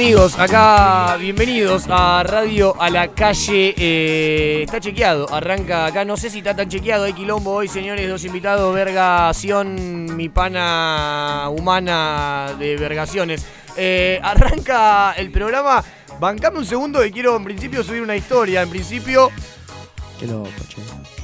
amigos, acá bienvenidos a Radio a la Calle. eh, está chequeado, arranca acá. No sé si está tan chequeado. Hay quilombo hoy, señores. Dos invitados, Vergación, mi pana humana de Vergaciones. Eh, arranca el programa. Bancame un segundo que quiero en principio subir una historia. En principio, Qué loco, che. ¿A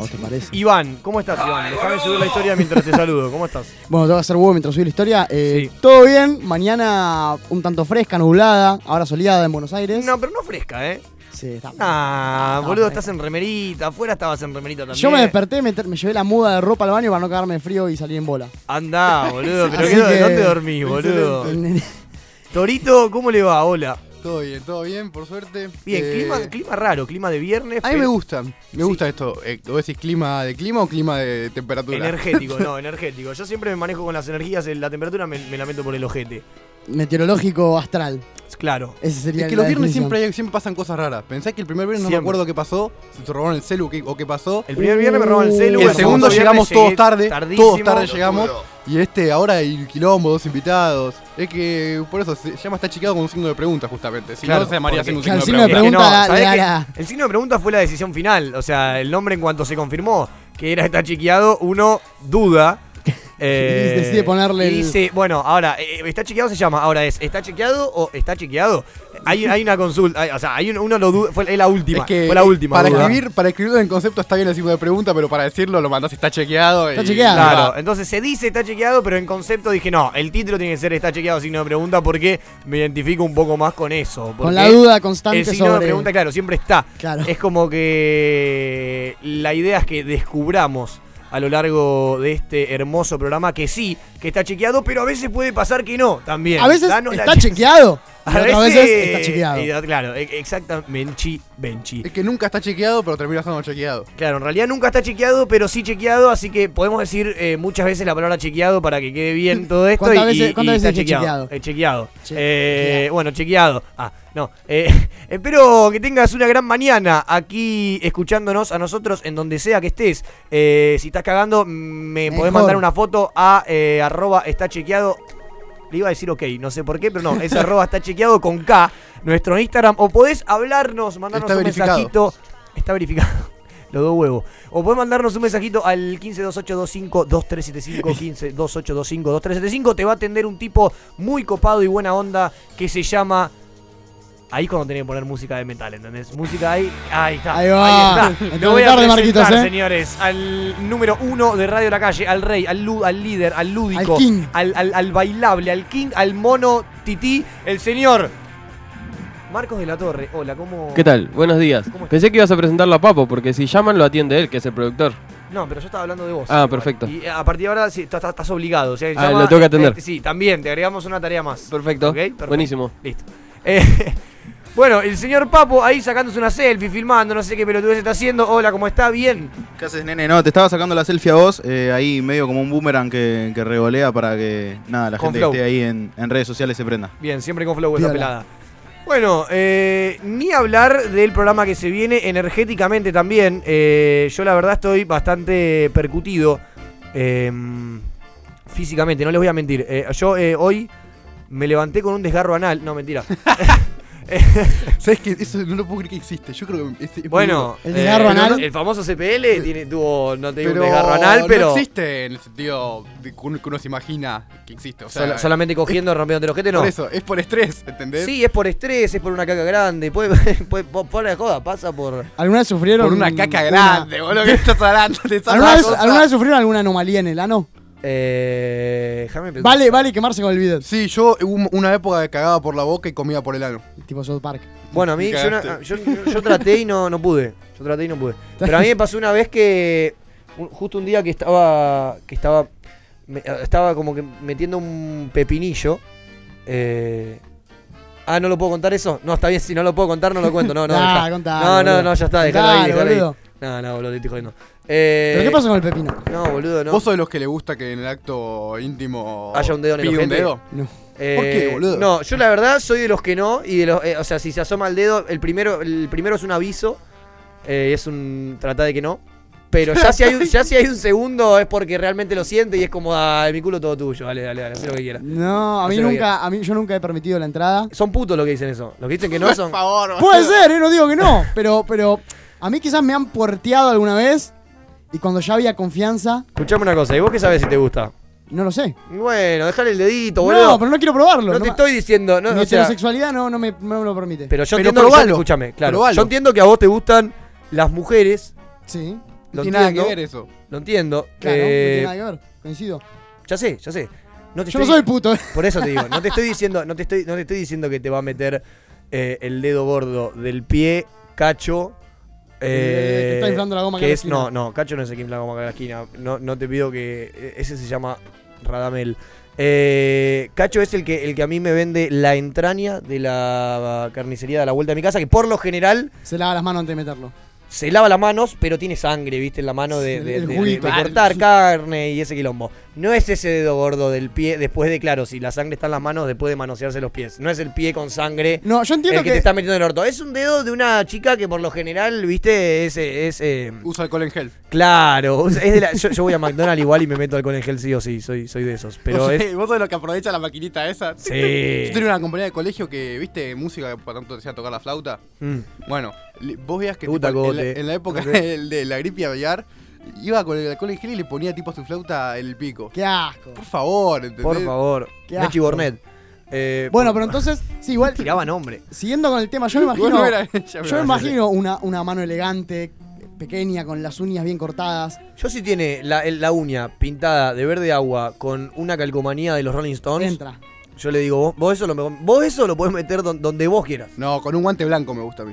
vos te parece? Iván, ¿cómo estás, Iván? Déjame subir la historia mientras te saludo. ¿Cómo estás? Bueno, tengo que hacer huevo mientras subí la historia. Eh, Sí. Todo bien. Mañana un tanto fresca, nublada. Ahora soleada en Buenos Aires. No, pero no fresca, ¿eh? Sí, está. Ah, No, boludo, estás en remerita. Afuera estabas en remerita también. Yo me desperté, me, me llevé la muda de ropa al baño para no cagarme de frío y salir en bola. Anda, boludo. Pero ¿qué- que- ¿dónde dormís, boludo? Torito, ¿cómo le va? Hola. Todo bien, todo bien, por suerte. Bien, Eh, clima, clima raro, clima de viernes. A mí me gusta, me Sí. gusta esto. Eh, ¿Vos decís clima de clima o clima de temperatura? Energético, no, energético. Yo siempre me manejo con las energías, en la temperatura me, me la meto por el ojete. Meteorológico astral. Claro. Ese sería Es que los viernes definición. siempre, hay- siempre pasan cosas raras. Pensé que el primer viernes no Siempre. me acuerdo qué pasó, si te robaron el celu qué- o qué pasó. El primer viernes me roban el celu. el segundo viernes llegamos llegué todos tarde, tardísimo. todos tarde llegamos. Y este ahora hay quilombo, dos invitados. Es que por eso se llama está chiqueado con un signo de pregunta justamente. Si Claro, no se llamaría porque- sin un signo el de signo de pregunta. Es que pregunta ¿sabés le qué? hará- El signo de pregunta fue la decisión final. O sea, el nombre en cuanto se confirmó que era está chequeado, uno duda. Eh, decide ponerle y el- dice, bueno, ahora, eh, está chequeado se llama, ahora es, ¿está chequeado o está chequeado? Hay, hay una consulta, hay- o sea, hay un- uno lo duda, fue es la última, Es que fue la eh, última. para duda. escribir, para escribirlo en concepto está bien el signo de pregunta, pero para decirlo lo mandás está chequeado. Está y- chequeado. Claro, va. entonces se dice está chequeado, pero en concepto dije no, el título tiene que ser está chequeado signo de pregunta porque me identifico un poco más con eso. Con la duda constante El signo sobre. de pregunta, claro, siempre está. Claro. Es como que la idea es que descubramos a lo largo de este hermoso programa que sí, que está chequeado, pero a veces puede pasar que no también. A veces Danos está chequeado. A veces veces está chequeado. claro, e- exactamente, Benchi. Es que nunca está chequeado, pero termina estando chequeado. Claro, en realidad nunca está chequeado, pero sí chequeado, así que podemos decir eh, muchas veces la palabra chequeado para que quede bien todo esto. ¿Cuántas y, veces- y- cuántas y veces está chequeado? Eh, chequeado. Che- Eh, chequeado. Bueno, chequeado. Ah, no. Eh, espero que tengas una gran mañana aquí escuchándonos a nosotros en donde sea que estés. Eh, si estás cagando, me podés Mejor. mandar una foto a eh, arroba está chequeado. Le iba a decir ok, no sé por qué, pero no, es arroba está chequeado con K, nuestro Instagram. O podés hablarnos, mandarnos Está un verificado. mensajito. Está verificado. Los dos huevos. O podés mandarnos un mensajito al 152825-2375, 152825-2375. Te va a atender un tipo muy copado y buena onda que se llama... Ahí cuando tenés que poner música de metal, ¿entendés? Música ahí, ahí está. Ahí va. está. Entró Lo voy a tarde, presentar, Marquitos, ¿eh? señores, al número uno de Radio La Calle, al rey, al, líder, al lúdico, Al king. al, al- al bailable, al king, al mono tití, el señor Marcos de la Torre. Hola, ¿cómo...? ¿Qué tal? Buenos días. Pensé que ibas a presentarlo a Papo, porque si llaman lo atiende él, que es el productor. No, pero yo estaba hablando de vos. Ah, igual. perfecto. Y a partir de ahora sí, estás, estás obligado. O sea, Ah, lo tengo que atender. eh, sí, también, te agregamos una tarea más. Perfecto. Ok, perfecto. Buenísimo. Listo. Eh, bueno, el señor Papo ahí sacándose una selfie, filmando, no sé qué pelotudez está haciendo. Hola, ¿cómo está? Bien. ¿Qué haces, nene? No, te estaba sacando la selfie a vos, eh, ahí medio como un boomerang que, que revolea para que nada, la Con gente flow. que esté ahí en, en redes sociales se prenda. Bien, siempre con flow esta Piola. pelada. Bueno, eh, ni hablar del programa que se viene energéticamente también. Eh, yo la verdad estoy bastante percutido eh, físicamente, no les voy a mentir. Eh, yo eh, hoy me levanté con un desgarro anal. No, mentira. ¿Sabes que Eso no lo puedo creer que existe. Yo creo que es- es Bueno, El desgarro eh, anal. El famoso CPL tiene, tuvo, no te digo Pero un desgarro anal, pero no existe en el sentido de que uno, que uno se imagina que existe. O sea, sola- solamente cogiendo, rompiendo el ojete, no. por eso, es por estrés, ¿entendés? Sí, es por estrés, es por una caca grande. Puede, puede, por, de joda, pasa por. ¿Alguna vez sufrieron. Por una caca una- grande, boludo, que estás hablando alguna vez sufrieron alguna anomalía en el ano? Eh, déjame pensar. Vale, vale quemarse con el bidet. Sí, yo hubo una época que cagaba por la boca y comía por el ano. Tipo South Park. Bueno, a mí, yo, una- cagaste. yo, yo- yo traté y no, no pude. Yo traté y no pude. Pero a mí me pasó una vez que. un- justo un día que estaba. que estaba. me- estaba como que metiendo un pepinillo. eh, Ah, ¿no lo puedo contar eso? No, está bien, si no lo puedo contar, no lo cuento. No, no, Nah, dejá. contalo, no, no, boludo. no, ya está, dejalo ahí, Contalo, dejalo ahí. boludo. No, no, boludo, te estoy jodiendo. Eh, ¿Pero qué pasó con el pepino? No, boludo, no. ¿Vos sos de los que le gusta que en el acto íntimo Haya un dedo en el pille un dedo? No. Eh, ¿Por qué, boludo? No, yo la verdad soy de los que no. Y de los, eh, o sea, si se asoma el dedo, el primero, el primero es un aviso. eh, es un. Trata de que no. Pero ya si, hay un, ya si hay un segundo es porque realmente lo siente y es como, ah, mi culo todo tuyo. Dale, dale, dale, haz lo que quieras. No, a mí nunca, a mí yo nunca he permitido la entrada. Son putos los que dicen eso. Los que dicen que no son. Por favor, Puede ser, eh, no digo que no, pero, pero a mí quizás me han puerteado alguna vez y cuando ya había confianza, Escuchame una cosa, ¿y vos qué sabes si te gusta? no lo sé. Bueno, dejale el dedito, boludo. No, pero no quiero probarlo. No no te estoy diciendo, no, Mi o sea, heterosexualidad no, no, me, no me lo permite. pero yo Pero entiendo que, escúchame, claro. probalo. Yo entiendo que a vos te gustan las mujeres, sí, lo no tiene nada que entiendo, ver eso. lo entiendo. claro, eh, no tiene nada que ver. Coincido. ya sé, ya sé. No te Yo no estoy- soy puto. eh. Por eso te digo, no te estoy diciendo, no te estoy, no te estoy diciendo que te va a meter eh, el dedo gordo del pie, cacho. Eh, que está inflando la goma que la es, esquina. No, no, cacho no es el que infla la goma en la esquina. No, no te pido que. eh, Ese se llama Radamel. Eh, cacho es el que, el que a mí me vende la entraña de la carnicería de la vuelta de mi casa, que por lo general Se lava las manos antes de meterlo. se lava las manos, pero tiene sangre, ¿viste? En la mano de, cortar carne y ese quilombo. No es ese dedo gordo del pie, después de, claro, si la sangre está en las manos, después de manosearse los pies. No es el pie con sangre No, yo el entiendo que, que. te está metiendo en el orto. Es un dedo de una chica que por lo general, ¿viste? Es, es eh, Usa alcohol en gel. claro. Es de la- yo, yo voy a McDonald's igual y me meto alcohol en gel sí o sí. Soy, soy de esos. Pero ¿Vos, es... vos sos de los que aprovecha la maquinita esa. Sí. Yo tenía una compañía de colegio que, viste, música que por tanto decía tocar la flauta. Mm. Bueno, vos veías que tipo, en, la, cogote. en la época Ok. del- de la gripe aviar, iba con el alcohol en gel y le ponía tipo a su flauta el pico. Qué asco. Por favor, ¿entendés? Por favor. Qué Mechi asco. Bornet. Eh, Bueno, pero entonces, sí, igual. Tiraba nombre. Siguiendo con el tema, yo me imagino. no Yo me imagino una, una mano elegante, pequeña, con las uñas bien cortadas. Yo si tiene la, el- la uña pintada de verde agua con una calcomanía de los Rolling Stones, Entra. yo le digo, vos, vos eso lo, vos eso lo podés meter don- donde vos quieras. No, con un guante blanco me gusta a mí.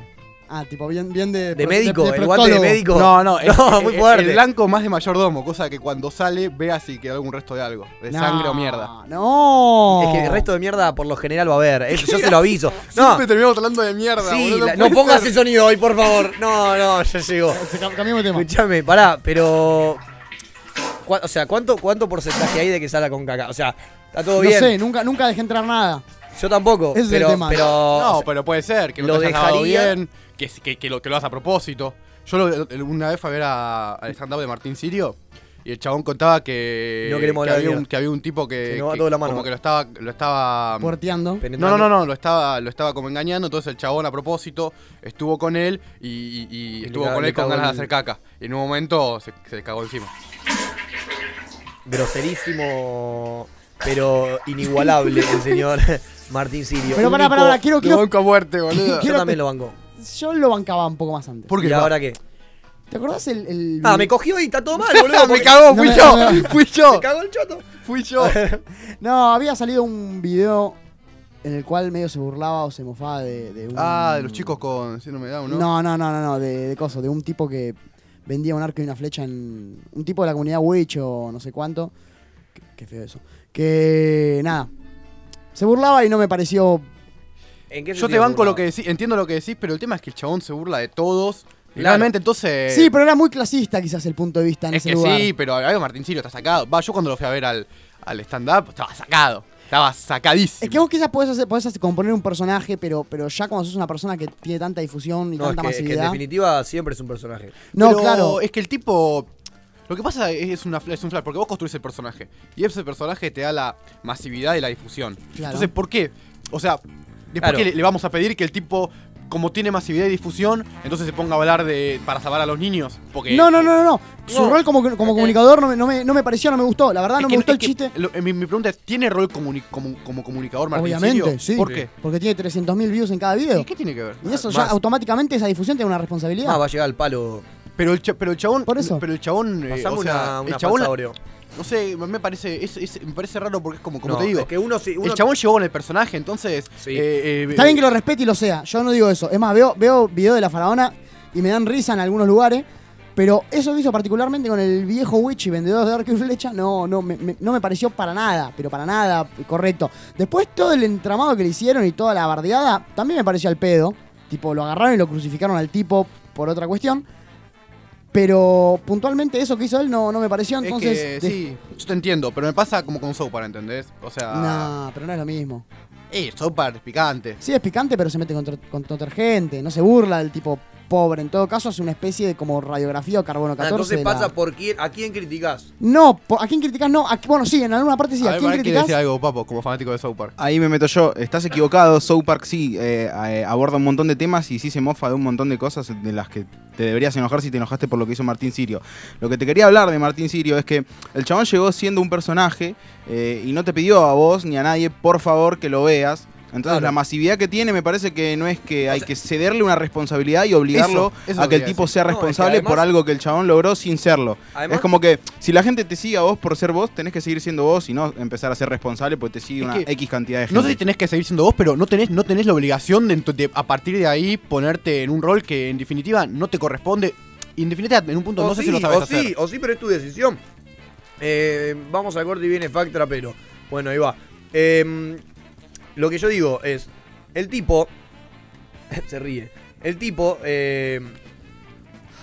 Ah, tipo, bien, bien de. De pro- médico, de el guante de médico. No, no, es- No, muy fuerte. El blanco más de mayordomo, cosa que cuando sale vea si queda algún resto de algo. De No, sangre o mierda. No. Es que el resto de mierda por lo general va a haber. Eso yo se lo aviso. No, Siempre terminamos hablando de mierda, sí, boludo, la- puede no pongas ser. ese sonido hoy, por favor. No, no, ya llegó. Se cam- Cambiemos de tema. Escuchame, pará, pero. ¿cuá- O sea, ¿cuánto, ¿cuánto porcentaje hay de que salga con caca? O sea, está todo No bien. sé, nunca, nunca dejé entrar nada. Yo tampoco. Es el pero, tema. pero. No, pero puede ser, que no lo lavado dejaría- bien, que, que, que lo, que lo hagas a propósito. Yo lo- una vez fui a ver a- al stand-up de Martín Sirio y el chabón contaba que, No que, había un, mierda. que había un tipo que, la mano. como que lo estaba, lo estaba Puerteando. penetrando. no, no, no, no, lo estaba, lo estaba como engañando, entonces el chabón a propósito estuvo con él y, y- y le estuvo con le él con ganas de hacer caca. Y en un momento se, se le cagó encima. Groserísimo, pero inigualable el señor Martín Sirio. Pero pará, Único- pará, pará, quiero, Lo quiero. banco a muerte, boludo. Yo también lo banco. Yo lo bancaba un poco más antes. ¿Por qué? ¿Y ahora qué? ¿Te acordás el. el Ah, me cogió y está todo mal, boludo. me cagó, No fui me- yo, no fui yo, Me cagó el choto. fui yo. No, había salido un video en el cual medio se burlaba o se mofaba de, de un. Ah, de los chicos con síndrome de Down, ¿no? No, no, no, no, no, de, de coso, de un tipo que vendía un arco y una flecha en. Un tipo de la comunidad Witch o no sé cuánto. Qué, qué feo eso. Que. Nada. Se burlaba y no me pareció. ¿En qué Yo te banco lo que decís, entiendo lo que decís, pero el tema es que el chabón se burla de todos. Claro. realmente entonces. sí, pero era muy clasista quizás el punto de vista en Es ese que lugar. sí, pero algo Martín Sirio está sacado. Va, yo cuando lo fui a ver al, al stand-up, estaba sacado. Estaba sacadísimo. Es que vos quizás podés, hacer, podés hacer- componer un personaje, pero, pero ya cuando sos una persona que tiene tanta difusión y No, es tanta es que en masividad. definitiva siempre es un personaje. no, Pero claro. Es que el tipo. Lo que pasa es, es una, es un flash, porque vos construís el personaje. Y ese personaje te da la masividad y la difusión. Claro. Entonces, ¿por qué? O sea, después Claro. que le, le vamos a pedir que el tipo, como tiene masividad y difusión, entonces se ponga a hablar de para salvar a los niños. Porque No, no, no, no, no. Su No. rol como, comunicador no me, no, me, no me pareció, no me gustó. La verdad, Es no que- me gustó el que chiste. lo- eh, mi, mi pregunta es: ¿tiene rol comuni- como, como comunicador Martín Obviamente, Sirio? sí. ¿Por qué? Porque tiene 300.000 views en cada video. ¿Y qué tiene que ver? Y eso Más. ya automáticamente esa difusión tiene una responsabilidad. Más va a llegar al palo. Pero el, pero el chabón. Por eso. Pero el chabón. eh, o sea, una, una el chabón. No sé, me parece. Es, es- me parece raro porque es como, como No, te digo. Es que uno El chabón llegó con el personaje, entonces. Sí. eh, eh, Está bien que lo respete y lo sea. Yo no digo eso. Es más, veo, veo video de la faraona y me dan risa en algunos lugares. Pero eso que hizo particularmente con el viejo Witch y vendedor de arco y flecha, no, no, me, me- no me pareció para nada, pero para nada correcto. Después todo el entramado que le hicieron y toda la bardeada, también me pareció al pedo. Tipo, lo agarraron y lo crucificaron al tipo por otra cuestión. Pero puntualmente eso que hizo él no, no me pareció, Es entonces... que, de- sí, yo te entiendo, pero me pasa como con Soapar, ¿entendés? O sea, No, pero no es lo mismo. eh, Soapar es picante. Sí, es picante, pero se mete con, tr- con otra gente. No se burla del tipo pobre. En todo caso, hace una especie de como radiografía o carbono 14. Ah, entonces de la- pasa por quién, a quién criticás. No, ¿a quién criticas? No, a- bueno, sí, en alguna parte sí. a ¿A, ver, quién criticas? decir algo, papo, como fanático de Soapar. Ahí me meto yo. Estás equivocado. South Park sí eh, eh, aborda un montón de temas y sí se mofa de un montón de cosas de las que te deberías enojar si te enojaste por lo que hizo Martín Sirio. Lo que te quería hablar de Martín Sirio es que el chabón llegó siendo un personaje eh, y no te pidió a vos ni a nadie, por favor, que lo veas. Entonces Claro. la masividad que tiene me parece que no es que hay que cederle una responsabilidad y obligarlo Eso, eso a que el tipo decir. sea No, es que responsable por algo que el chabón logró sin serlo. Además- es como que si la gente te sigue a vos por ser vos, tenés que seguir siendo vos y no empezar a ser responsable porque te sigue una que X cantidad de gente. No sé si tenés que seguir siendo vos, pero no tenés, no tenés la obligación de, de a partir de ahí ponerte en un rol que en definitiva no te corresponde. Y en definitiva, en un punto O no sé si lo sabes o hacer. sí, o sí, pero es tu decisión. Eh, vamos al corte y viene Fact Trapero. Bueno, ahí va. Eh, lo que yo digo es, el tipo, se ríe, el tipo eh,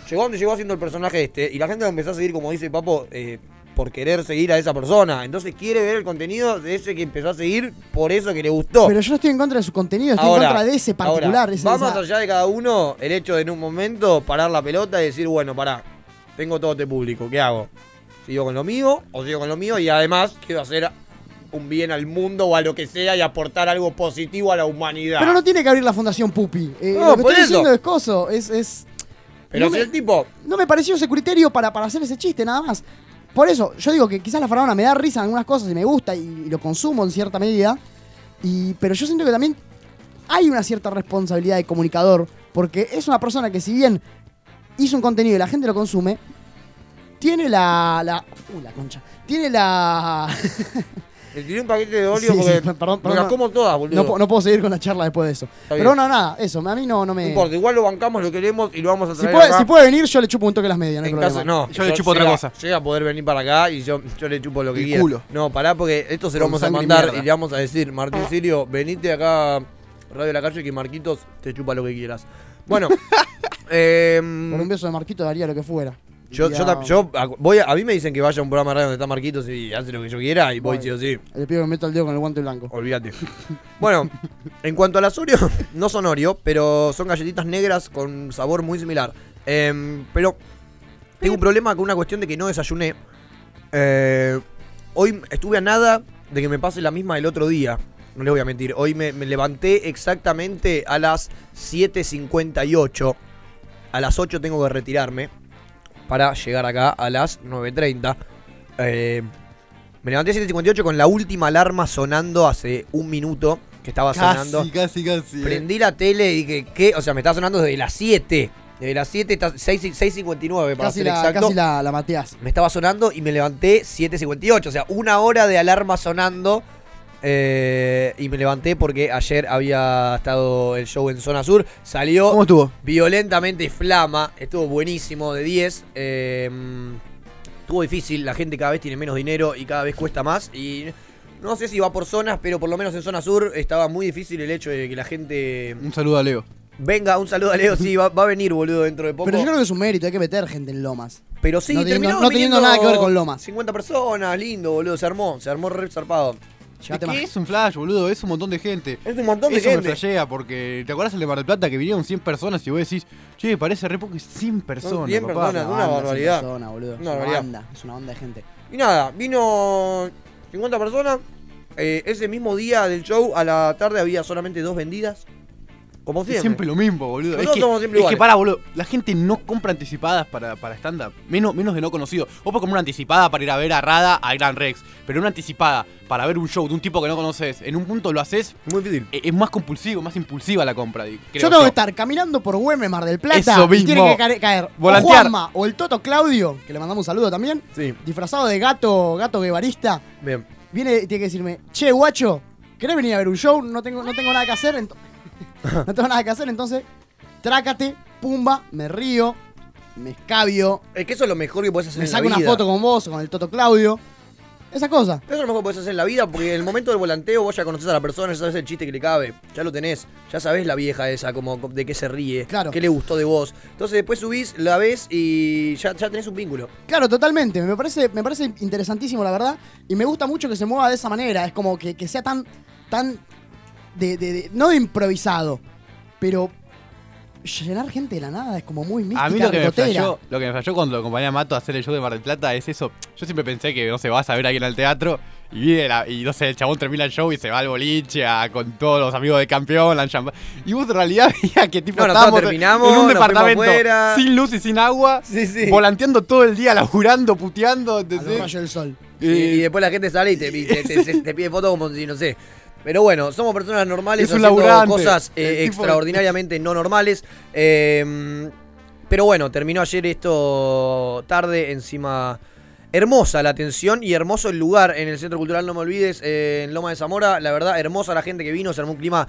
llegó donde llegó haciendo el personaje este y la gente lo empezó a seguir, como dice Papo, eh, por querer seguir a esa persona. Entonces quiere ver el contenido de ese que empezó a seguir por eso que le gustó. Pero yo no estoy en contra de su contenido, estoy Ahora, en contra de ese particular. ahora, ese- va más esa- allá de cada uno el hecho de en un momento parar la pelota y decir, bueno, pará, tengo todo este público, ¿qué hago? ¿Sigo con lo mío o sigo con lo mío? Y además quiero hacer un bien al mundo o a lo que sea y aportar algo positivo a la humanidad. Pero no tiene que abrir la Fundación Pupi. Eh, No, lo que por estoy eso. diciendo es coso, es... es Pero no si me- el tipo... no me pareció ese criterio para, para hacer ese chiste, nada más. Por eso, yo digo que quizás la faraona me da risa en algunas cosas y me gusta y, lo consumo en cierta medida. Y, pero yo siento que también hay una cierta responsabilidad de comunicador. Porque es una persona que si bien hizo un contenido y la gente lo consume, tiene la... la uy, la concha. Tiene la... Le tiré un paquete de óleo sí, porque perdón, me perdón, las no- como todas, boludo. no, puedo seguir con la charla después de eso. Pero no, nada, eso. A mí no, no me... No importa, igual lo bancamos, lo queremos y lo vamos a si, traer puede, acá. si puede venir, yo le chupo un toque a las medias, no hay En problema. caso- no, Yo le chupo otra llega- cosa. Llega a poder venir para acá y yo, yo le chupo lo que quiera. culo. No, pará, porque esto se lo vamos a y mandar y, le vamos a decir, Martín Sirio, venite acá a Radio de la Calle que Marquitos te chupa lo que quieras. Bueno, em, Por un beso de Marquito daría lo que fuera. Yo, yo, voy a, a mí me dicen que vaya a un programa de radio donde está Marquitos y hace lo que yo quiera y voy sí o sí. Le pido que me meta el dedo con el guante blanco. Olvídate. bueno, en cuanto a las Oreo, no son Oreo, pero son galletitas negras con sabor muy similar. Em, pero tengo un problema con una cuestión de que no desayuné. Eh, hoy estuve a nada de que me pase la misma del otro día. No les voy a mentir. Hoy me, me levanté exactamente a las 7.58. A las 8 tengo que retirarme para llegar acá a las 9.30. Eh, me levanté a 7.58 con la última alarma sonando hace un minuto que estaba sonando. Casi, casi, casi. eh. Prendí la tele y dije, ¿qué? O sea, me estaba sonando desde las 7. Desde las 7, está 6 6.59 para Casi, ser la, exacto. casi la, la mateás. Me estaba sonando y me levanté 7.58. O sea, una hora de alarma sonando. Eh, y me levanté porque ayer había estado el show en Zona Sur. Salió ¿Cómo estuvo? violentamente flama. Estuvo buenísimo de 10. eh, estuvo difícil. La gente cada vez tiene menos dinero y cada vez cuesta más. Y no sé si va por zonas, pero por lo menos en Zona Sur estaba muy difícil el hecho de que la gente Un saludo a Leo. venga. Un saludo a Leo. Sí, va, va a venir, boludo, dentro de poco. Pero yo creo que es un mérito, hay que meter gente en lomas. Pero sí, no terminó no teniendo nada que ver con Lomas. 50 personas, lindo, boludo. Se armó, se armó re zarpado. Es más. que es un flash, boludo, es un montón de gente. Es un montón de Eso me gente. flashea porque ¿te acuerdas el de Mar del Plata que vinieron 100 personas y vos decís, che, parece re poco y 100 personas, 100 papá. personas. una banda, barbaridad. boludo. Una es una banda, es una banda de gente. Y nada, vino 50 personas. Eh, ese mismo día del show, a la tarde había solamente dos vendidas. Como Es siempre. siempre lo mismo, boludo. Nosotros es que, somos siempre es iguales. que para, boludo. La gente no compra anticipadas para, para stand-up. Menos, menos de no conocido. Vos podés comprar una anticipada para ir a ver a Rada, a Gran Rex. Pero una anticipada para ver un show de un tipo que no conoces, en un punto lo haces, Muy difícil. e- es más compulsivo, más impulsiva la compra. creo Yo tengo que estar caminando por Güemes, Mar del Plata. Eso y tiene mismo. que caer, caer o. Juanma o el Toto Claudio, que le mandamos un saludo también, Sí, disfrazado de gato, gato guevarista. bien. Viene y tiene que decirme, che, guacho, ¿querés venir a ver un show? No tengo, no tengo nada que hacer. no tengo nada que hacer, entonces, trácate, pumba, me río. me escabio, Es que eso es lo mejor que puedes hacer me en la saco vida. una foto con vos o con el Toto Claudio. Esa cosa. Eso es lo mejor que puedes hacer en la vida, porque en el momento del volanteo vos ya conoces a la persona, ya sabes el chiste que le cabe, ya lo tenés, ya sabés la vieja esa, como de qué se ríe, Claro. qué le gustó de vos. Entonces después subís, la ves y ya, ya tenés un vínculo. Claro, totalmente. Me parece, me parece interesantísimo, la verdad. Y me gusta mucho que se mueva de esa manera. Es como que, que sea tan. tan. De, de- de- no de improvisado, pero. Llenar gente de la nada es como muy mística, A mí lo que, me falló, lo que me falló cuando lo acompañé a Mato a hacer el show de Mar del Plata es eso. Yo siempre pensé que, no sé, vas a ver a alguien al teatro y viene la- y no sé, el chabón termina el show y se va al boliche a- con todos los amigos de campeón, la Y vos en realidad veías que tipo No, estábamos terminamos, en un departamento sin luz y sin agua, Sí, sí. volanteando todo el día, laburando, puteando. A los ¿entendés? rayos del sol. Y, y después la gente sale y te, y te- te- te- te pide fotos como si, no sé. Pero bueno, somos personas normales Es un haciendo laburante. cosas eh, extraordinariamente no normales. Eh, pero bueno, terminó ayer esto tarde, encima hermosa la atención y hermoso el lugar en el Centro Cultural, no me olvides, eh, en Loma de Zamora. La verdad, hermosa la gente que vino, se armó un clima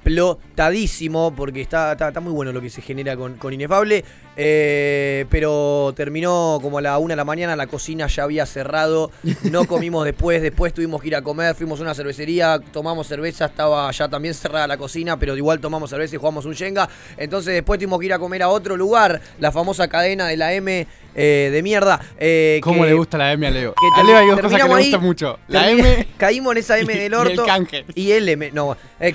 explotadísimo porque está, está, está muy bueno lo que se genera con, con Inefable. Eh, pero terminó como a la una de la mañana, la cocina ya había cerrado, no comimos después, después tuvimos que ir a comer, fuimos a una cervecería, tomamos cerveza, estaba ya también cerrada la cocina, pero igual tomamos cerveza y jugamos un Shenga. Entonces después tuvimos que ir a comer a otro lugar, la famosa cadena de la M eh, de mierda. eh, ¿Cómo que- le gusta la M a Leo? que A Leo hay dos cosas que le gustan mucho. La M Caímos en esa M del y el orto. canje. Y el M. No, eh,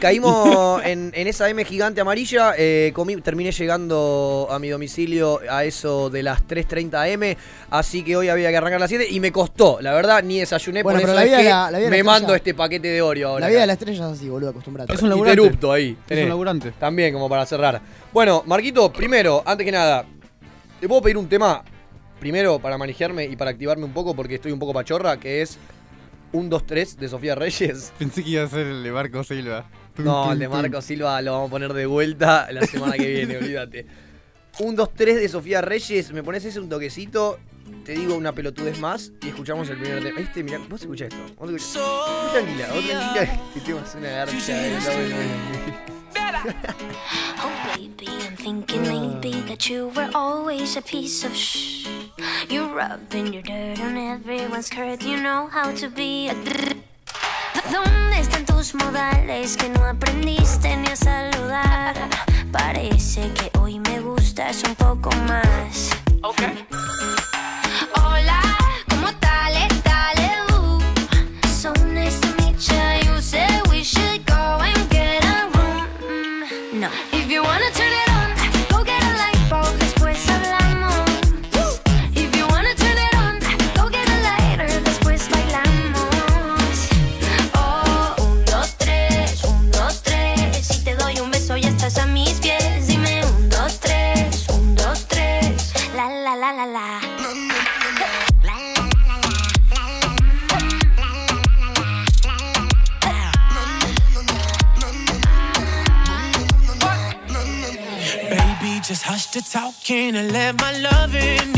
en, en esa M gigante amarilla. eh, comí- terminé llegando a mi domicilio a eso de las 3.30 M. Así que hoy había que arrancar a las 7. Y me costó, la verdad, ni desayuné. Bueno, por pero eso la es vida que la- la la me estrella- mando este paquete de Oreo ahora. La vida de acá. la estrella es así, boludo, acostumbrate. Es un laburante. Interrupto ahí. Es un laburante. También, como para cerrar. Bueno, Marquito, primero, antes que nada, ¿te puedo pedir un tema? Primero, para manejarme y para activarme un poco, porque estoy un poco pachorra, que es un 2-3 de Sofía Reyes. Pensé que iba a ser el de Marco Silva. No, el de. Marco Silva lo vamos a poner de vuelta la semana que viene, olvídate. Un 2-3 de Sofía Reyes, me pones ese un toquecito, te digo una pelotudez más y escuchamos el primer tema. Este, mirá, vos escuchás esto. Vos escuchás. Vos tranquila, vos tranquila. Que te vas a una garcha. bueno, eh. Oh, baby, I'm thinking maybe that you were always a piece of shh. You're rubbing your dirt on everyone's skirt. You know how to be a. ¿Dónde están tus modales que no aprendiste ni a saludar? Parece que hoy me gustas un poco más. Okay. to talking and let my love in.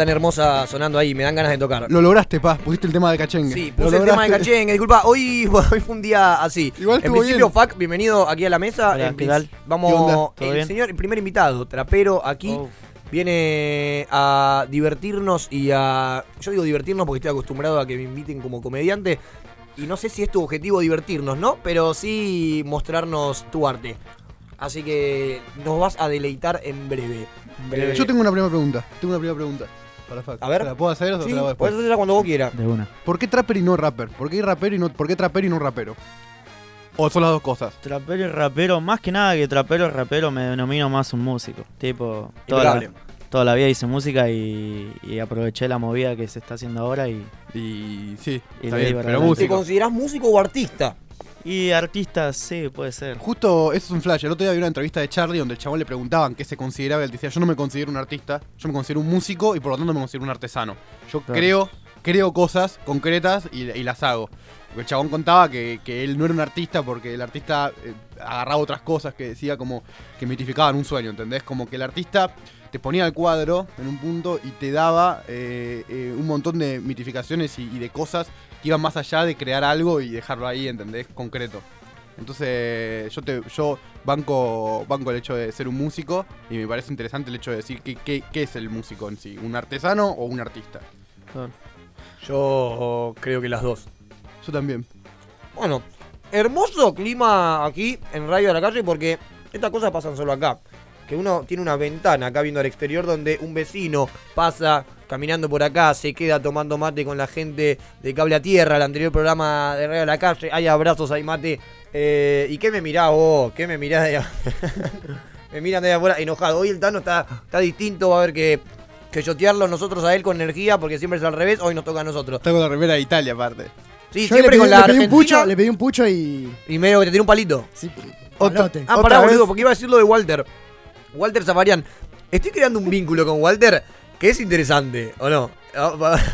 Tan hermosa sonando ahí, me dan ganas de tocar. Lo lograste, pa. Pusiste el tema de cachengue. Sí, Lo puse el tema de cachengue, disculpa, hoy, hoy fue un día así. Igual en principio, bien. Fac, bienvenido aquí a la mesa. Hola, En ¿qué princi- tal? Vamos, ¿Qué onda? ¿Todo el bien? señor, el primer invitado, trapero aquí, Uf. viene a divertirnos y a... Yo digo divertirnos porque estoy acostumbrado a que me inviten como comediante. Y no sé si es tu objetivo divertirnos, ¿no? Pero sí mostrarnos tu arte. Así que nos vas a deleitar en breve. Eh, Yo tengo una primera pregunta. Tengo una primera pregunta. Para. A ver. ¿Se ¿La puedo hacer o Sí, te la hago puedes después? hacerla cuando vos quieras. De una. ¿Por qué trapper y no rapper? ¿Por qué rapero y no, ¿por qué trapero y no rapero? ¿O son las dos cosas? Trapero y rapero, más que nada que trapero y rapero me denomino más un músico. Tipo, toda la, toda la vida hice música y, y aproveché la movida que se está haciendo ahora y, Y sí, Y está bien, pero. ¿Te considerás músico o artista? Y artistas, sí, puede ser. Justo, eso es un flash. El otro día vi una entrevista de Charlie donde el chabón le preguntaban qué se consideraba. Él decía, yo no me considero un artista, yo me considero un músico y por lo tanto me considero un artesano. Yo Claro. creo, creo cosas concretas y, y las hago. Porque el chabón contaba que, que él no era un artista porque el artista eh, agarraba otras cosas que decía como que mitificaban un sueño, ¿entendés? Como que el artista te ponía el cuadro en un punto y te daba eh, eh, un montón de mitificaciones y, y de cosas que iban más allá de crear algo y dejarlo ahí, ¿entendés? Concreto. Entonces yo te yo banco, banco el hecho de ser un músico y me parece interesante el hecho de decir qué, qué, qué es el músico en sí, un artesano o un artista. Yo creo que las dos. Yo también. Bueno, hermoso clima aquí en Radio de la Calle porque estas cosas pasan solo acá. Que uno tiene una ventana acá viendo al exterior donde un vecino pasa caminando por acá, se queda tomando mate con la gente de Cable a Tierra, el anterior programa de Radio de la Calle. Hay abrazos, hay mate. Eh, ¿Y qué me mirás vos? ¿Qué me mirás de Me miran de ahí afuera enojado. Hoy el Tano está, está distinto, va a haber que, que yotearlo nosotros a él con energía porque siempre es al revés. Hoy nos toca a nosotros. Está con la remera de Italia aparte. Sí, Yo le siempre pedí, con la le pedí un Argentina. pucho, le pedí un pucho y. Y medio que te tiene un palito. Sí, Otra- palote. Ah, Otra pará, vez. boludo, porque iba a decir lo de Walter. Walter Zafarian. Estoy creando un vínculo con Walter que es interesante, ¿o no?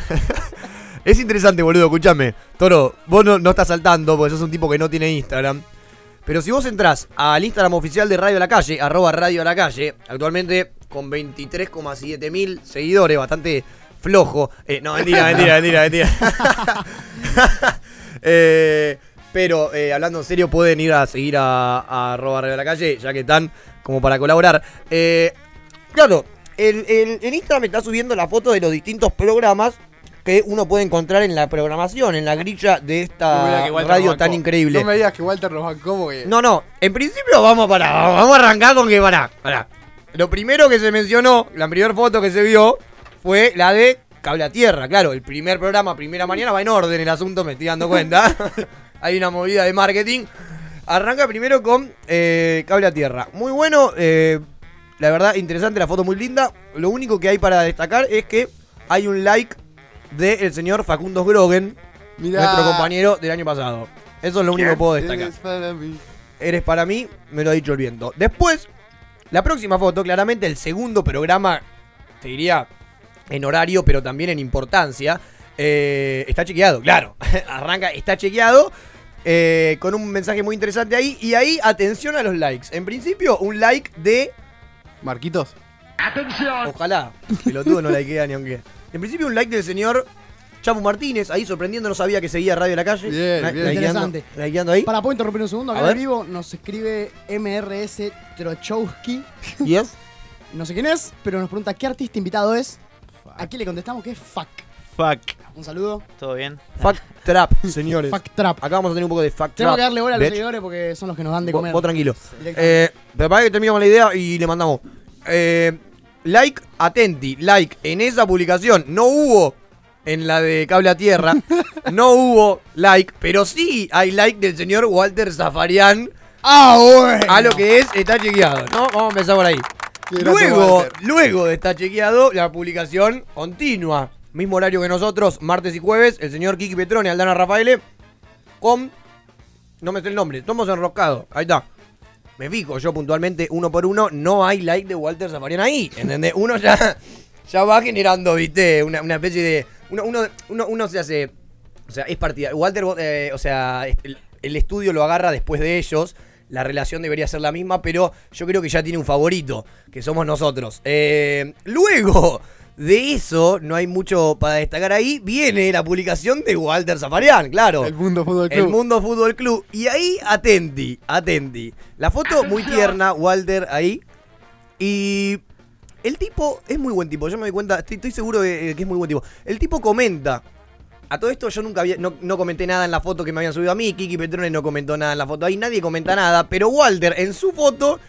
Es interesante, boludo, escúchame. Toro, vos no, no estás saltando porque sos un tipo que no tiene Instagram. Pero si vos entrás al Instagram oficial de Radio a la Calle, arroba Radio a la Calle, actualmente con 23,7 mil seguidores, bastante flojo. Eh, no, mentira, mentira, mentira, mentira. Eh, pero eh, hablando en serio, pueden ir a seguir a, a arroba Radio a la Calle, ya que están como para colaborar. Claro, el, el, el Instagram está subiendo la foto de los distintos programas que uno puede encontrar en la programación, en la grilla de esta No radio tan increíble. No me digas que Walter nos bancó porque... No, no, en principio vamos para, vamos a arrancar con que para, para. Lo primero que se mencionó, la primera foto que se vio, fue la de Cable a Tierra. Claro, el primer programa, primera mañana, va en orden el asunto, me estoy dando cuenta. Hay una movida de marketing. Arranca primero con eh, Cable a Tierra. Muy bueno, eh, la verdad, interesante, la foto muy linda. Lo único que hay para destacar es que hay un like del señor Facundo Grogen, Mirá. nuestro compañero del año pasado. Eso es lo único que puedo destacar. Eres para mí. Eres para mí, me lo ha dicho el viento. Después, la próxima foto, claramente el segundo programa, te diría en horario, pero también en importancia. eh, está chequeado, claro. Arranca, está chequeado. eh, con un mensaje muy interesante ahí. Y ahí, atención a los likes. En principio, un like de. Marquitos. Ojalá. Pelotudo no likea ni aunque. En principio, un like del señor Chapu Martínez. Ahí sorprendiendo, no sabía que seguía Radio de la Calle. Bien, La- bien. likeando- Interesante. likeando ahí. Para, ¿puedo interrumpir un segundo? A Acá ver. en vivo nos escribe MRS Trochowski. Yes. No sé quién es, pero nos pregunta qué artista invitado es. Aquí le contestamos que es Fuck. Fuck. Un saludo. ¿Todo bien? Fuck Trap, señores. Fuck Trap. Acá vamos a tener un poco de Fuck Tenemos Trap. que darle bola a los bitch. seguidores porque son los que nos dan de Vos- comer. Vos tranquilo. Directamente. Eh, pero para que terminamos la idea y le mandamos. Eh, like, atenti, like en esa publicación. No hubo en la de Cable a Tierra. No hubo like, pero sí hay like del señor Walter Zafarian Ah, bueno. a lo que es Está Chequeado, ¿no? Vamos a empezar por ahí. Luego, Walter. luego de Está Chequeado, la publicación continua. Mismo horario que nosotros, martes y jueves, el señor Kiki Petrone, Aldana Rafaele, con... No me sé el nombre, estamos enroscados. Ahí está. Me fijo yo puntualmente, uno por uno, no hay like de Walter Zafarian ahí. ¿Entendés? Uno ya, ya va generando, viste, una, una especie de... Uno, uno, uno, uno se hace... O sea, es partida. Walter, eh, o sea, el, estudio lo agarra después de ellos. La relación debería ser la misma, pero yo creo que ya tiene un favorito, que somos nosotros. Eh, luego de eso, no hay mucho para destacar ahí. Viene la publicación de Walter Zafarian, claro. El Mundo Fútbol Club. El Mundo Fútbol Club. Y ahí, atenti, atenti. La foto muy tierna, Walter ahí. Y el tipo es muy buen tipo. Yo me doy cuenta, estoy, estoy seguro de, que es muy buen tipo. El tipo comenta. A todo esto yo nunca había, no, no comenté nada en la foto que me habían subido a mí. Kiki Petrone no comentó nada en la foto ahí. Nadie comenta nada. Pero Walter en su foto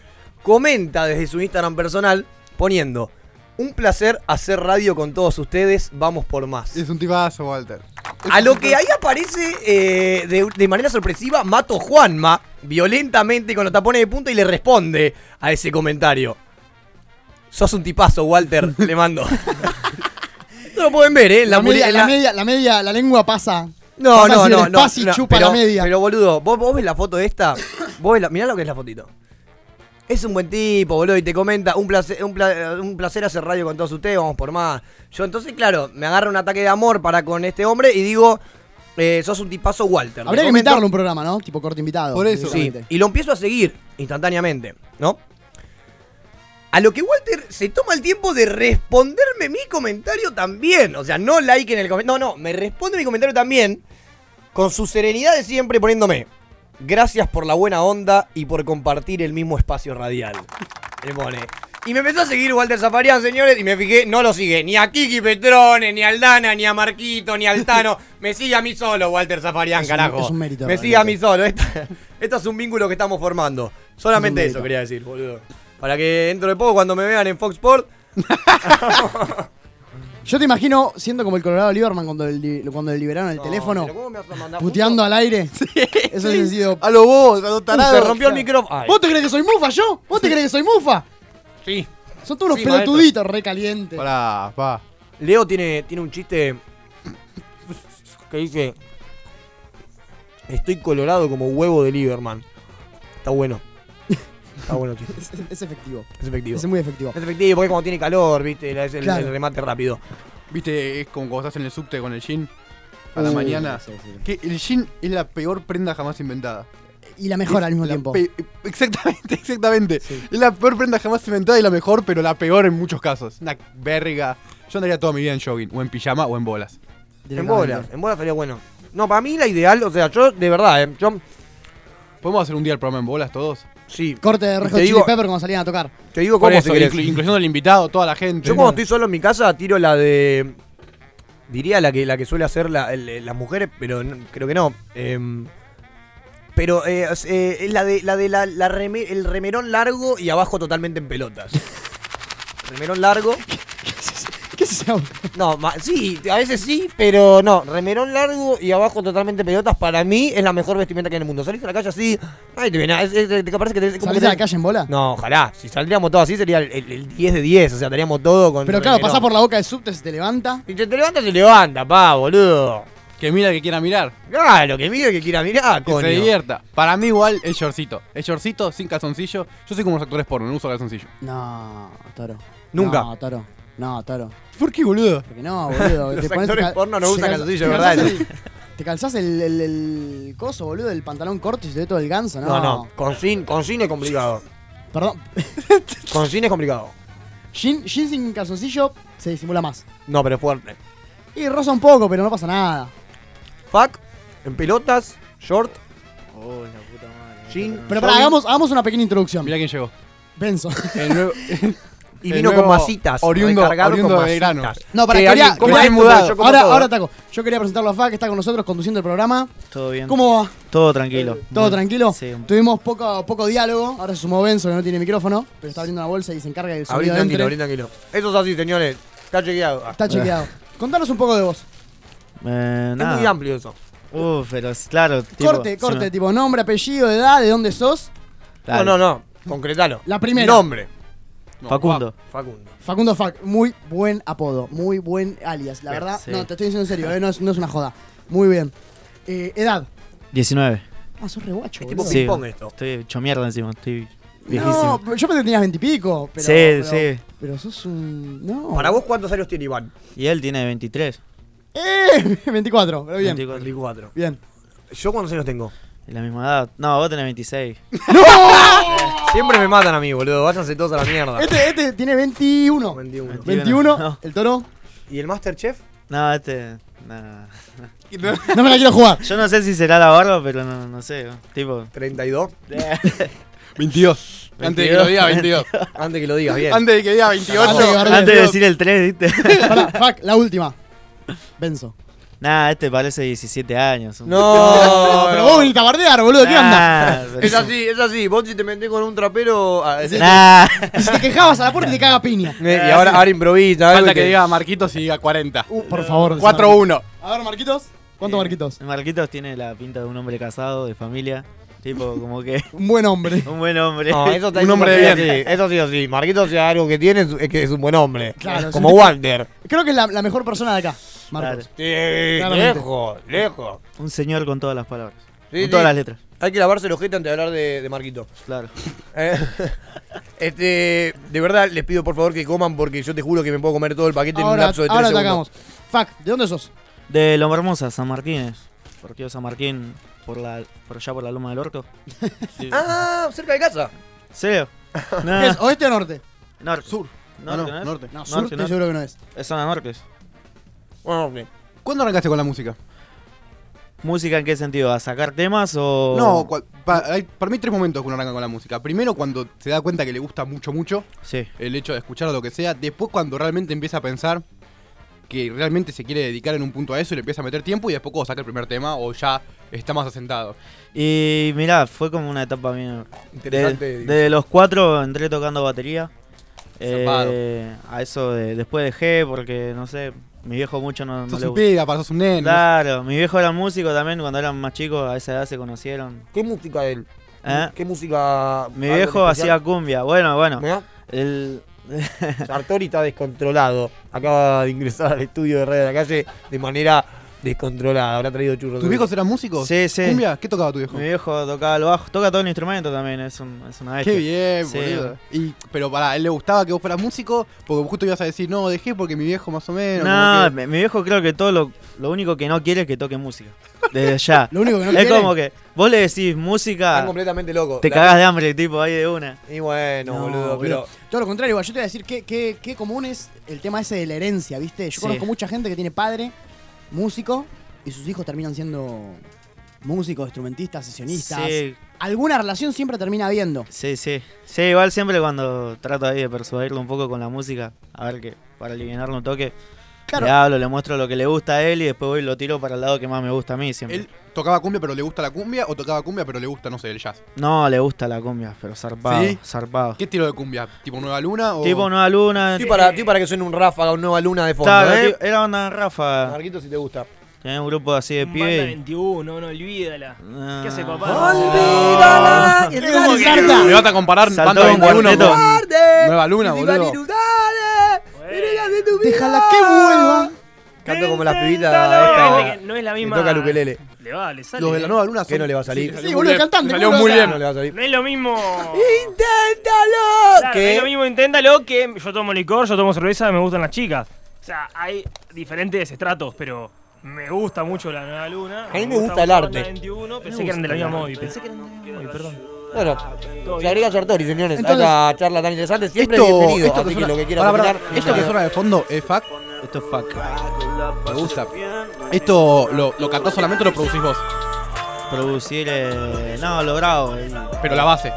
comenta desde su Instagram personal poniendo. Un placer hacer radio con todos ustedes. Vamos por más. Es un tipazo, Walter. A lo que ahí aparece eh, de, de manera sorpresiva Mato Juanma, violentamente con los tapones de punta y le responde a ese comentario. Sos un tipazo, Walter, le mando. Esto lo pueden ver, ¿eh? La, la, media, la, la- media, la media, la lengua pasa. No, pasa no, no, no, no, chupa pero, la media. Pero boludo, ¿vos, vos ves la foto de esta. Vos ves mirá lo que es la fotito. Es un buen tipo, boludo, y te comenta, un placer, un, pla- un placer hacer radio con todos ustedes, vamos por más. Yo entonces, claro, me agarro un ataque de amor para con este hombre y digo, eh, sos un tipazo Walter. Habría que comento- invitarlo a un programa, ¿no? Tipo corte invitado. Por eso. Sí, y lo empiezo a seguir instantáneamente, ¿no? A lo que Walter se toma el tiempo de responderme mi comentario también. O sea, no like en el comentario. No, no, me responde mi comentario también. Con su serenidad de siempre poniéndome. Gracias por la buena onda y por compartir el mismo espacio radial. Pone. Y me empezó a seguir Walter Zafarian, señores, y me fijé, no lo sigue ni a Kiki Petrone, ni a Aldana, ni a Marquito, ni a Altano. Me sigue a mí solo, Walter Zafarian, Es un- carajo. es un mérito, Me sigue a mí solo. Esto es un vínculo que estamos formando. Solamente Es eso quería decir, boludo. Para que dentro de poco, cuando me vean en Fox Sport, Yo te imagino siendo como el Colorado Lieberman cuando, el cuando le liberaron el No, teléfono, pero ¿cómo me vas a mandar puteando al aire. Eso ha sido. A lo vos, a lo tarado. se rompió el micrófono. Ay, ¿Vos te crees que soy mufa yo? ¿Vos te crees que soy mufa? sí. Son todos unos Sí, pelotuditos re calientes. Pará, pa. Leo tiene, tiene un chiste que dice: Estoy colorado como huevo de Lieberman. Está bueno. Está bueno el chiste. Es, es- es efectivo. Es efectivo. Es muy efectivo. Es efectivo porque cuando tiene calor, viste, es el, Claro. el remate rápido. Viste, es como cuando estás en el subte con el jean. A la Uh, mañana. sí, sí. Que el jean es la peor prenda jamás inventada. Y la mejor al mismo tiempo. Exactamente, exactamente. Sí. Es la peor prenda jamás inventada y la mejor, pero la peor en muchos casos. Una verga. Yo andaría toda mi vida en jogging, o en pijama, o en bolas. En Directamente. bola, en bola estaría bueno. No, para mí la ideal, o sea, yo de verdad, eh, yo ¿Podemos hacer un día el programa en bolas todos? Sí, Corte de Hot Chili Pepper cuando salían a tocar. te digo cómo eso, inclu- incluyendo al invitado, toda la gente. Yo cuando estoy solo en mi casa tiro la de. Diría la que, la que suele hacer la- el- las mujeres, pero no- creo que no. Em, pero eh, es, eh, es la de, la de la, la reme- el remerón largo y abajo totalmente en pelotas. remerón largo. No, ma- sí, a veces sí, pero no. Remerón largo y abajo totalmente en pelotas. Para mí es la mejor vestimenta que hay en el mundo. Salís a la calle así. Ay, te viene. Es, es- te parece que te, ¿Salís que a la te- calle en bola? No, ojalá. Si saldríamos todos así sería el, el- el 10 de 10. O sea, estaríamos todo con. Pero claro, pasás por la boca del subte, se te levanta. Si te, te levantas, se levanta, pa, boludo. Que mira el que quiera mirar. Claro, que mire que quiera mirar, Que coño. se divierta. Para mí igual el shortcito. El shortcito sin calzoncillo. Yo soy como los actores porno, no uso calzoncillo. No, Toro. Nunca. No, Toro. No, Toro. ¿Por qué, boludo? Porque no, boludo. Los te pones- actores porno no usan calza- calzoncillo, te ¿verdad? calzás el- Te calzás el, el, el coso, boludo, el pantalón corto y se te ve todo el ganso, ¿no? No, no, con sin, con sin es complicado. Perdón. Con sin es complicado. Jean, jean sin calzoncillo se disimula más. No, pero es fuerte. Y rosa un poco, pero no pasa nada. Fuck, en pelotas, short, Oh, la puta madre. jean. Pero pará, jogging, hagamos, hagamos una pequeña introducción. Mirá quién llegó. Benzo. El nuevo, Y vino nuevo con masitas. oriundo- con de masitas. No, para Que quería, alguien- ¿cómo quería- es mudado? Ahora, todo. ahora ataco. Yo quería presentarlo a Fa, que está con nosotros conduciendo el programa. Todo bien. ¿Cómo va? Todo tranquilo. ¿Todo Muy- tranquilo? Sí. Tuvimos poco, poco diálogo. Ahora se sumó Benzo, que no tiene micrófono, pero está abriendo una bolsa y se encarga del Abrí sonido tranquilo, entre. abrí tranquilo. Eso es así, señores. Está chequeado. Ah. Está chequeado. Contanos un poco de vos. Eh, Es nada. muy amplio eso. Uf, pero es claro. tipo, corte, si corte, no- tipo nombre, apellido, edad, de dónde sos. Dale. No, no, no. Concretalo. La primera. Nombre. Facundo. Facundo. Facundo Fac, muy buen apodo, muy buen alias. La Bien, verdad, sí. no, te estoy diciendo en serio, eh, no, es, no es una joda. Muy bien. Eh, edad. 19. Ah, sos re guacho, Es tipo. Sí. ping-pong esto. Estoy hecho mierda encima. Estoy viejísimo. No, yo pensé que tenías veintipico. Pero, Sí, pero, sí. Pero sos un. No. Para vos, ¿cuántos años tiene Iván? Y él tiene 23. ¡Eh! 24, pero bien. 24. 24. Bien. ¿Yo cuántos años tengo? Es la misma edad. No, vos tenés 26. Siempre me matan a mí, boludo. Váyanse todos a la mierda. Este, este tiene 21. 21. 21. No. El toro. ¿Y el Masterchef? No, este. No. No me la quiero jugar. Yo no sé si será la barba, pero no, no sé. Tipo. 32. 22. Antes de que lo diga 22. Antes que lo digas, bien. Antes de que diga 28. Antes de Antes de decir el 3, ¿viste? Pará, fuck, la última. Benzo. Nah, este parece 17 años. No, pero vos viniste a bardear, boludo, ¿qué onda? Es así, es así. Vos si te metés con un trapero. ah, es- Nah. Y si te quejabas a la puerta y te caga piña. Eh, y ahora, ahora improvisa. algo Falta que diga Marquitos y diga 40. Uh, por favor. 4-1. A ver, Marquitos. ¿Cuánto Marquitos? Marquitos tiene la pinta de un hombre casado, de familia. Tipo, como que. Un buen hombre. Un buen hombre. No, eso está Un hombre de bien. sí, Eso sí o sí. Marquitos, si hay algo que tiene, es que es un buen hombre. Claro, Como Walter. Creo que es la, la mejor persona de acá. Marcos. Claro. Sí, lejos, lejos. Un señor con todas las palabras. Sí, con sí. todas las letras. Hay que lavarse el ojete antes de hablar de, de Marquito. Claro. Eh, este, de verdad, les pido por favor que coman porque yo te juro que me puedo comer todo el paquete en un Ahora, lapso de tres ahora segundos. atacamos. Fuck, ¿de dónde sos? De Loma Hermosa, San Martínez. Partido San Martín por la por allá por la Loma del Orto. Sí. Ah, cerca de casa. ¿Serio? No. ¿Qué es? ¿Oeste o norte? Norte. Sur. Norte, Ah, no, ¿no es? norte. No, Norte, sur estoy norte. seguro que no es. Es zona norte. Bueno, sí. ¿Cuándo arrancaste con la música? ¿Música en qué sentido? ¿A sacar temas o.? No, cua- pa- hay- para mí hay tres momentos que uno arranca con la música. Primero, cuando se da cuenta que le gusta mucho, mucho, Sí. el hecho de escuchar lo que sea. Después, cuando realmente empieza a pensar que realmente se quiere dedicar en un punto a eso y le empieza a meter tiempo y después cuando saca el primer tema o ya está más asentado. Y mirá, fue como una etapa mía. Interesante. De, de los cuatro entré tocando batería. Eh, a eso de, después dejé porque, no sé, mi viejo mucho no, no sos le un sos un nene. Claro, mi viejo era músico también cuando eran más chicos, a esa edad se conocieron. ¿Qué música él? ¿Eh? ¿Qué música? Mi viejo en hacía cumbia. Bueno, bueno. Mirá, El, Sartori está descontrolado. Acaba de ingresar al estudio de Radio de la Calle de manera descontrolada. Habrá traído churros. ¿Tus viejos eran músicos? Sí, sí. ¿Cumbia? ¿Qué tocaba tu viejo? mi viejo tocaba el bajo, toca todo el instrumento también, es, un, es una bestia. Qué bien, Sí. boludo. Y, pero para él le gustaba que vos fueras músico, porque justo ibas a decir, no, dejé porque mi viejo más o menos. No, que- mi, viejo creo que todo lo, lo único que no quiere es que toque música. Desde ya. Lo único que no es quiere. como que vos le decís Están música, completamente locos. te cagás de hambre, tipo, ahí de una. Y bueno, No, boludo, boludo. pero. Todo lo contrario, igual yo te voy a decir qué, qué, qué común es el tema ese de la herencia, ¿viste? Yo Sí. conozco mucha gente que tiene padre, músico, y sus hijos terminan siendo músicos, instrumentistas, sesionistas. Sí, Alguna relación siempre termina habiendo. sí, sí. Sí, igual siempre cuando trato ahí de persuadirlo un poco con la música, a ver que para aliviarlo un toque, Claro. le hablo, le muestro lo que le gusta a él y después voy y lo tiro para el lado que más me gusta a mí siempre. ¿Él tocaba cumbia pero le gusta la cumbia o tocaba cumbia pero le gusta, no sé, el jazz? No, le gusta la cumbia, pero zarpado, ¿Sí? zarpado. ¿Qué estilo de cumbia? ¿Tipo Nueva Luna o...? Tipo Nueva Luna. Estoy para, estoy para que suene un ráfaga, una nueva luna de fondo, Claro, ¿eh? era onda Rafa. Marquito, si te gusta. Tenía un grupo así de Banda y- 21, no olvídala. Ah. ¿Qué hace papá? ¡Olvídala! ¿Qué dale, Sarta? Me vas a comparar Saltó Banda un 21 cuarteto. con Nueva Luna, boludo. Déjala que vuelva. Canto como las pibitas esta que no es la que misma. toca el ukelele. Le va, le sale. Los de la Nueva Luna ¿Qué son- no le va a salir? Sí, boludo, muy cantante, bien. Salió ¿cómo muy bien. No le va a salir. No es lo mismo. ¡Inténtalo! No es lo mismo, inténtalo que yo tomo licor, yo tomo cerveza, me gustan las chicas. O sea, hay diferentes estratos, pero me gusta mucho la Nueva Luna. A mí me gusta el arte. 21, pensé que eran de la misma móvil. Pensé que eran de la misma móvil, perdón. Bueno, bien. agrega Sartori, señores, Entonces- a esta charla tan interesante. Siempre Esto, bienvenido, esto así que que suena, lo que pará, opinar, esto que suena de fondo es fuck. Esto es fuck. Me gusta. Esto lo, lo cantás solamente o lo producís vos. Producir, eh, no, lo grabo. y- Pero la base.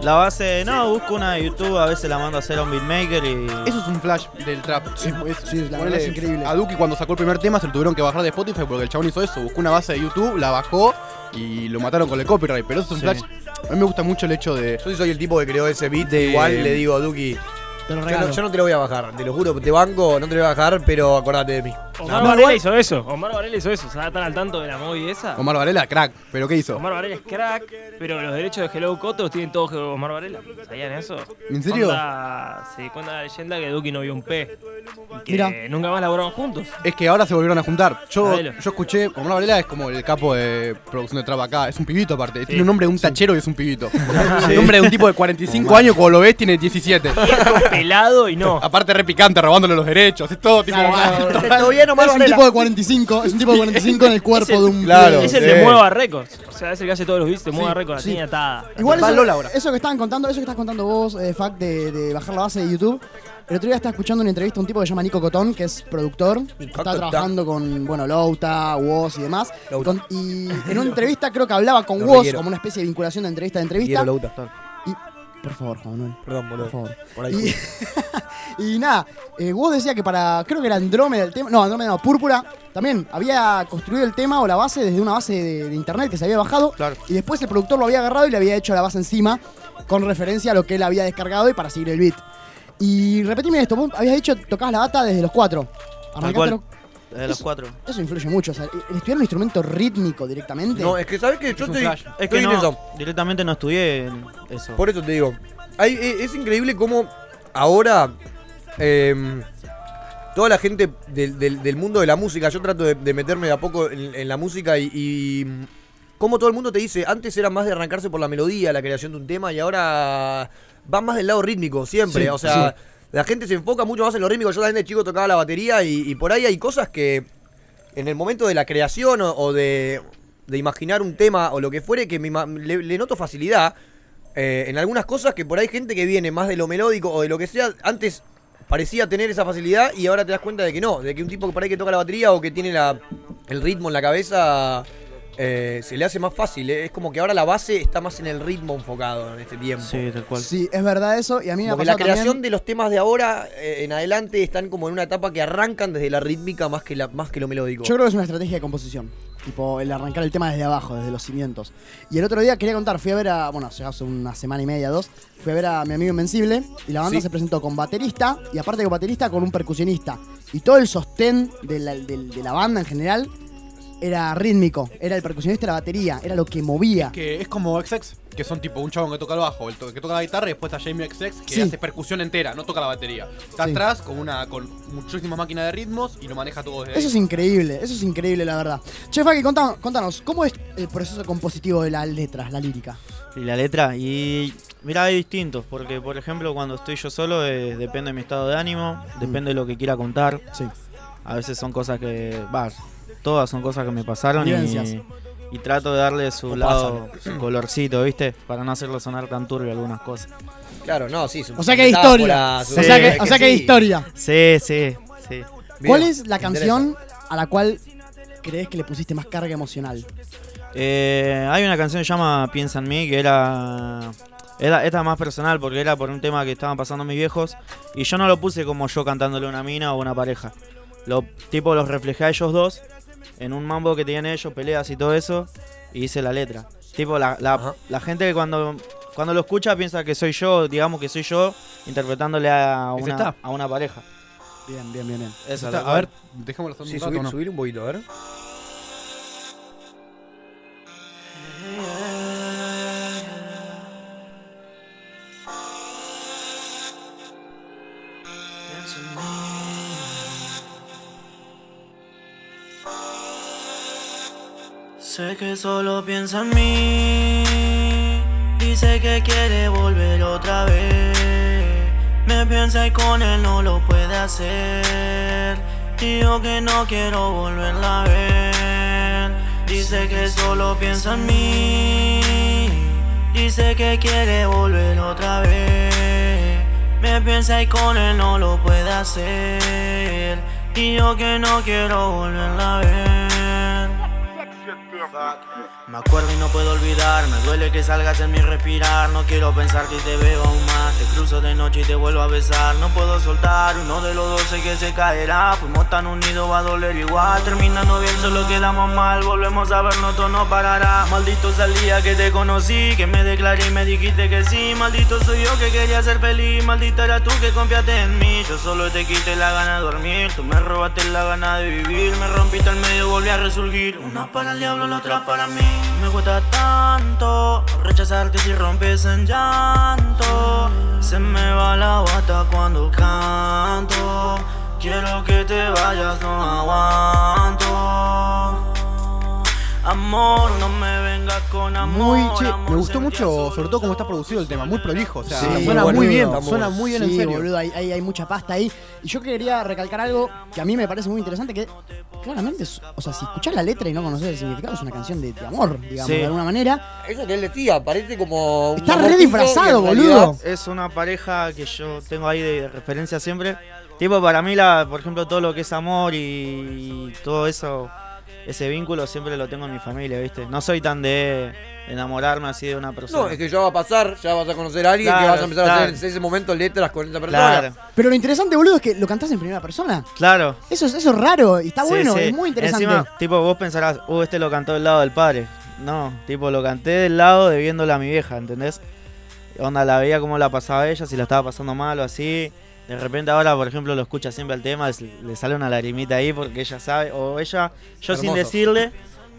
La base, no, busco una de YouTube, a veces la mando a hacer a un beatmaker y. Eso es un flash del trap. Es- es- sí, la verdad es increíble. A Duki cuando sacó el primer tema se lo tuvieron que bajar de Spotify porque el chabón hizo eso. Buscó una base de YouTube, la bajó y lo mataron con el copyright. Pero eso es un Sí. flash. A mí me gusta mucho el hecho de. Yo sí soy el tipo que creó ese beat. De- Igual le digo a Duki, Te lo Yo no, yo no te lo voy a bajar, te lo juro, te banco, no te lo voy a bajar, pero acordate de mí. Omar No, Varela hizo eso. Omar Varela hizo eso. ¿Están al tanto de la movie esa? Omar Varela, crack. ¿Pero qué hizo? Omar Varela es crack, pero los derechos de Hello Coto los tienen todos Omar Varela. ¿Sabían eso? ¿En serio? Cuenta, sí, cuenta la leyenda que Duki no vio un P. Y que Mira. nunca más laboraron juntos. Es que ahora se volvieron a juntar. Yo, yo escuché, Omar Varela es como el capo de producción de trap acá. Es un pibito aparte. Tiene un nombre de un tachero y es un pibito. El nombre de un tipo de 45 años, como lo ves, tiene 17. Pelado y no. Aparte re picante, robándole los derechos. Es todo tipo... Claro, claro. ¿Todo bien, Omar Es un tipo de 45, es un tipo de 45 en el cuerpo el- de un claro. Es el Sí. de Mueva Records. O sea, es el que hace todos los beats de Mueva Sí, Records. sí. La tiene atada. Igual eso, Lola ahora. eso que estaban contando, eso que estás contando vos, eh, Fact, de, de bajar la base de YouTube. El otro día estaba escuchando una entrevista a un tipo que se llama Nico Cotón, que es productor. Está trabajando con, bueno, Louta, Woz y demás. Louta. Con- y en una entrevista creo que hablaba con Woz, como una especie de vinculación de entrevista a entrevista. Por favor, Juan Manuel. Perdón, boludo. Por favor. Por ahí. Y, y nada, eh, Woz decía que para, creo que era Andrómeda el tema, no, Andrómeda no, Púrpura, también había construido el tema o la base desde una base de, de internet que se había bajado. Claro. Y después el productor lo había agarrado y le había hecho la base encima con referencia a lo que él había descargado y para seguir el beat. Y repetime esto, vos habías dicho tocabas la bata desde los cuatro. Arrancaste los- Desde los Eso- cuatro. Eso influye mucho, o sea, el estudiar un instrumento rítmico directamente. No, es que sabes que yo estoy. Es que en no, eso. directamente no estudié eso. Por eso te digo. Hay- e- es increíble cómo ahora em, toda la gente del, del- del mundo de la música, yo trato de, de meterme de a poco en, en la música y, y cómo todo el mundo te dice, antes era más de arrancarse por la melodía, la creación de un tema y ahora va más del lado rítmico siempre. Sí, o sea, la gente se enfoca mucho más en lo rítmico. Yo también de chico tocaba la batería y, por ahí hay cosas que en el momento de la creación o, de, de imaginar un tema o lo que fuere que me le, noto facilidad eh, en algunas cosas que por ahí gente que viene más de lo melódico o de lo que sea, antes parecía tener esa facilidad y ahora te das cuenta de que no, de que un tipo que por ahí que toca la batería o que tiene el ritmo en la cabeza eh, se le hace más fácil. eh. Es como que ahora la base está más en el ritmo enfocado en este tiempo. Sí, tal cual. Sí, es verdad eso, y a mí me ha la creación también- de los temas de ahora eh, en adelante están como en una etapa que arrancan desde la rítmica más que, la, más que lo melódico. Yo creo que es una estrategia de composición. Tipo, el arrancar el tema desde abajo, desde los cimientos. Y el otro día quería contar, fui a ver a. Bueno, ya hace una semana y media, dos. Fui a ver a mi amigo Invencible. Y la banda Sí. se presentó con baterista. Y aparte de baterista, con un percusionista. Y todo el sostén de la, del- de la banda en general era rítmico. Era el percusionista la batería. Era lo que movía. Que es como XX, que son tipo un chabón que toca el bajo, el to- que toca la guitarra y después está Jamie XX que Sí. hace percusión entera, no toca la batería. Está Sí. atrás con una con muchísimas máquinas de ritmos y lo maneja todo desde Eso es increíble, eso es increíble, la verdad. Che, Faki, contanos, contanos, ¿cómo es el proceso compositivo de las letras, la lírica? Y la letra, y mira, hay distintos, porque por ejemplo cuando estoy yo solo eh, depende de mi estado de ánimo, depende de lo que quiera contar. Sí. A veces son cosas que, va, todas son cosas que me pasaron y, y trato de darle su O lado, su colorcito, ¿viste? Para no hacerlo sonar tan turbio algunas cosas. Claro, no, sí. su- O sea que hay historia. su- O sea que, es o sea que hay historia. Sí, sí, sí. ¿Cuál es la canción a la cual crees que le pusiste más carga emocional? Eh, hay una canción que se llama Piensa en mí, que era, era. Esta es más personal porque era por un tema que estaban pasando mis viejos. Y yo no lo puse como yo cantándole a una mina o una pareja. Lo, tipo, los reflejé a ellos dos en un mambo que tenían ellos, peleas y todo eso. Y hice la letra. Tipo, la, la, gente que cuando, cuando lo escucha piensa que soy yo, digamos que soy yo, interpretándole a una, está. a una pareja. Bien, bien, bien, bien. Esa, Está- a ver, dejémoslo hacer Sí, un rato, subir, ¿no? subir un poquito, a ver. Sé que solo piensa en mí. Dice que quiere volver otra vez. Me piensa y con él no lo puede hacer. Y yo que no quiero volverla a ver. Dice que solo piensa en mí. Dice que quiere volver otra vez. Me piensa y con él no lo puede hacer. Y yo que no quiero volverla a ver. Me acuerdo y no puedo olvidar, me duele que salgas en mi respirar. No quiero pensar que te veo aún más. Te cruzo de noche y te vuelvo a besar. No puedo soltar uno de los sé que se caerá. Fuimos tan unidos, va a doler igual. Terminando bien, solo quedamos mal. Volvemos a vernos, todo no parará. Maldito día que te conocí, que me declaré y me dijiste que sí. Maldito soy yo que quería ser feliz. Maldita era tú que confiaste en mí. Yo solo te quité la gana de dormir. Tú me robaste la gana de vivir. Me rompiste al medio, volví a resurgir. Una para el diablo, la para mí. Me cuesta tanto rechazarte si rompes en llanto. Se me va la bata cuando canto. Quiero que te vayas, no aguanto. Amor, no me vengas con amor. Muy, che, amor, me gustó mucho, sobre todo cómo está producido el tema, muy prolijo, o sea, Sí, suena boludo, muy bien, estamos- suena muy bien en serio. boludo, hay, hay- hay mucha pasta ahí. Y yo quería recalcar algo que a mí me parece muy interesante, que claramente, o sea, si escuchás la letra y no conoces el significado, es una canción de, de amor, digamos, Sí. de alguna manera. Eso que él decía, parece como. Está re disfrazado, boludo. Es una pareja que yo tengo ahí de referencia siempre. Tipo, para mí, la, por ejemplo, todo lo que es amor y todo eso, ese vínculo siempre lo tengo en mi familia, ¿viste? No soy tan de enamorarme así de una persona. No, es que ya va a pasar, ya vas a conocer a alguien que Claro, vas a empezar a hacer en ese momento letras con esa persona. Claro, Pero lo interesante, boludo, es que lo cantás en primera persona. claro. Eso es, eso es raro y está Sí, bueno, sí. es muy interesante. Encima, tipo, vos pensarás, uh, este lo cantó del lado del padre. No, tipo, lo canté del lado de viéndola a mi vieja, ¿entendés? Onda, la veía como la pasaba ella, si la estaba pasando mal o así. De repente ahora, por ejemplo, lo escucha siempre el tema, le sale una lagrimita ahí porque ella sabe, o ella, yo sin decirle,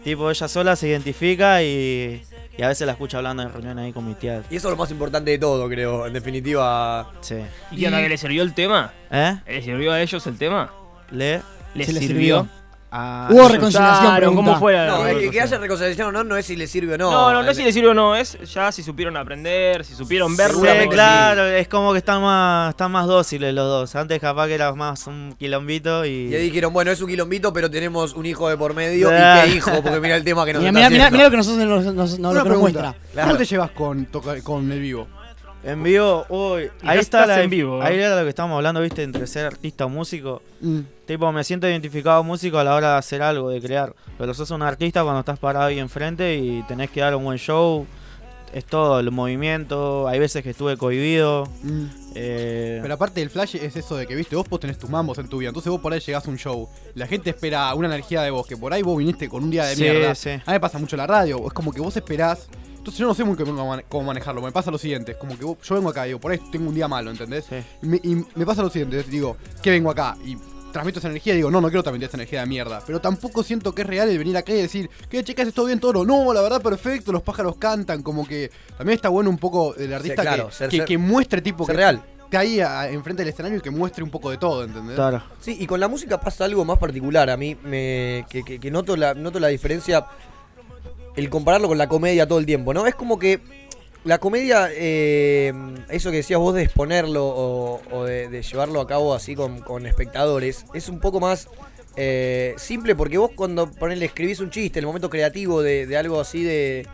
tipo, ella sola se identifica y, y a veces la escucha hablando en reunión ahí con mi tía. Y eso es lo más importante de todo, creo. En definitiva. Sí. ¿Y qué onda, que le sirvió el tema? ¿Eh? ¿Le sirvió a ellos el tema? ¿Le? ¿Les Se le sirvió? sirvió. Ah, Hubo reconciliación. ¿cómo fue la No, es que, que reconciliación? haya reconciliación o no, no es si le sirve o no. No, no, no es si le sirve o no, es ya si supieron aprender, si supieron ver Sí, claro, es como que están más, están más dóciles los dos. Antes capaz que era más un quilombito y... Y ahí dijeron, bueno, es un quilombito, pero tenemos un hijo de por medio. ¿Y qué hijo? Porque mira el tema que nos Mira, mira, mira, lo que nosotros nos, nos- nos- Una nos pregunta, muestra. Claro. ¿cómo te llevas con, toca- con el vivo? En vivo, uy, Y ahí está la, en vivo, Ahí ¿eh? era lo que estábamos hablando, viste, entre ser artista o músico. Mm. Tipo, me siento identificado músico a la hora de hacer algo, de crear. Pero sos un artista cuando estás parado ahí enfrente y tenés que dar un buen show. Es todo, el movimiento. Hay veces que estuve cohibido. Mm. eh, Pero aparte del flash es eso de que, viste, vos, vos tenés tus mambos en tu vida, entonces vos por ahí llegás a un show, la gente espera una energía de vos, que por ahí vos viniste con un día de Sí, mierda. sí. A mí me pasa mucho la radio, es como que vos esperás, entonces yo no sé muy bien cómo mane- cómo manejarlo, me pasa lo siguiente, es como que yo vengo acá, digo, por ahí tengo un día malo, ¿entendés? Sí. Y, me, y me pasa lo siguiente, digo, ¿qué vengo acá? Y transmito esa energía y digo, no, no quiero transmitir esa energía de mierda. Pero tampoco siento que es real el venir acá y decir, ¿qué chicas, todo bien, todo? No, la verdad, perfecto, los pájaros cantan, como que también está bueno un poco el artista Sí, claro, que, ser- que, ser- que muestre tipo ser que real. ahí a- enfrente del escenario y que muestre un poco de todo, ¿entendés? claro. Sí, y con la música pasa algo más particular. A mí me, que, que- que noto, la, noto la diferencia, el compararlo con la comedia todo el tiempo, ¿no? Es como que la comedia, eh, eso que decías vos de exponerlo o, o de, llevarlo a cabo así con, con espectadores, es un poco más eh, simple porque vos cuando ponele, escribís un chiste, el momento creativo de, de algo así de,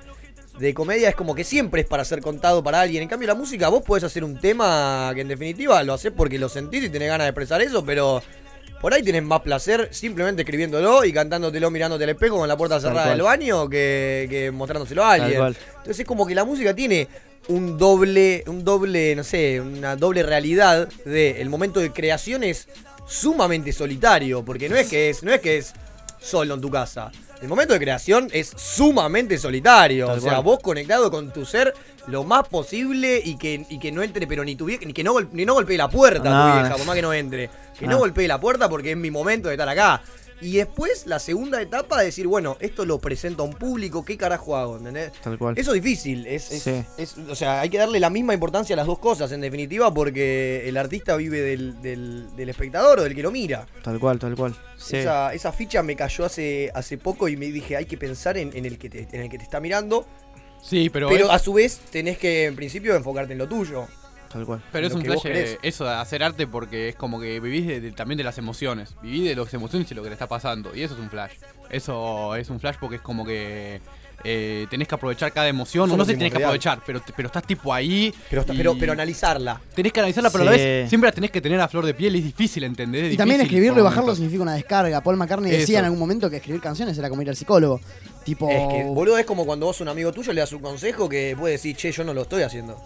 de comedia es como que siempre es para ser contado para alguien. En cambio, la música, vos podés hacer un tema que en definitiva lo haces porque lo sentís y tenés ganas de expresar eso, pero por ahí tenés más placer simplemente escribiéndolo y cantándotelo mirándote al espejo con la puerta cerrada del baño que, que mostrándoselo a alguien. Entonces es como que la música tiene un doble, un doble, no sé, una doble realidad de el momento de creación es sumamente solitario, porque no es que es, no es que es solo en tu casa. El momento de creación es sumamente solitario. Tal o sea, cual. vos conectado con tu ser lo más posible y que, y que no entre, pero ni tu vieja, ni que no, ni no golpee la puerta No, tu vieja, por más que no entre. Que No. no golpee la puerta porque es mi momento de estar acá. Y después la segunda etapa de decir, bueno, esto lo presento a un público, ¿qué carajo hago? ¿Entendés? Tal cual. Eso es difícil, es, es- Sí. es- o sea, hay que darle la misma importancia a las dos cosas, en definitiva, porque el artista vive del, del- del espectador o del que lo mira. Tal cual, tal cual. Sí. Esa, esa ficha me cayó hace, hace poco y me dije, hay que pensar en, en el, que te, en el que te está mirando, Sí, pero, pero, es, a su vez tenés que, en principio, enfocarte en lo tuyo. Tal cual. pero es un flash eso de hacer arte porque es como que vivís de- de- también de las emociones. Vivís de las emociones y lo que le está pasando. Y eso es un flash. Eso es un flash porque es como que eh, tenés que aprovechar cada emoción. Eso o no sé si tenés que aprovechar, pero, pero estás tipo ahí. Pero, está- pero, pero analizarla. Tenés que analizarla, pero a la vez siempre la tenés que tener a flor de piel. Es difícil, ¿entendés? Es Y también escribirlo y bajarlo significa una descarga. Paul McCartney Eso. decía en algún momento que escribir canciones era como ir al psicólogo. Tipo. Es que, boludo, es como cuando vos a un amigo tuyo le das un consejo que puede decir, che, yo no lo estoy haciendo.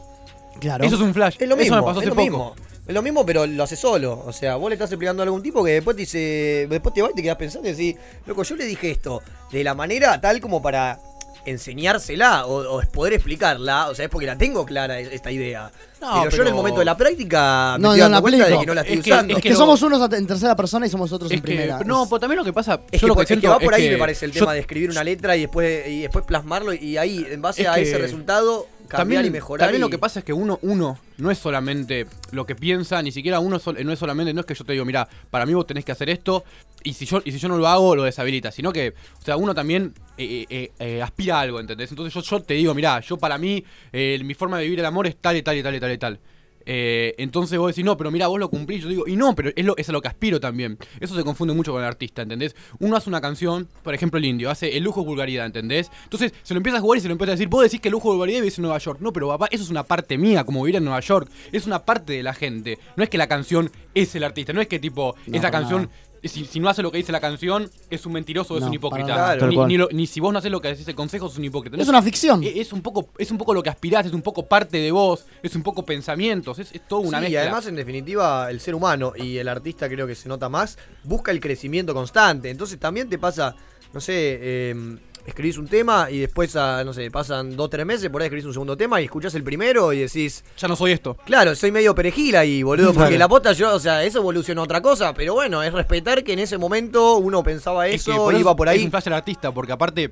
Claro. Eso es un flash. Es lo Eso mismo, me pasó es hace lo poco. mismo. Es lo mismo, pero lo haces solo. O sea, vos le estás explicando a algún tipo que después te dice. Después te va y te quedas pensando y decís, loco, yo le dije esto de la manera tal como para enseñársela o, poder explicarla. O sea, es porque la tengo clara e- esta idea. No, pero, yo en pero- el momento de la práctica me No, estoy no dando la cuenta de que no la estoy Es que- usando. Es que, lo- somos unos en tercera persona y somos otros Es en que, primera. no, pues también lo que pasa. Es yo que, lo es que va por es ahí, que me parece, el yo- tema de escribir una letra y después, y después plasmarlo y ahí, en base Es a que ese resultado, también, y mejorar. También y- lo que pasa es que uno, uno no es solamente lo que piensa, ni siquiera uno sol- no es solamente, no es que yo te digo, mira, para mí vos tenés que hacer esto, y si yo, y si yo no lo hago, lo deshabilita, sino que, o sea, uno también eh, eh, eh, aspira a algo, ¿entendés? Entonces yo, yo te digo, mira, yo para mí, eh, mi forma de vivir el amor es tal y tal y tal y tal y tal. Eh, entonces vos decís, no, pero mira, vos lo cumplís. Yo digo, y no, pero es, lo, es a lo que aspiro también. Eso se confunde mucho con el artista, ¿entendés? Uno hace una canción, por ejemplo, el indio, hace el lujo es vulgaridad, ¿entendés? Entonces se lo empieza a jugar y se lo empieza a decir, vos decís que el lujo es vulgaridad vivís en Nueva York. No, pero papá, eso es una parte mía, como vivir en Nueva York. Es una parte de la gente. No es que la canción es el artista, no es que tipo, No, esa canción. Si, si no hace lo que dice la canción, es un mentiroso o es No, un hipócrita. Tal Ni, cual. ni lo- ni si vos no haces lo que decís el consejo, sos un hipócrita. No Es una ficción. es, es un poco, es un poco lo que aspirás, es un poco parte de vos, es un poco pensamientos, es, es todo una Sí, y mezcla. además, en definitiva, el ser humano y el artista creo que se nota más, busca el crecimiento constante. Entonces también te pasa, no sé, eh, escribís un tema y después, a, no sé, pasan dos tres meses, por ahí escribís un segundo tema y escuchás el primero y decís, ya no soy esto. claro, soy medio perejil ahí, boludo, porque Claro. la pota yo, o sea, eso evolucionó a otra cosa, pero bueno, es respetar que en ese momento uno pensaba Es que eso, eso iba por Es ahí. un flash del artista, porque aparte,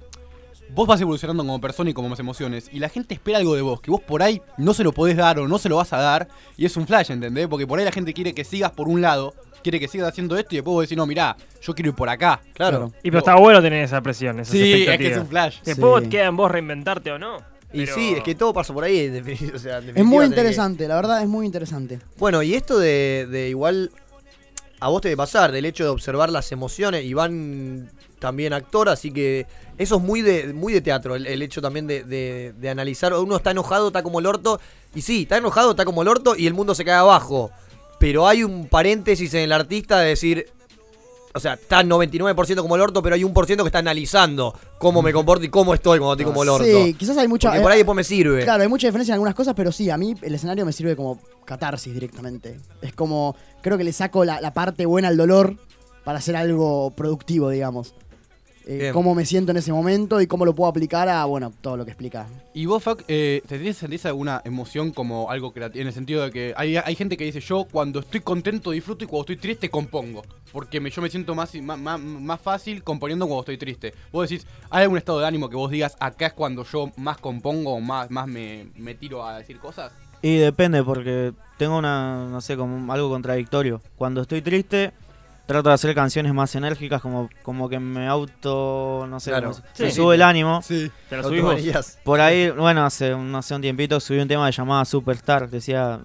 vos vas evolucionando como persona y como más emociones, y la gente espera algo de vos, que vos por ahí no se lo podés dar o no se lo vas a dar, y es un flash, ¿entendés? Porque por ahí la gente quiere que sigas por un lado, quiere que sigas haciendo esto, y después vos decís, no, mirá, yo quiero ir por acá. Claro. Y pero está bueno tener esa presión, esas Sí, es que es un flash. Después Sí. queda en vos reinventarte o no. Y pero- sí, es que todo pasa por ahí. o sea, Es muy que- interesante, la verdad es muy interesante. Bueno, y esto de, de igual a vos te debe pasar, del hecho de observar las emociones, Iván también actor, así que eso es muy de, muy de teatro, el, el hecho también de, de- de analizar, uno está enojado, está como el orto, y sí, está enojado, está como el orto, y el mundo se cae abajo, pero hay un paréntesis en el artista de decir, o sea, está 99% como el orto, pero hay un por ciento que está analizando cómo me comporto y cómo estoy cuando estoy como el orto. Sí, quizás hay mucha. Porque por ahí después me sirve. Claro, hay mucha diferencia en algunas cosas, pero sí, a mí el escenario me sirve como catarsis directamente. Es como, creo que le saco la, la parte buena al dolor para hacer algo productivo, digamos. Eh, cómo me siento en ese momento y cómo lo puedo aplicar a, bueno, todo lo que explica. Y vos, Fac, eh, ¿te sentís- sentís alguna emoción como algo creativo? En el sentido de que hay, hay gente que dice, yo cuando estoy contento disfruto y cuando estoy triste compongo. Porque me- yo me siento más, más, más, más fácil componiendo cuando estoy triste. Vos decís, ¿hay algún estado de ánimo que vos digas, acá es cuando yo más compongo o más, más me, me tiro a decir cosas? Y depende, porque tengo una, no sé, como algo contradictorio. Cuando estoy triste, trato de hacer canciones más enérgicas, como, como que me auto, no sé, Claro. como- Sí, me sube el ánimo. Sí. ¿Te lo varías. Por ahí, bueno, hace, un- hace un tiempito subí un tema que llamaba Superstar. Decía,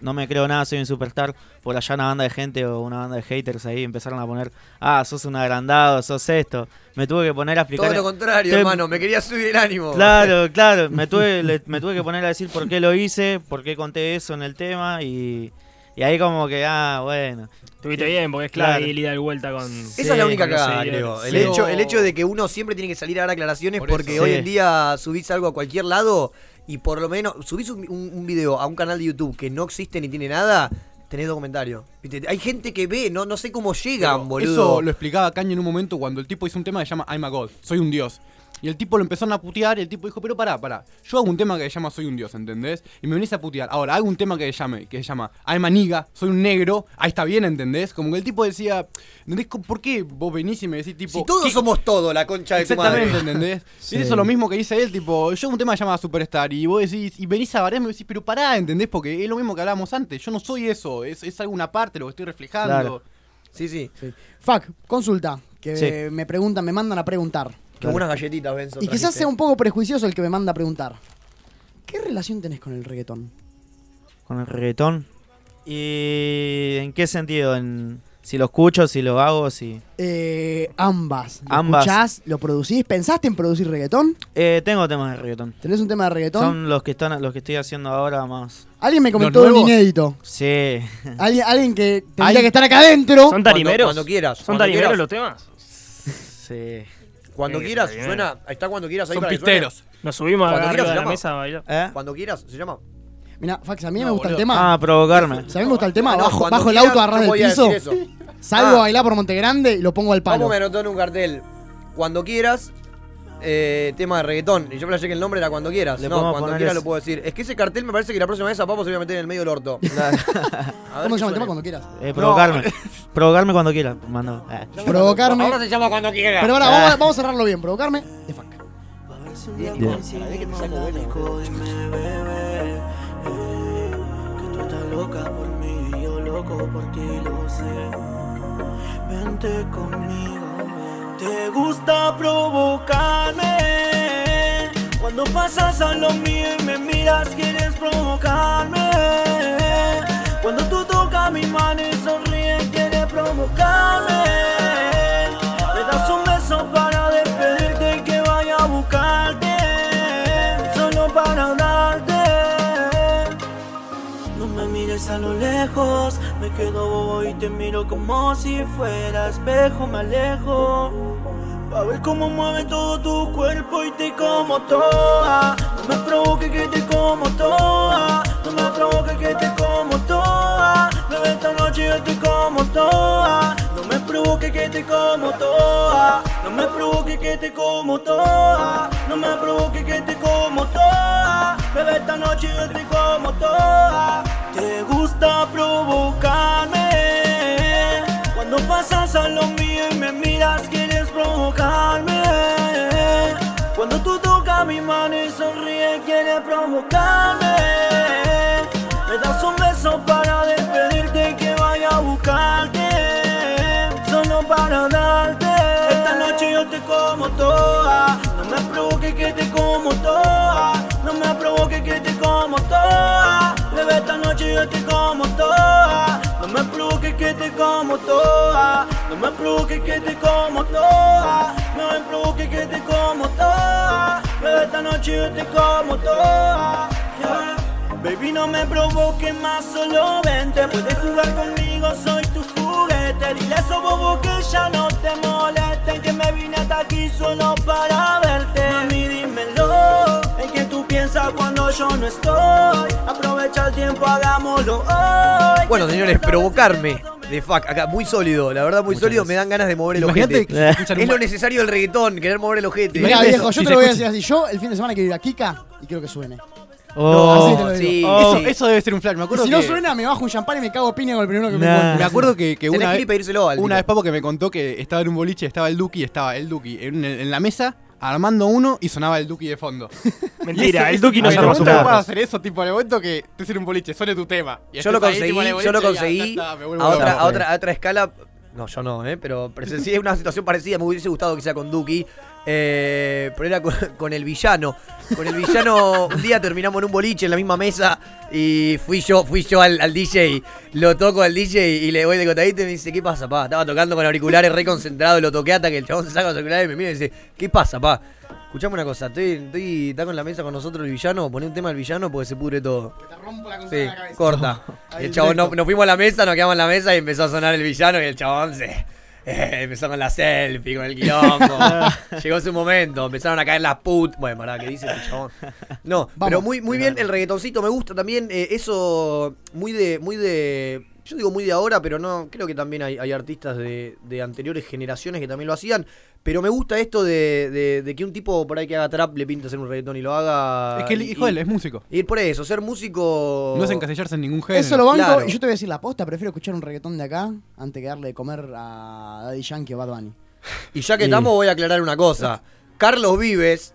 no me creo nada, soy un superstar. Por allá una banda de gente o una banda de haters ahí empezaron a poner, ah, sos un agrandado, sos esto. Me tuve que poner a explicar. Todo lo contrario, Te- hermano, me quería subir el ánimo. Claro, claro. Me tuve, le- me tuve que poner a decir por qué lo hice, por qué conté eso en el tema y, y ahí como que, ah, bueno. Estuviste bien, porque es clave Claro. ir y dar vuelta con. Esa es la única cagada, creo. El, Sí. hecho, el hecho de que uno siempre tiene que salir a dar aclaraciones Por porque eso. hoy Sí. en día subís algo a cualquier lado y por lo menos subís un, un- un video a un canal de YouTube que no existe ni tiene nada, tenés dos comentarios. ¿Viste? Hay gente que ve, no, no sé cómo llegan, Pero boludo. Eso lo explicaba Kanye en un momento cuando el tipo hizo un tema que se llama I'm a God, soy un dios. Y el tipo lo empezaron a putear y el tipo dijo, pero pará, pará, yo hago un tema que se llama Soy un dios, ¿entendés? Y me venís a putear. Ahora, hago un tema que se, llame, que se llama I'm a nigga, soy un negro, ahí está bien, ¿entendés? Como que el tipo decía, ¿entendés? ¿Por qué vos venís y me decís tipo... si todos ¿qué- somos todo, la concha de tu madre. Exactamente, ¿entendés? Sí. Y eso es lo mismo que dice él, tipo, yo hago un tema que se llama Superstar y vos decís, y venís a variarme y decís, pero pará, ¿entendés? Porque es lo mismo que hablábamos antes, yo no soy eso, es, es alguna parte lo que estoy reflejando. Claro. Sí, sí. Fac, consulta, que Sí. me preguntan, me mandan a preguntar. Qué buenas galletitas, Benzo. Y quizás trajiste. sea un poco prejuicioso el que me manda a preguntar. ¿Qué relación tenés con el reggaetón? Con el reggaetón. ¿Y en qué sentido? En, Si lo escucho, si lo hago, si... Eh, ambas. ¿Lo Ambas. escuchás? ¿Lo producís? ¿Pensaste en producir reggaetón? Eh, tengo temas de reggaetón. ¿Tenés un tema de reggaetón? Son los que están, los que estoy haciendo ahora más. Alguien me comentó un inédito. Sí. Alguien, alguien que tendría que estar acá adentro. ¿Son tarimeros? Cuando quieras, ¿Son cuando tarimeros quieras. los temas? Sí. Cuando Sí, quieras, suena. Está cuando quieras ahí Son para que pisteros. Nos subimos Cuando arriba quieras de la llama. mesa a bailar. ¿Eh? Cuando quieras, se llama. Mira, Fax, a mí No, me gusta el boludo. tema. Ah, provocarme. Si a mí me gusta el tema, No, bajo, cuando bajo el quieras, auto, agarras yo del voy a piso, decir eso. salgo Ah. a bailar por Montegrande y lo pongo al palo. Vamos me anotó en un cartel. Cuando quieras, eh, tema de reggaetón. Y yo pensé que el nombre era cuando quieras. Le no, cuando quieras lo puedo decir. Es que ese cartel me parece que la próxima vez a Papo se voy a meter en el medio del orto. ¿Cómo se llama el tema? Cuando quieras. Eh, provocarme. provocarme cuando quiera. Mando. Eh. Provocarme. Ahora se llama cuando quieras. Pero ahora Ah. vamos, a- vamos a cerrarlo bien. Provocarme de Fac. Que tú estás loca por mí y yo loco por ti, lo sé. Vente conmigo. Te gusta provocarme. Pasas a lo mío y me miras, quieres provocarme. Cuando tú tocas mi mano y sonríes, quieres provocarme. Me das un beso para despedirte y que vaya a buscarte. Solo para darte. No me mires a lo lejos, me quedo bobo y te miro como si fuera espejo, me alejo. Pa' ver cómo mueve todo tu cuerpo y te como toda. No me provoque que te como toda. No me provoque que te como toda. Bebé, esta noche yo te como toda. No me provoque que te como toda. No me provoque que te como toda. No me provoque que te como toda. Bebé, esta noche yo te como toda. Te gusta provocarme. Cuando pasas a lo mío y me miras, quieres provocarme. Cuando tú tocas mi mano y sonríes, quieres provocarme. Me das un beso para despedirte y que vaya a buscarte. Solo para darte. Esta noche yo te como toda. No me provoque que te como toda. No me provoque que te como toda. Bebé, esta noche yo te como toda. No me provoque que te como toda. No me provoque que te como toda. No me provoque que te como toda. Bebé, esta noche yo te como toda. Yeah. Baby, no me provoques más, solo vente. Puedes jugar conmigo, soy tu juguete. Dile a esos bobos que ya no te molesten. Que me vine hasta aquí solo para verte. Yo no estoy. Aprovecha el tiempo, hagámoslo hoy. Bueno, señores, provocarme de fuck. Acá, muy sólido, la verdad, muy sólido. Me dan ganas de mover el Imagínate ojete. que Es lo necesario del reggaetón, querer mover el ojete. Mira, Imagínate viejo, eso, yo si te lo voy a decir así. Yo el fin de semana quiero ir a Kika y quiero que suene. Oh, Así te lo digo. sí. Oh. Eso, eso debe ser un flash. Me Y acuerdo si que, no suena, me bajo un champán y me cago piña con el primero que me Nah. encuentre. me acuerdo que, que Tenés una que ir vez, y pedírselo al una tipo. vez Papo que me contó que estaba en un boliche, estaba el Duki, estaba el Duki en, en la mesa armando uno y sonaba el Duki de fondo. Mentira, el Duki no eso- se arma su momento que porro. puedas hacer eso, tipo, en el momento que estés en un boliche, suene tu tema. y Yo lo ahí, conseguí, tipo, el yo lo conseguí ya está, me vuelvo a otra, loco. a otra, a otra escala. No, yo no, ¿eh? Pero presencié una situación parecida. Me hubiese gustado que sea con Duki. eh, pero era con, el villano. Con el villano, un día terminamos en un boliche en la misma mesa. Y fui yo, fui yo al, DJ. Lo toco al DJ y le voy de cotadito y me dice, ¿qué pasa, pa? Estaba tocando con auriculares re concentrado, lo toqué hasta que el chabón se saca los auriculares y me mira y dice, ¿qué pasa, pa? Escuchame una cosa, estoy, estoy, está con la mesa con nosotros el villano, poné un tema al villano porque se pudre todo. Sí, corta. Ahí El chabón, no- nos fuimos a la mesa, nos quedamos en la mesa y empezó a sonar el villano y el chabón se... eh, empezó con la selfie, con el quilombo. Llegó su momento, empezaron a caer las put. Bueno, pará, ¿qué dice el chabón? No, pero muy, muy bien el reggaetoncito, me gusta también eh, eso muy de, muy de. Yo digo muy de ahora, pero no, creo que también hay, hay artistas de, de anteriores generaciones que también lo hacían. Pero me gusta esto de, de- de que un tipo por ahí que haga trap le pinta hacer un reggaetón y lo haga. Es que el hijo de él es músico. Y por eso, ser músico. No es encasillarse en ningún género. Eso lo banco Claro. y yo te voy a decir la posta, prefiero escuchar un reggaetón de acá antes que darle de comer a Daddy Yankee o Bad Bunny. Y ya que estamos, voy a aclarar una cosa. Carlos Vives,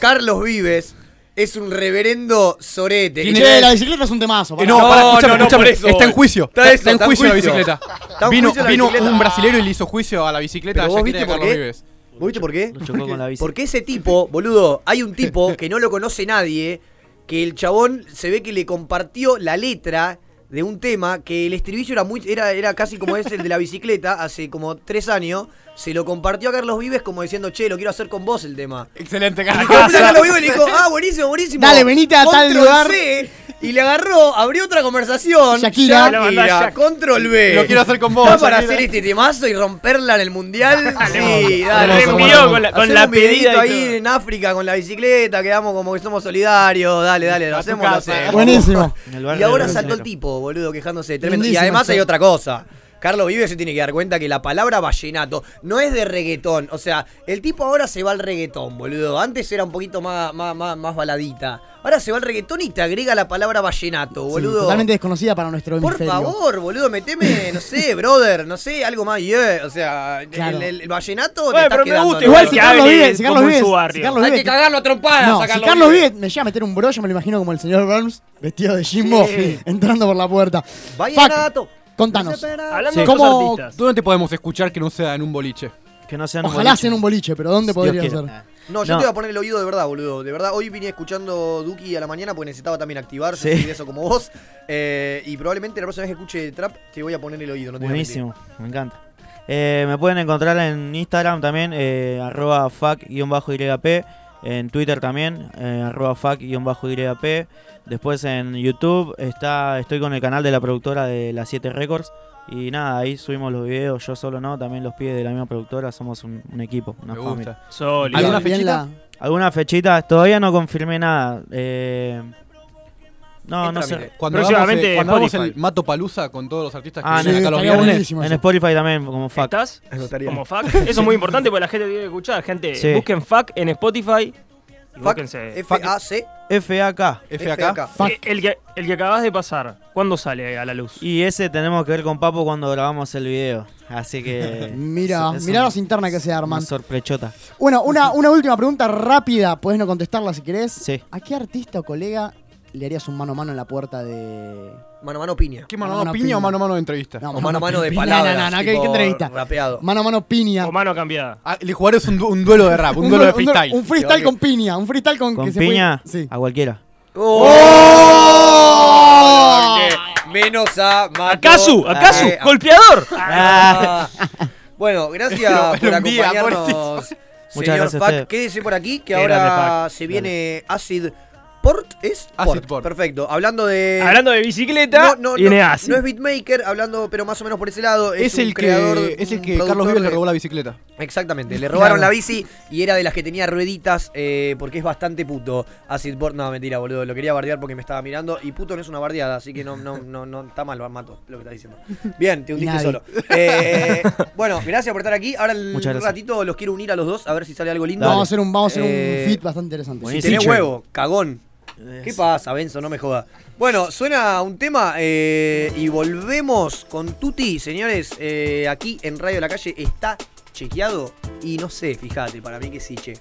Carlos Vives es un reverendo sorete. Tiene- Che, la bicicleta es un temazo. Eh, pará. no, No, pará, no, escúchame, no, escúchame, por eso. Está en juicio. Está Está, eso, en está en juicio la juicio. bicicleta. Está en Vino, juicio la vino bicicleta. un brasilero y le hizo juicio a la bicicleta Pero vos viste por qué? ¿Vos viste por qué? Lo chocó con la bici. Porque ese tipo, boludo, hay un tipo que no lo conoce nadie, que el chabón se ve que le compartió la letra de un tema que el estribillo era muy era, era casi como es el de la bicicleta hace como tres años. Se lo compartió a Carlos Vives como diciendo, che, lo quiero hacer con vos el tema. Excelente, Y Carlos Vives le dijo, ah, buenísimo, buenísimo. Dale, venite a tal lugar. C, y le agarró, abrió otra conversación. Shakira. Shakira, control B. Lo quiero hacer con vos, ¿Está para Shakira. hacer este temazo y romperla en el mundial? sí, Le dale. reenvió con la- con la un pedida ahí todo. en África con la bicicleta, quedamos como que somos solidarios. Dale, dale, lo hacemos, lo hacemos. Buenísimo. Y ahora de saltó el tipo, boludo, quejándose. Tremendo. Y además hay otra cosa. Carlos Vives se tiene que dar cuenta que la palabra vallenato no es de reggaetón. O sea, el tipo ahora se va al reggaetón, boludo. Antes era un poquito más, más, más, más baladita. Ahora se va al reggaetón y te agrega la palabra vallenato, Sí, boludo. totalmente desconocida para nuestro Por hemisferio. favor, boludo, meteme, no sé, brother, no sé, algo más, yeah. O sea, Claro. el, el- el vallenato te Bueno, estás pero me quedando, gusta. Igual que si Carlos Vives, si Carlos Vives, su barrio. si Carlos Hay que Vives, cagarlo a trompadas no, a si Carlos Carlos Vives. Vives me lleva a meter un bro, yo me lo imagino como el señor Burns, vestido de Jimbo, Sí. entrando por la puerta. Vallenato. Contanos. Hablando Sí. de ¿Cómo- artistas. ¿Dónde te podemos escuchar que no sea en un boliche? Que no sean un Ojalá boliche. sea en un boliche, pero ¿dónde Dios podría quiera. ser? No, yo No. te voy a poner el oído de verdad, boludo. De verdad, hoy vine escuchando Duki a la mañana porque necesitaba también activarse, Sí. soy de eso como vos. Eh, y probablemente la próxima vez que escuche trap te voy a poner el oído, no te voy a mentir. Buenísimo, me encanta. Eh, me pueden encontrar en Instagram también, eh, arroba fuck-yp, en Twitter también, eh, arroba fuck-yp. Después en YouTube está, estoy con el canal de la productora de las 7 Records. Y nada, ahí subimos los videos, yo solo no, también los pibes de la misma productora, somos un, un equipo, una Me familia. gusta. ¿Alguna fechita? ¿Alguna fechita? Todavía no confirmé nada. Eh, no, no sé. Cuando hagamos, Próximamente el, cuando hagamos Spotify. el Mato Palusa con todos los artistas que Ah, vienen Sí, acá los estaría viernes. buenísimo En eso. Spotify también, como fuck. ¿Estás? Eso estaría. Como fuck. Eso es muy importante porque la gente tiene que escuchar. Gente, Sí. busquen fuck en Spotify. Y Fuck, búsquense. F-A-C, FAK. FAK. Fuck. Eh, El que, el que acabas de pasar, ¿cuándo sale a la luz? Y ese tenemos que ver con Papo cuando grabamos el video. Así que. Mira, es- es mirá un- las internas que se Una arman. sorprechota. Bueno, una, una última pregunta rápida, puedes no contestarla si querés. Sí. ¿A qué artista o colega le harías un mano a mano en la puerta de. mano a mano piña. ¿Qué mano a Mano mano piña piña. o mano a mano de entrevista? No, O mano a mano de piña, palabras. No, no, no, ¿qué, tipo qué entrevista? Rapeado. Mano a mano piña. O mano cambiada. Ah, le jugaré un, du- un duelo de rap, un, duelo de freestyle. Un freestyle con piña, un freestyle con, Con que se piña, puede- Sí. a cualquiera. ¡Oh! Menos a Mato. ¡Acaso! ¿Acaso? Eh, ¡Golpeador! ah. Bueno, gracias por acompañarnos. Muchas señor gracias a Pac. Quédese por aquí, que Qué ahora se viene Acid Port. ¿Es? Acid Port. Perfecto. Hablando de. Hablando de bicicleta, no, no, viene no, Acid. no es beatmaker, hablando, pero más o menos por ese lado. Es, el creador. que, es el que Carlos Vives le robó la bicicleta. Exactamente, le robaron Claro. la bici y era de las que tenía rueditas eh, porque es bastante puto. Acid Port, no, mentira, boludo. Lo quería bardear porque me estaba mirando y puto no es una bardeada, así que no, no, no, no está mal, mato lo que estás diciendo. Bien, te hundiste Nadie. solo. Eh, bueno, gracias por estar aquí. Ahora en Muchas un gracias. ratito los quiero unir a los dos a ver si sale algo lindo. Vamos a hacer un, vamos a hacer Eh, un fit bastante interesante. Si tenés huevo, cagón. ¿Qué pasa, Benzo? No me joda. Bueno, suena un tema eh, y volvemos con Tuti, señores. eh, aquí en Radio La Calle está chequeado y no sé, fíjate, para mí que sí, che.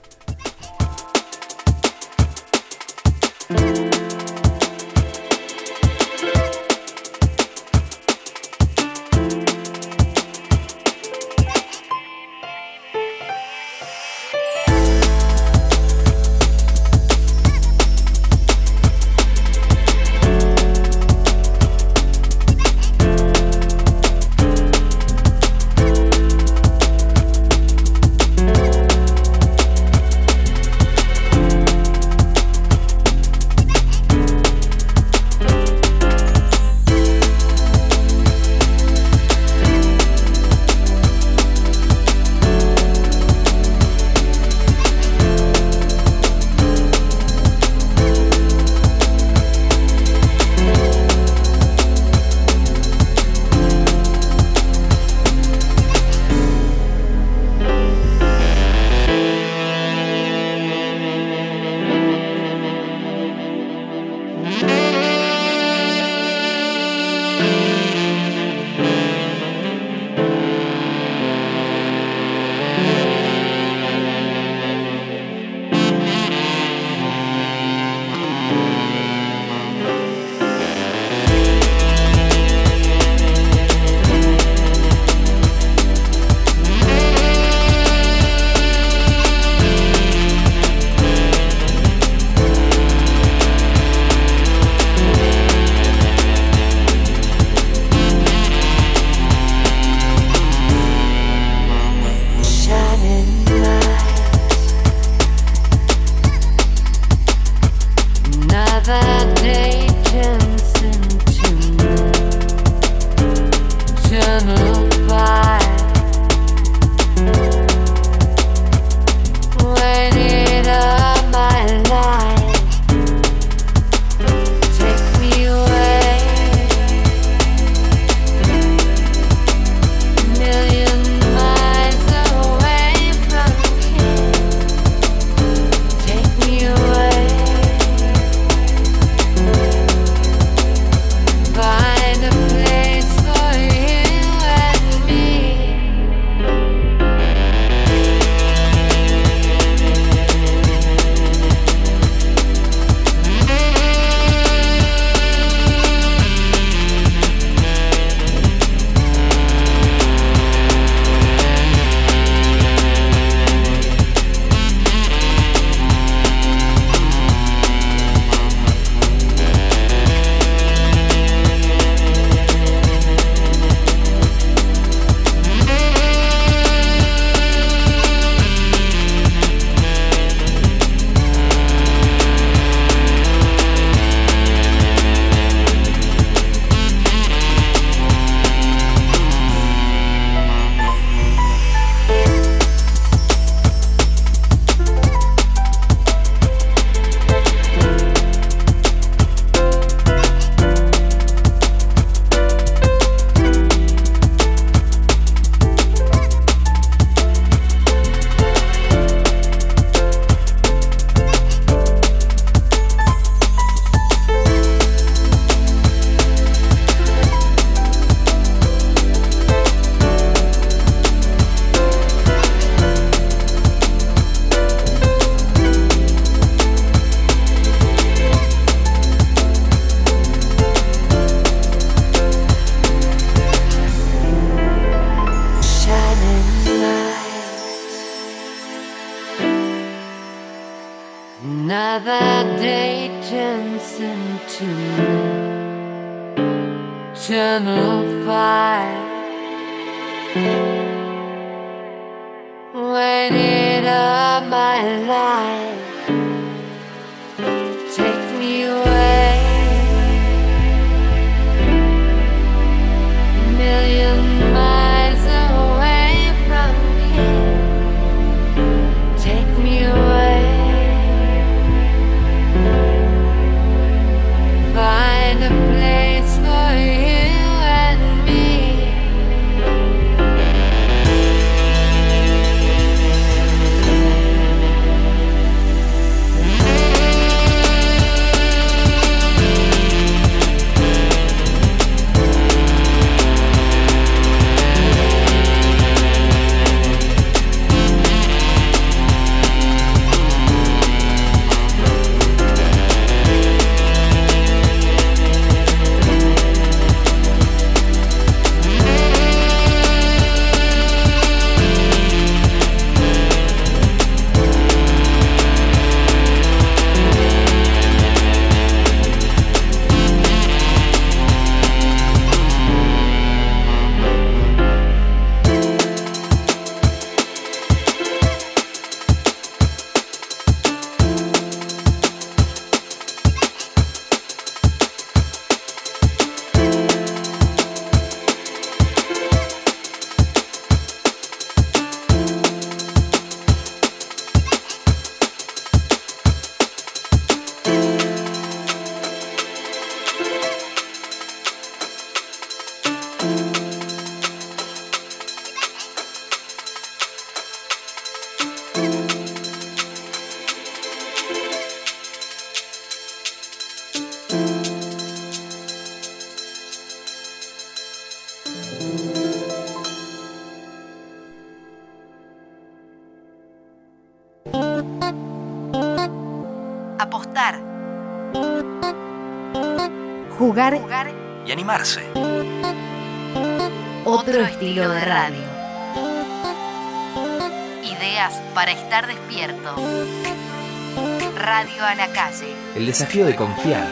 desafío de confiar.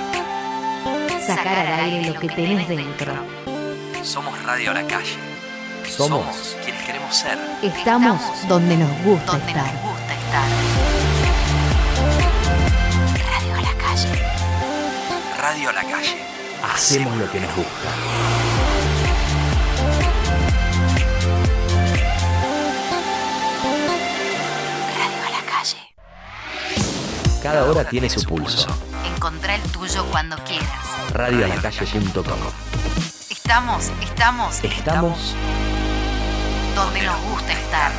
Sacar al aire lo que tenés dentro. Somos Radio a La Calle. Somos, quienes queremos ser. Estamos donde nos gusta donde estar. Nos gusta estar. Radio a La Calle. Radio a La Calle. Hacemos lo que nos gusta. Radio La Calle. cada hora tiene su pulso. Encontrá el tuyo cuando quieras. Radioalacalle.com Estamos, estamos, Estamos donde nos gusta estar.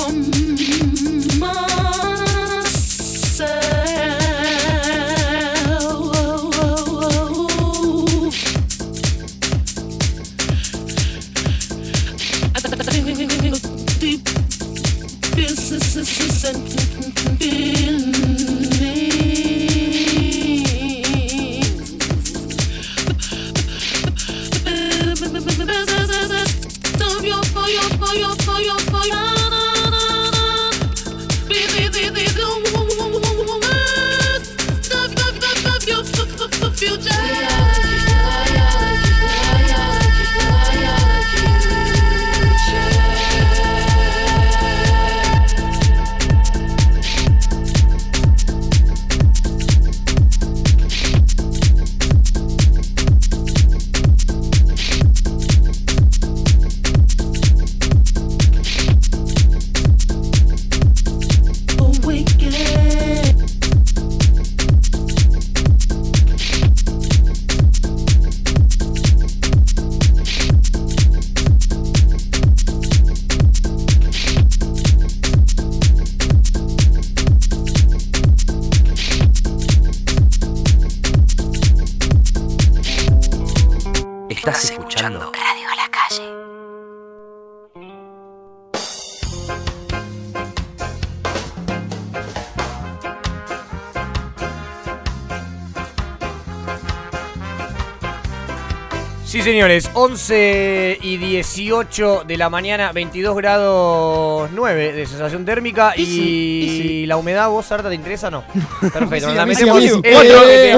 on. Señores, 11 y 18 de la mañana, 22 grados 9 de sensación térmica y, la humedad, ¿vos, Arta, te interesa o no? Perfecto, Sí, la metemos sí. te-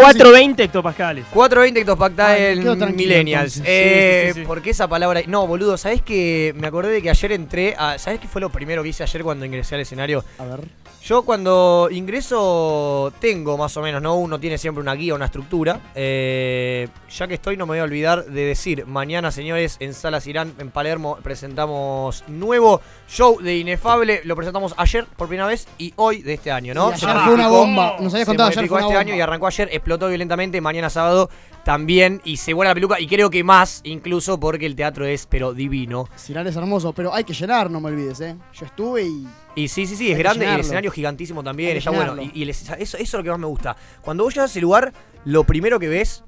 420 hectopascales. 420 hectopascales tranquilo, millennials. Eh, sí. ¿Por qué esa palabra? No, boludo, ¿sabés que me acordé de que ayer entré a... ¿Sabés qué fue lo primero que hice ayer cuando ingresé al escenario? A ver. Yo cuando ingreso tengo más o menos, ¿no? Uno tiene siempre una guía, una estructura. Eh, ya que estoy, no me voy a olvidar de decir, mañana, señores, en Salas Irán, en Palermo, presentamos nuevo show de Inefable. Lo presentamos ayer por primera vez y hoy de este año, ¿no? Y Se ayer fue una bomba. Nos habías se contado, ayer modificó fue una este año y arrancó ayer, explotó violentamente. Mañana sábado también y se vuela la peluca y creo que más, incluso porque el teatro es, pero divino. Sirar es hermoso, pero hay que llenar, no me olvides, ¿eh? Yo estuve y. Y sí, sí, sí, es grande, el llenarlo. escenario gigantísimo también, está bueno. Y, y el es- eso, eso es lo que más me gusta. Cuando vos llegas a ese lugar, lo primero que ves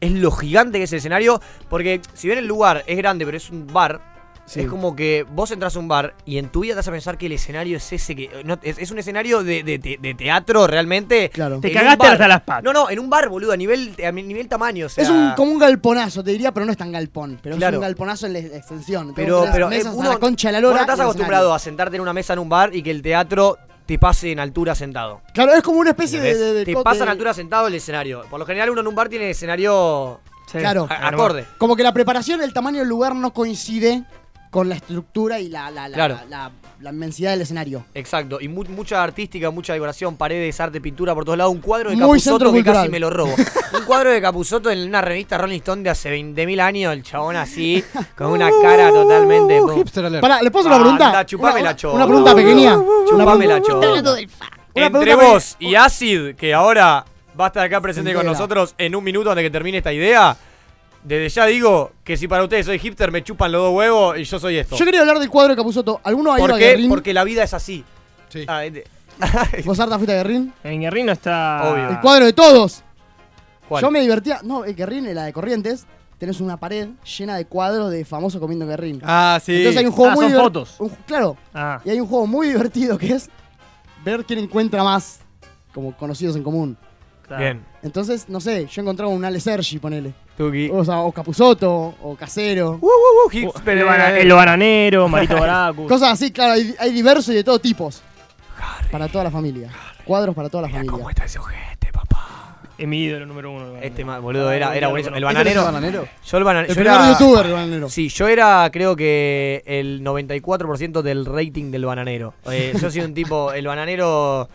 es lo gigante que es el escenario. Porque si bien el lugar es grande, pero es un bar, Sí. es como que vos entras a un bar y en tu vida te vas a pensar que el escenario es ese que. no, es, es un escenario de, de- de- de teatro realmente. Claro. Te cagaste bar. hasta las patas. No, no, en un bar, boludo, a nivel, a nivel tamaño. O sea, Es un, como un galponazo, te diría, pero no es tan galpón. Pero Claro. es un galponazo en la extensión. Pero, pero eh, mesas a uno, la concha de la vos lora. no estás acostumbrado a sentarte en una mesa en un bar y que el teatro te pase en altura sentado. Claro, es como una especie de. ¿Entendés? de- de te pasa en altura sentado el escenario. Por lo general uno en un bar tiene escenario Claro. a- acorde. Como que la preparación, el tamaño del lugar no coincide con la estructura y la, la, la, Claro. la- la inmensidad del escenario. Exacto, y mu- mucha artística, mucha decoración, paredes, arte, pintura por todos lados. Un cuadro de Muy centro Capuzotto que casi me lo robo. un cuadro de Capuzotto en una revista Rolling Stone de hace 20.000 años, el chabón así, con una cara totalmente... Pará, ¿le puedo hacer una pregunta? Anda, chupámela, Una- cho. una pregunta pequeña. Chupámela, Una cho. pregunta- Una Entre vos y Acid, que ahora va a estar acá presente con nosotros en un minuto antes de que termine esta idea. Desde ya digo que si para ustedes soy hipster, me chupan los dos huevos y yo soy esto. Yo quería hablar del cuadro de Capuzotto. ¿Alguno ha ido ¿Por a qué? Guerrín? Porque la vida es así. Sí. Ah, este- ¿Vos, Arta, fuiste a Guerrín? En Guerrín no está. Obvio. El cuadro de todos. ¿Cuál? Yo me divertía. No, el Guerrín, la de Corrientes, tenés una pared llena de cuadros de famosos comiendo en Guerrín. Ah, sí. Entonces hay un juego Ah, muy son divert- fotos. un- claro. Ah. Y hay un juego muy divertido que es ver quién encuentra más como conocidos en común. Claro. Bien. Entonces, no sé, yo encontraba un Ale Sergi, ponele. Tuki. O, sea, o Capuzotto, o Casero. Uh, uh, uh, hipster, El, bana- el bananero, Marito Baracus. Cosas así, claro, hay, hay diversos y de todo tipos. Para toda la familia. Cuadros para toda la familia. ¿Cómo está ese ojete, papá? Es mi ídolo número uno. Este ma- boludo era, era buenísimo. El ¿Este bananero. es el bananero? Yo el bananero. El yo primer era- youtuber, el bananero. Sí, yo era creo que el 94% del rating del bananero. Eh, yo soy un tipo, el bananero...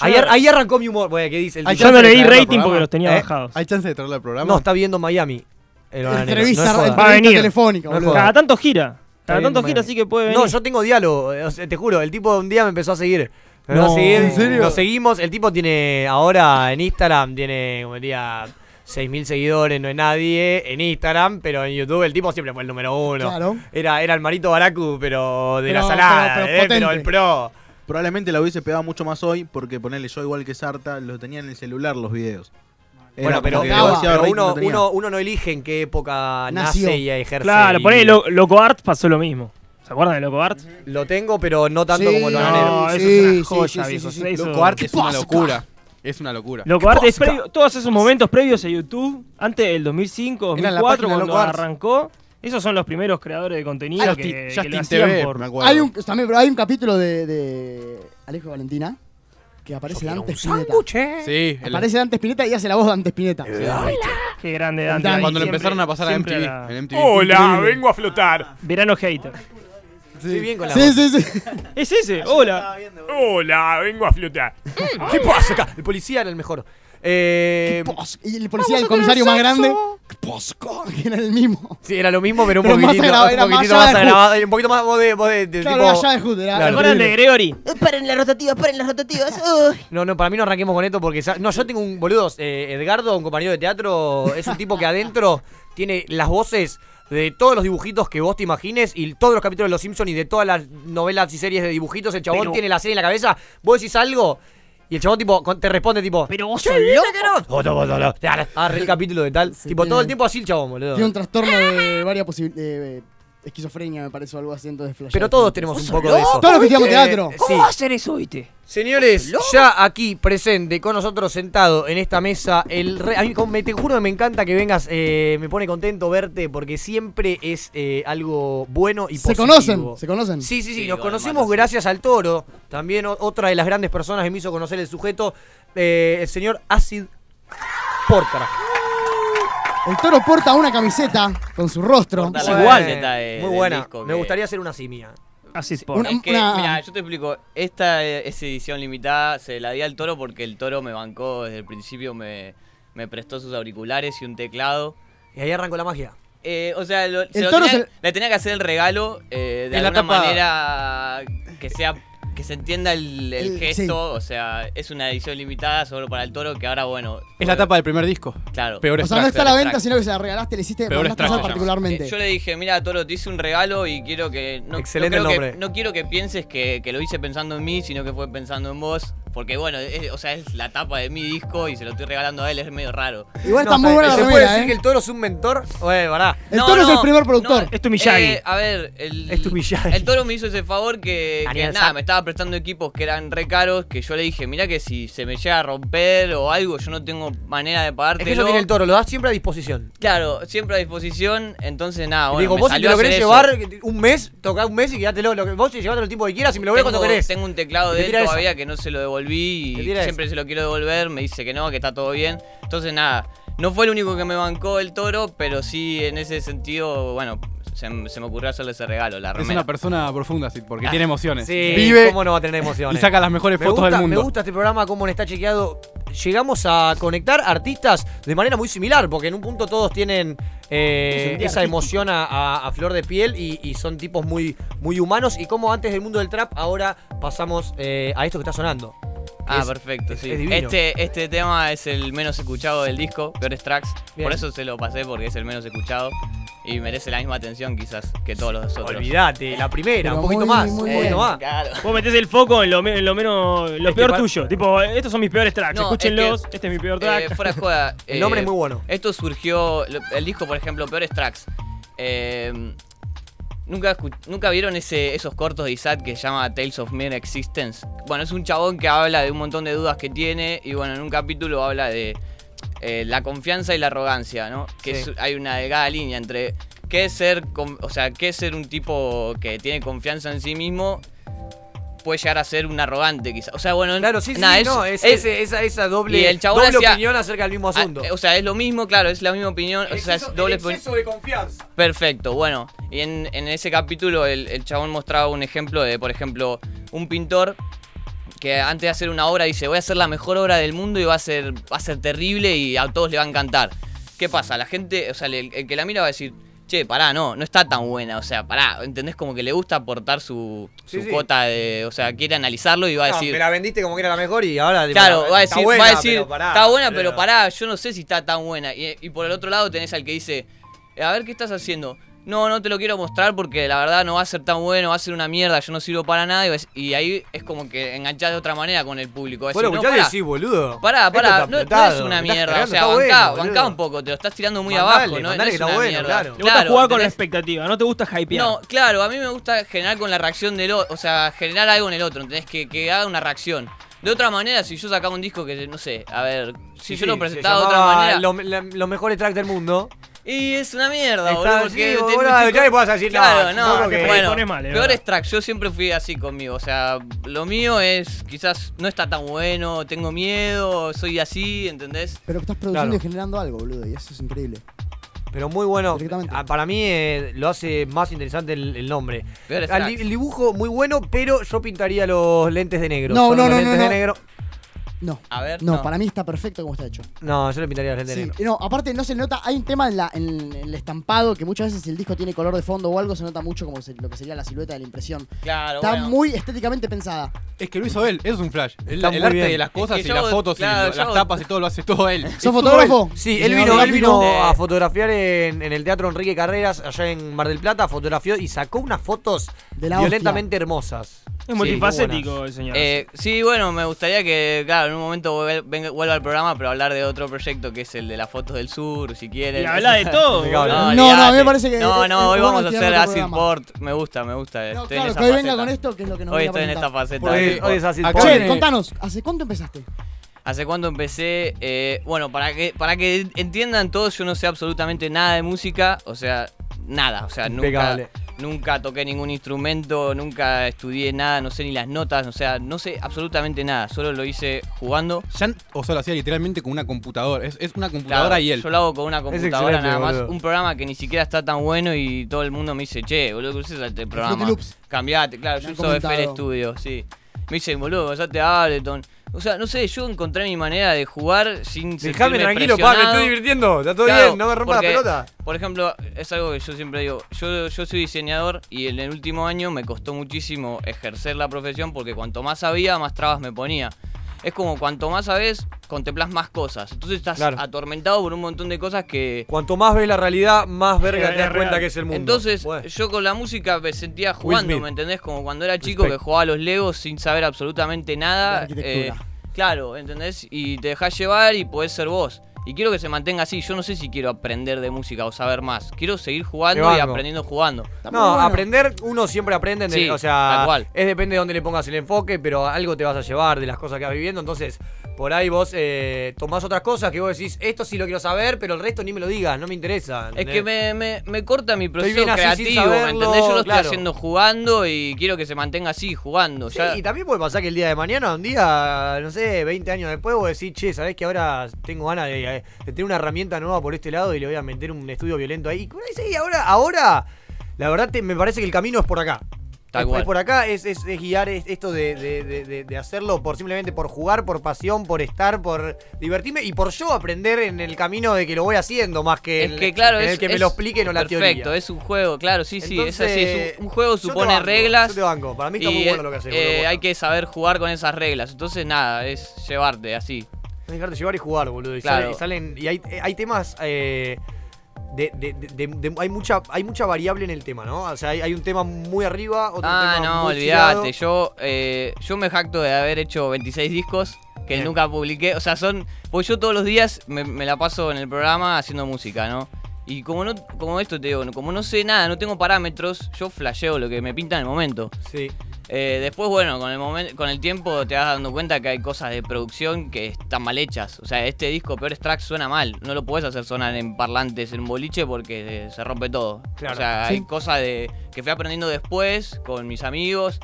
Ahí, ar- ahí arrancó mi humor. Bueno, ¿qué dice? El Hay tipo? Yo no chance de leí traerlo al rating porque programa. los tenía ¿Eh? bajados. ¿Hay chance de traerlo al programa? No, está viendo Miami. El bananero. Entrevista, no. Va a venir. telefónica, No es boludo. joda. Cada tanto gira. Cada bien, tanto gira, así que puede venir. No, yo tengo diálogo. eh, o sea, te juro, el tipo un día me empezó a seguir. Me empezó No, seguir, ¿en serio? Nos seguimos. El tipo tiene ahora en Instagram, tiene, como diría, 6.000 seguidores, no es nadie en Instagram, pero en YouTube el tipo siempre fue el número uno. Claro. Era, era el Marito Baracu, pero de la Pero- salada, pero- pero eh, pero potente. el pro. Probablemente la hubiese pegado mucho más hoy porque ponerle yo igual que Sarta, lo tenía en el celular los videos. Era Bueno, pero, uno, no uno, uno no elige en qué época Nació. nace y ejerce. Claro, y- por ahí Lo- Loco Art pasó lo mismo. ¿Se acuerdan de Loco Art? Lo tengo, pero no tanto Sí, como el No, bananero. eso sí, es una joya, sí, viejo. Eso- Loco Art es una locura. Es una locura. Loco Art es previo- todos esos momentos previos a YouTube, antes del 2005, Era en la 2004, página cuando arrancó. Esos son los primeros creadores de contenido Justin- que, que Justin lo hacían TV, por... me. Hay un, también, pero hay un capítulo de, de Alejo Valentina que aparece Dante Spinetta. eh. Sí, el- Aparece Dante Spinetta y hace la voz de Dante Spinetta. Qué grande Dante. Dante. cuando lo Siempre- empezaron a pasar a MTV. en MTV. Hola, vengo a flotar. Verano hater. Estoy bien con la Sí, voz. sí, sí. Es ese, hola. Hola, vengo a flotar. ¿Qué pasa acá? El policía era el mejor. Eh, Y el policía, el comisario más grande. Posco, que era el mismo. sí, era lo mismo, pero un Pero más poquitito, agrava- un poquitito más agravado. Un poquito más de, voz de, de Claro, tipo- de Hood, era Claro. ¿Se acuerdan de Gregory? Paren las rotativas, paren las rotativas. Uy. No, no, para mí no arranquemos con esto porque. No, yo tengo un boludo, eh, Edgardo, un compañero de teatro, es un tipo que adentro tiene las voces de todos los dibujitos que vos te imagines y todos los capítulos de Los Simpsons y de todas las novelas y series de dibujitos. El chabón Pero- tiene la serie en la cabeza, vos decís algo y el chabón tipo con- te responde tipo. Pero vos "Che, sos ¿viste loco". que no?" Otro, otro, otro. Agarré el capítulo de tal. tipo, tiene- todo el tiempo así el chabón, boludo. Tiene un trastorno de varias posibilidades. Esquizofrenia, me parece, o algo así, entonces flashea. Pero todos tenemos un poco de eso. Todos los que estudiamos Eh, teatro. sí. ¿Cómo va a ser eso, viste? Señores, ya aquí presente con nosotros sentado en esta mesa, el re- a mí me, te juro que me encanta que vengas, eh, me pone contento verte porque siempre es eh, algo bueno y Se positivo. conocen, se conocen. Sí, sí, sí, Sí, nos con conocemos sí. gracias al toro, también otra de las grandes personas que me hizo conocer el sujeto, eh, el señor Acid Porter. El toro porta una camiseta con su rostro. Porta Es la igual. de- Muy del buena, disco me que- gustaría hacer una simia. Así es, Una- Es que, una- mira, yo te explico. Esta eh, es edición limitada, se la di al toro porque el toro me bancó desde el principio, me, me prestó sus auriculares y un teclado. Y ahí arrancó la magia. Eh, o sea, lo- se El lo toro tenía- es el- le tenía que hacer el regalo eh, de la alguna tapa- manera que sea que se entienda el, el El- gesto. sí. O sea, es una edición limitada solo para el toro que ahora, bueno. Es la tapa del primer disco. Claro. Peor O sea, no está a la venta, sino que se la regalaste, le hiciste Peor llama. particularmente. Eh, yo le dije, mira, Toro, te hice un regalo y quiero que. No, Excelente no, creo nombre. Que, no quiero que pienses que, que lo hice pensando en mí, sino que fue pensando en vos. Porque, bueno, es- o sea, es la tapa de mi disco y se lo estoy regalando a él, es medio raro. Igual No, está muy buena la ¿Se puede remera, decir ¿eh? que el toro es un mentor? Oye, pará. El toro es el primer productor. Es tu Miyagi. Eh, a ver, el, Es tu Miyagi. el toro me hizo ese favor que, nada, me estaba prestando equipos que eran re caros, que yo le dije, mira que si se me llega a romper o algo, yo no tengo manera de Es pagártelo. que eso tiene el toro, lo das siempre a disposición. Claro, siempre a disposición, entonces nada, bueno, digo, me vos si te lo hacer querés eso. llevar un mes, tocá un mes y quedátelo. Lo que, vos llevátelo el tiempo que quieras y me lo ves cuando querés. tengo un teclado Te de él tira esa. todavía que no se lo devolví Y siempre se lo quiero devolver, me dice que no, que está todo bien. Entonces nada, no fue el único que me bancó el toro, pero sí en ese sentido, bueno, se, se me ocurrió hacerle ese regalo, la Es una persona profunda, sí, porque tiene emociones. Sí, Vive ¿cómo no va a tener emociones? y saca las mejores Me fotos gusta, del mundo. Me gusta este programa, cómo está chequeado. Llegamos a conectar artistas de manera muy similar, porque en un punto todos tienen eh, esa emoción a, a- a flor de piel y, y son tipos muy, muy humanos. Y como antes del mundo del trap, ahora pasamos eh, a esto que está sonando. Ah, es- perfecto, es- sí. es este, este tema es el menos escuchado del disco, Peores Tracks. Bien. Por eso se lo pasé, porque es el menos escuchado. Y merece la misma atención quizás que todos los otros. Olvídate, la primera, Pero un poquito muy, más, muy un bien. poquito más. Claro. Vos metés el foco en lo, me- en lo menos. Lo Este peor tuyo. Tipo, estos son mis peores tracks. No, Escúchenlos. es que, este es mi peor Eh, track. fuera de joda. El eh, nombre es muy bueno. Esto surgió. El disco, por ejemplo, Peores Tracks. eh, ¿Nunca, ¿Nunca vieron ese, esos cortos de Isaac que se llama Tales of Mere Existence? Bueno, es un chabón que habla de un montón de dudas que tiene y bueno, en un capítulo habla de eh, la confianza y la arrogancia, ¿no? Que Sí. es- hay una delgada línea entre qué es ser, con- o sea, qué es ser un tipo que tiene confianza en sí mismo puede llegar a ser un arrogante quizás. O sea, bueno, Claro, sí, sí, es- no, es, esa, esa doble, y el doble opinión acerca del mismo asunto. Ah, o sea, es lo mismo, claro, es la misma opinión. o sea, es doble opinión. de confianza. Perfecto, bueno. Y en, en ese capítulo el, el chabón mostraba un ejemplo de, por ejemplo, un pintor que antes de hacer una obra dice, voy a hacer la mejor obra del mundo y va a ser, va a ser terrible y a todos le va a encantar. ¿Qué pasa? La gente, o sea, el, el que la mira va a decir, che, pará, no, no está tan buena. O sea, pará, ¿entendés? Como que le gusta aportar su, Sí, su sí. cuota de. O sea, quiere analizarlo y va a No, decir. me la vendiste como que era la mejor y ahora. Claro, va a está decir, buena, va a decir pero pará, está buena, pero- pero pará, yo no sé si está tan buena. Y, y por el otro lado tenés al que dice, a ver, ¿qué estás haciendo? No, no te lo quiero mostrar porque la verdad no va a ser tan bueno, va a ser una mierda, yo no sirvo para nada. Y, ahí es como que enganchás de otra manera con el público. Decir, no, pará, decís, boludo. Pará, pará, no, es una mierda. O sea, bancá, bueno, bancá un poco, te lo estás tirando muy Mandale, abajo, ¿no? mandale no que es está una bueno, mierda. claro. Te gusta jugar con la expectativa, no te gusta hypear. No, claro, a mí me gusta generar con la reacción del otro, o sea, generar algo en el otro, ¿entendés? Que, que haga una reacción. De otra manera, si yo sacaba un disco que, no sé, a ver, si Sí, yo lo sí, presentaba se de otra manera... lo- los mejores tracks del mundo. Y es una mierda, Está- boludo, porque... sí, te- boludo, te- ya le podés decir, no, Claro, no, tampoco que- bueno, Te pones mal, es verdad. tracks, yo siempre fui así conmigo, o sea, lo mío es, quizás no está tan bueno, tengo miedo, soy así, ¿entendés? Pero estás produciendo Claro. y generando algo, boludo, y eso es increíble. Pero muy bueno. Directamente. Ah, Para mí eh, lo hace más interesante el, el nombre. Peores Al- tracks. el dibujo muy bueno, pero yo pintaría los lentes de negro. No, Son no, los no, lentes no, de no. negro. No. A ver, No, no. para mí está perfecto como está hecho. No, yo le pintaría los lentes Sí, no, aparte no se nota, hay un tema en, la, en el estampado que muchas veces si el disco tiene color de fondo o algo se nota mucho como se- lo que sería la silueta de la impresión. Claro, Está bueno. muy estéticamente pensada. Es que lo hizo él, eso es un flash. El, arte bien. de las cosas Es que y yo- las fotos claro, y yo- las tapas y todo lo hace todo él. Es ¿Sos fotógrafo? Sí, Sí, él vino, él vino a fotografiar en, en el Teatro Enrique Carreras, allá en Mar del Plata, fotografió y sacó unas fotos De la violentamente hermosas. Es multifacético el señor. Eh, sí, bueno, me gustaría que, claro, en un momento vuelva al programa, pero hablar de otro proyecto que es el de las fotos del sur, si quieren. Y habla de todo, boludo. No, no, a mí me parece que No, es- no, es hoy vamos a hacer Acid. Port. Me gusta, me gusta. No, estoy en claro, esa que hoy venga con esto, que es lo que nos Hoy estoy en esta faceta. De- hoy es Acid Acá Port. Che, contanos, ¿hace cuánto empezaste? ¿Hace cuánto empecé? Eh, bueno, para que, para que entiendan todos, yo no sé absolutamente nada de música. O sea, nada. O sea, nunca, Impecable. Nunca toqué ningún instrumento, nunca estudié nada, no sé ni las notas. O sea, no sé absolutamente nada. Solo lo hice jugando. Ya- o sea, lo hacía literalmente con una computadora. Es, es una computadora Claro, y él. Yo lo hago con una computadora nada más. boludo. Un programa que ni siquiera está tan bueno y todo el mundo me dice, che, boludo, ¿qué usas este programa? Cambiate, claro, Me yo uso FL comentado. Studio, sí. Me dicen, boludo, pasate a Ableton. O sea, no sé, yo encontré mi manera de jugar sin Dejame tranquilo, pa, me estoy divirtiendo. Está todo Claro, bien, no me rompa la pelota. Por ejemplo, es algo que yo siempre digo. Yo, yo soy diseñador y en el último año me costó muchísimo ejercer la profesión porque cuanto más sabía, más trabas me ponía. Es como cuanto más sabes, contemplas más cosas. Entonces estás Claro. atormentado por un montón de cosas que. Cuanto más ves la realidad, más verga te das real. cuenta que es el mundo. Entonces, Bueno. yo con la música me sentía jugando. ¿me entendés? Como cuando era chico Respect. que jugaba a los Legos sin saber absolutamente nada. arquitectura. eh, claro, ¿entendés? Y te dejás llevar y podés ser vos. Y quiero que se mantenga así. Yo no sé si quiero aprender de música o saber más. Quiero seguir jugando y aprendiendo jugando. No, bueno. aprender, uno siempre aprende, Sí, o sea, tal cual. es depende de dónde le pongas el enfoque, pero algo te vas a llevar de las cosas que vas viviendo, entonces por ahí vos eh, tomás otras cosas que vos decís, esto sí lo quiero saber, pero el resto ni me lo digas, no me interesa. Es que me, me- me corta mi proceso creativo, ¿me saberlo, entendés? Yo lo claro. estoy haciendo jugando y quiero que se mantenga así, jugando. Sí, Ya- y también puede pasar que el día de mañana, un día, no sé, 20 años después, vos decís, che, ¿sabés que ahora tengo ganas de, de tener una herramienta nueva por este lado y le voy a meter un estudio violento ahí? Y sí, ahora, ahora, la verdad te- me parece que el camino es por acá. Tal es, cual. es por acá, es, es- es guiar es- esto de, de- de- de- de hacerlo por simplemente por jugar, por pasión, por estar, por divertirme y por yo aprender en el camino de que lo voy haciendo más que, Es en- que claro, en el es, que me es lo expliquen o la perfecto, teoría. es un juego, claro, sí, sí, es así, es un, un juego supone banco, reglas. yo te banco, para mí está muy bueno eh, lo que haces, eh, hay que saber jugar con esas reglas, entonces nada, es llevarte así. dejarte llevar y jugar, boludo. Y, Claro. salen. Y hay, hay temas. eh, de, de- de- de- de- hay mucha hay mucha variable en el tema, ¿no? O sea, hay, hay un tema muy arriba, otro Ah, tema no, muy olvídate, yo, eh, yo me jacto de haber hecho 26 discos que Bien. nunca publiqué, o sea, son, pues yo todos los días me, me la paso en el programa haciendo música, ¿no? Y como no, como esto te digo, como no sé nada, no tengo parámetros, yo flasheo lo que me pinta en el momento. Sí. Eh, después, bueno, con el momen- con el tiempo te vas dando cuenta que hay cosas de producción que están mal hechas. O sea, este disco Peores Tracks suena mal. No lo puedes hacer sonar en parlantes, en boliche, porque eh, se rompe todo. Claro. O sea, Sí. hay cosas de que fui aprendiendo después con mis amigos.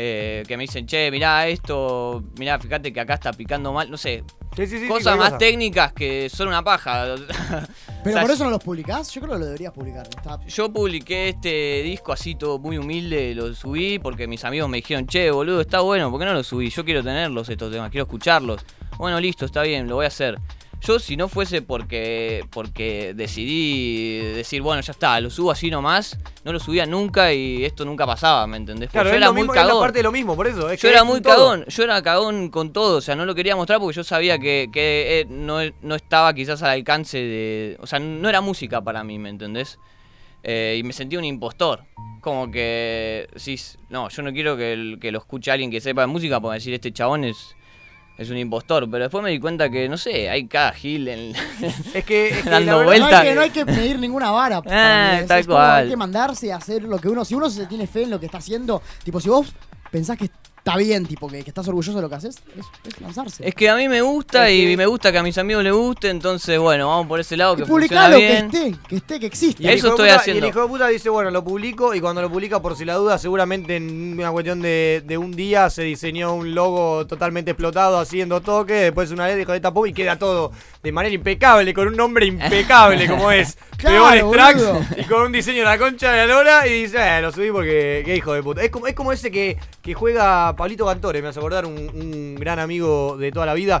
Eh, que me dicen, che, mirá esto, mirá, fíjate que acá está picando mal, no sé. Sí, sí, sí, sí, cosas más cosa. técnicas que son una paja. Pero O sea, por eso no los publicás. Yo creo que lo deberías publicar. Está- yo publiqué este disco así todo muy humilde, lo subí porque mis amigos me dijeron, che, boludo, está bueno, ¿por qué no lo subí? Yo quiero tenerlos estos temas, quiero escucharlos. Bueno, listo, está bien, lo voy a hacer. Yo si no fuese porque porque decidí decir, bueno, ya está, lo subo así nomás, no lo subía nunca y esto nunca pasaba, ¿me entendés? Claro, yo era muy mismo, es cagón. parte de lo mismo, por eso. es Yo que era muy todo. cagón, yo era cagón con todo, o sea, no lo quería mostrar porque yo sabía que, que, eh, no, no estaba quizás al alcance de... O sea, no era música para mí, ¿me entendés? Eh, y me sentía un impostor. Como que, sí, no, yo no quiero que, que lo escuche alguien que sepa de música porque decir, este chabón es, es un impostor. Pero después me di cuenta que, no sé, hay cada gil en, Es que, es que dando verdad- No hay, vueltas. que, no hay que medir ninguna vara. Ah, tal cual. Hay que mandarse y hacer lo que uno. Si uno se tiene fe en lo que está haciendo, tipo, si vos pensás que está bien, tipo, que, que estás orgulloso de lo que haces, es, es lanzarse. Es que a mí me gusta Es y que- me gusta que a mis amigos les guste, entonces bueno, vamos por ese lado que funciona publicalo, que bien. esté, que esté, que exista. Y el Eso hijo de estoy puta- haciendo. Y el hijo de puta dice, bueno, lo publico y cuando lo publica, por si la duda, seguramente en una cuestión de, de un día se diseñó un logo totalmente explotado, haciendo toque, después una vez dijo esta pop y queda todo de manera impecable, con un nombre impecable como es. Claro, Peores tracks boludo. y con un diseño de la concha de la lora y dice, eh, lo subí porque qué hijo de puta. Es como, es como ese que, que juega Pablito Cantore, me hace acordar, un, un gran amigo de toda la vida.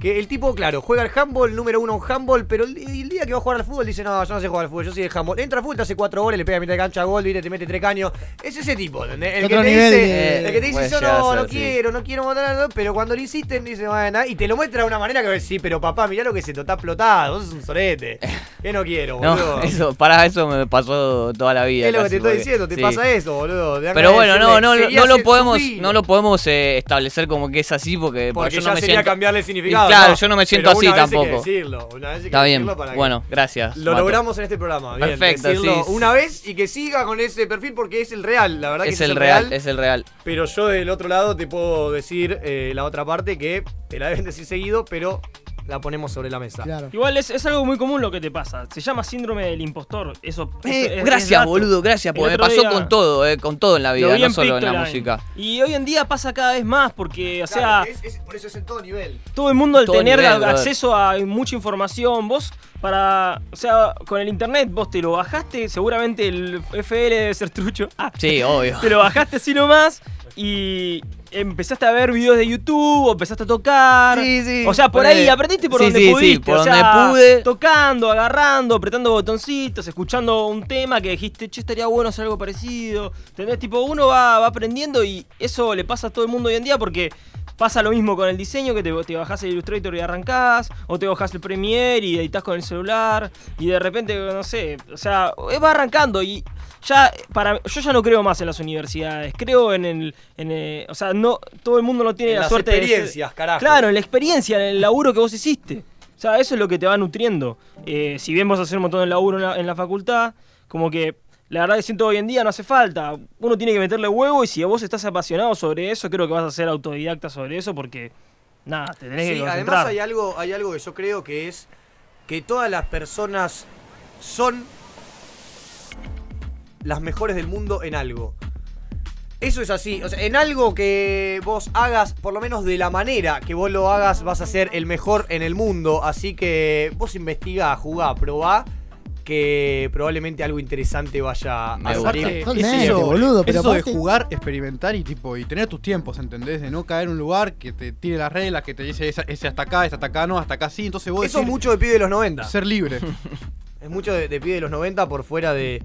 Que el tipo, claro, juega al handball, número uno en handball, pero el, el día que va a jugar al fútbol dice, no, yo no sé jugar al fútbol, yo soy de handball. Entra al fútbol, te hace cuatro goles, le pega a mitad de cancha gol, ¿viste? te mete tres caños. Es ese tipo, ¿entendés? El que te nivel dice, de- el que te dice, yo no, ser, no sí. quiero, no quiero matar pero cuando lo insisten, dice, bueno, y te lo muestra de una manera que sí, pero papá, mirá lo que se te está explotado, vos sos un sorete. Que no quiero, No, boludo. eso, para eso me pasó toda la vida. es lo que te estoy porque- diciendo, te sí. pasa eso, boludo. Pero bueno, no, no, no lo podemos, no lo podemos eh, establecer como que es así porque, Porque yo ya no me sería siento. cambiarle significado. Claro, ¿no? yo no me siento así tampoco. decirlo, Está bien. para Bueno, gracias. Lo Mato. logramos en este programa. Bien, Perfecto, decirlo sí. Una vez y que siga con ese perfil porque es el real. La verdad que Es ese el real, es el real. Pero yo del otro lado te puedo decir eh, la otra parte que te la deben decir seguido, pero la ponemos sobre la mesa. Claro. Igual es, es algo muy común lo que te pasa. Se llama síndrome del impostor. Eso. Eh, es- gracias, boludo, gracias, porque me pasó día- con todo, eh, con todo en la vida, vi no en solo en la música. Y hoy en día pasa cada vez más porque, o sea, Claro, es- es- por eso es en todo nivel. todo el mundo al Todo tener nivel, acceso a mucha información, vos para, o sea, con el internet vos te lo bajaste, seguramente el FL debe ser trucho. Ah, Sí, obvio. te lo bajaste así nomás y empezaste a ver videos de YouTube, o empezaste a tocar. Sí, sí. O sea, por ahí aprendiste por Sí, donde sí, sí, pudiste. por o donde sea, pude. Tocando, agarrando, apretando botoncitos, escuchando un tema que dijiste, che, estaría bueno hacer algo parecido. ¿Entendés? Tipo, uno va, va aprendiendo y eso le pasa a todo el mundo hoy en día porque pasa lo mismo con el diseño, que te, te bajás el Illustrator y arrancás, o te bajás el Premiere y editas con el celular, y de repente, no sé, o sea, eh, va arrancando y ya para yo ya no creo más en las universidades, creo en el, en el- o sea, no todo el mundo no tiene En la las suerte de experiencias, carajo. Claro, en la experiencia, en el laburo que vos hiciste. O sea, eso es lo que te va nutriendo. Eh, si bien vos hacer un montón de laburo en la, en la facultad, como que la verdad que siento hoy en día no hace falta. Uno tiene que meterle huevo y si vos estás apasionado sobre eso, creo que vas a ser autodidacta sobre eso porque, nada, te tenés que Sí, concentrar. además hay algo, hay algo que yo creo que es que todas las personas son las mejores del mundo en algo. Eso es así, o sea, en algo que vos hagas, por lo menos de la manera que vos lo hagas, vas a ser el mejor en el mundo. Así que vos investigá, jugá, probá, que probablemente algo interesante vaya a salir. Es eso, boludo, es pero eso de jugar, experimentar y tipo y tener tus tiempos, ¿entendés? De no caer en un lugar que te tire las reglas, que te dice ese, ese hasta acá, ese hasta acá no, hasta acá sí, entonces vos Eso es decir, mucho de pibe de los 90. ser libre. Es mucho de, de pibe de los 90 por fuera de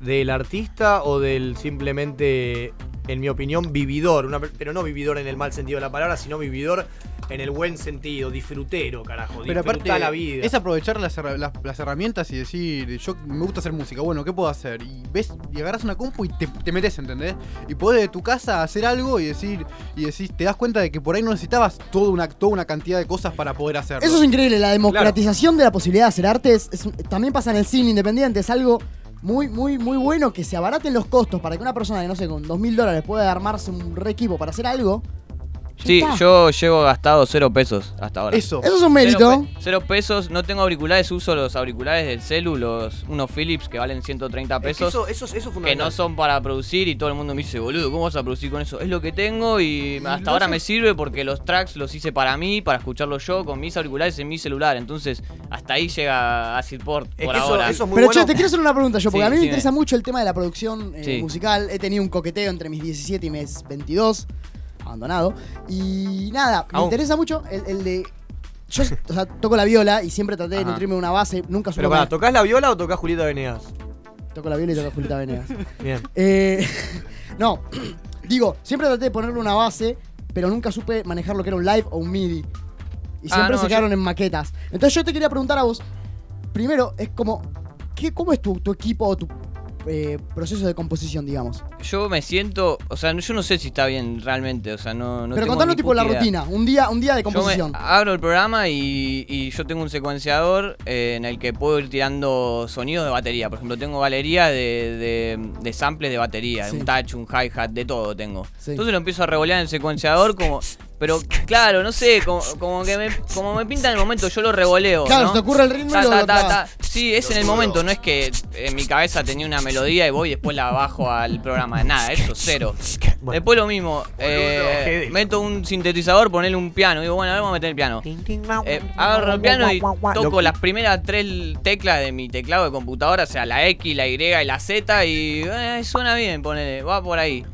del artista o del simplemente, en mi opinión, vividor. Una pero no vividor en el mal sentido de la palabra, sino vividor en el buen sentido, disfrutero, carajo. Pero aparte, Disfruta la vida. es aprovechar las, herra- las- las herramientas y decir, yo me gusta hacer música, bueno, ¿qué puedo hacer? Y ves, y agarras una compu y te, te metes, ¿entendés? Y podés de tu casa hacer algo y decir, y decís, te das cuenta de que por ahí no necesitabas toda una, toda una cantidad de cosas para poder hacerlo. Eso es increíble, la democratización de la posibilidad de hacer arte es- también pasa en el cine independiente, es algo muy, muy, muy bueno que se abaraten los costos para que una persona que, no sé, con dos mil dólares pueda armarse un re equipo para hacer algo. Sí, está. yo llevo gastado cero pesos hasta ahora. Eso. Eso es un Cero, mérito. pe- cero pesos, no tengo auriculares, uso los auriculares del celu, los, unos Philips que valen 130 Es que pesos. eso, eso, eso es que fundamental. no son para producir y todo el mundo me dice, boludo, ¿cómo vas a producir con eso? Es lo que tengo y hasta ahora haces- me sirve porque los tracks los hice para mí, para escucharlos yo con mis auriculares en mi celular. Entonces, hasta ahí llega Acidport Es por que eso, ahora. eso es muy Pero bueno. che, te quiero hacer una pregunta yo, porque Sí, a mí me sí, interesa me- mucho el tema de la producción eh, Sí. musical. He tenido un coqueteo entre mis 17 y mis 22, abandonado. Y nada, me interesa mucho el, el de yo o sea, toco la viola y siempre traté de Ajá. nutrirme de una base, nunca supe Pero para, ¿tocás la viola o tocás Julieta Venegas? Toco la viola y toco Julieta Venegas. Bien. Eh, no, digo, siempre traté de ponerle una base, pero nunca supe manejar lo que era un live o un MIDI. Y Ah, siempre no, se quedaron yo- en maquetas. Entonces yo te quería preguntar a vos, primero, es como, ¿qué, ¿cómo es tu, tu equipo o tu eh, proceso de composición, digamos? Yo me siento, o sea, yo no sé si está bien realmente, o sea, no, no pero tengo contanos tipo la idea. rutina, un día, un día de Yo me composición. abro el programa y, y yo tengo un secuenciador eh, en el que puedo ir tirando sonidos de batería. Por ejemplo, tengo galería de, de, de samples de batería, Sí. un touch, un hi-hat, de todo tengo. Sí. Entonces lo empiezo a revolear en el secuenciador como... Pero claro, no sé, como, como que me, como me pinta en el momento, yo lo revoleo. Claro, ¿no? se te ocurre el ritmo Ta, lo. Sí, es en el momento, no es que en mi cabeza tenía una melodía y voy y después la bajo al programa. Nada, eso, cero. Después lo mismo, eh, meto un sintetizador, ponerle un piano. Digo, bueno, a ver, vamos a meter el piano. Eh, agarro el piano y toco las primeras tres teclas de mi teclado de computadora, o sea, la X, la Y y la Z, y eh, suena bien, ponele, va por ahí.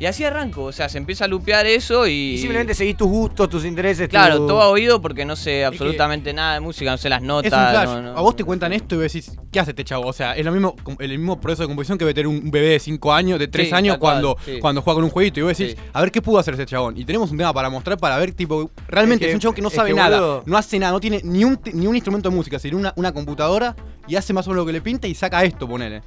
Y así arranco, o sea, se empieza a lupear eso y. Y simplemente seguís tus gustos, tus intereses. Claro, tu- todo a oído porque no sé absolutamente nada de música, no sé las notas. Es un flash. no- no- A vos te cuentan esto y vos decís, ¿qué hace este chavo? O sea, es lo mismo, el mismo proceso de composición que meter un bebé de 5 años, de 3 Sí, años, cual, cuando, sí. cuando juega con un jueguito. Y vos decís, Sí. a ver qué pudo hacer ese chabón. Y tenemos un tema para mostrar, para ver, tipo, realmente Es un chabón que no sabe que, nada, boludo. no hace nada, no tiene ni un, ni un instrumento de música, sino una, una computadora y hace más o menos lo que le pinta y saca esto, ponele.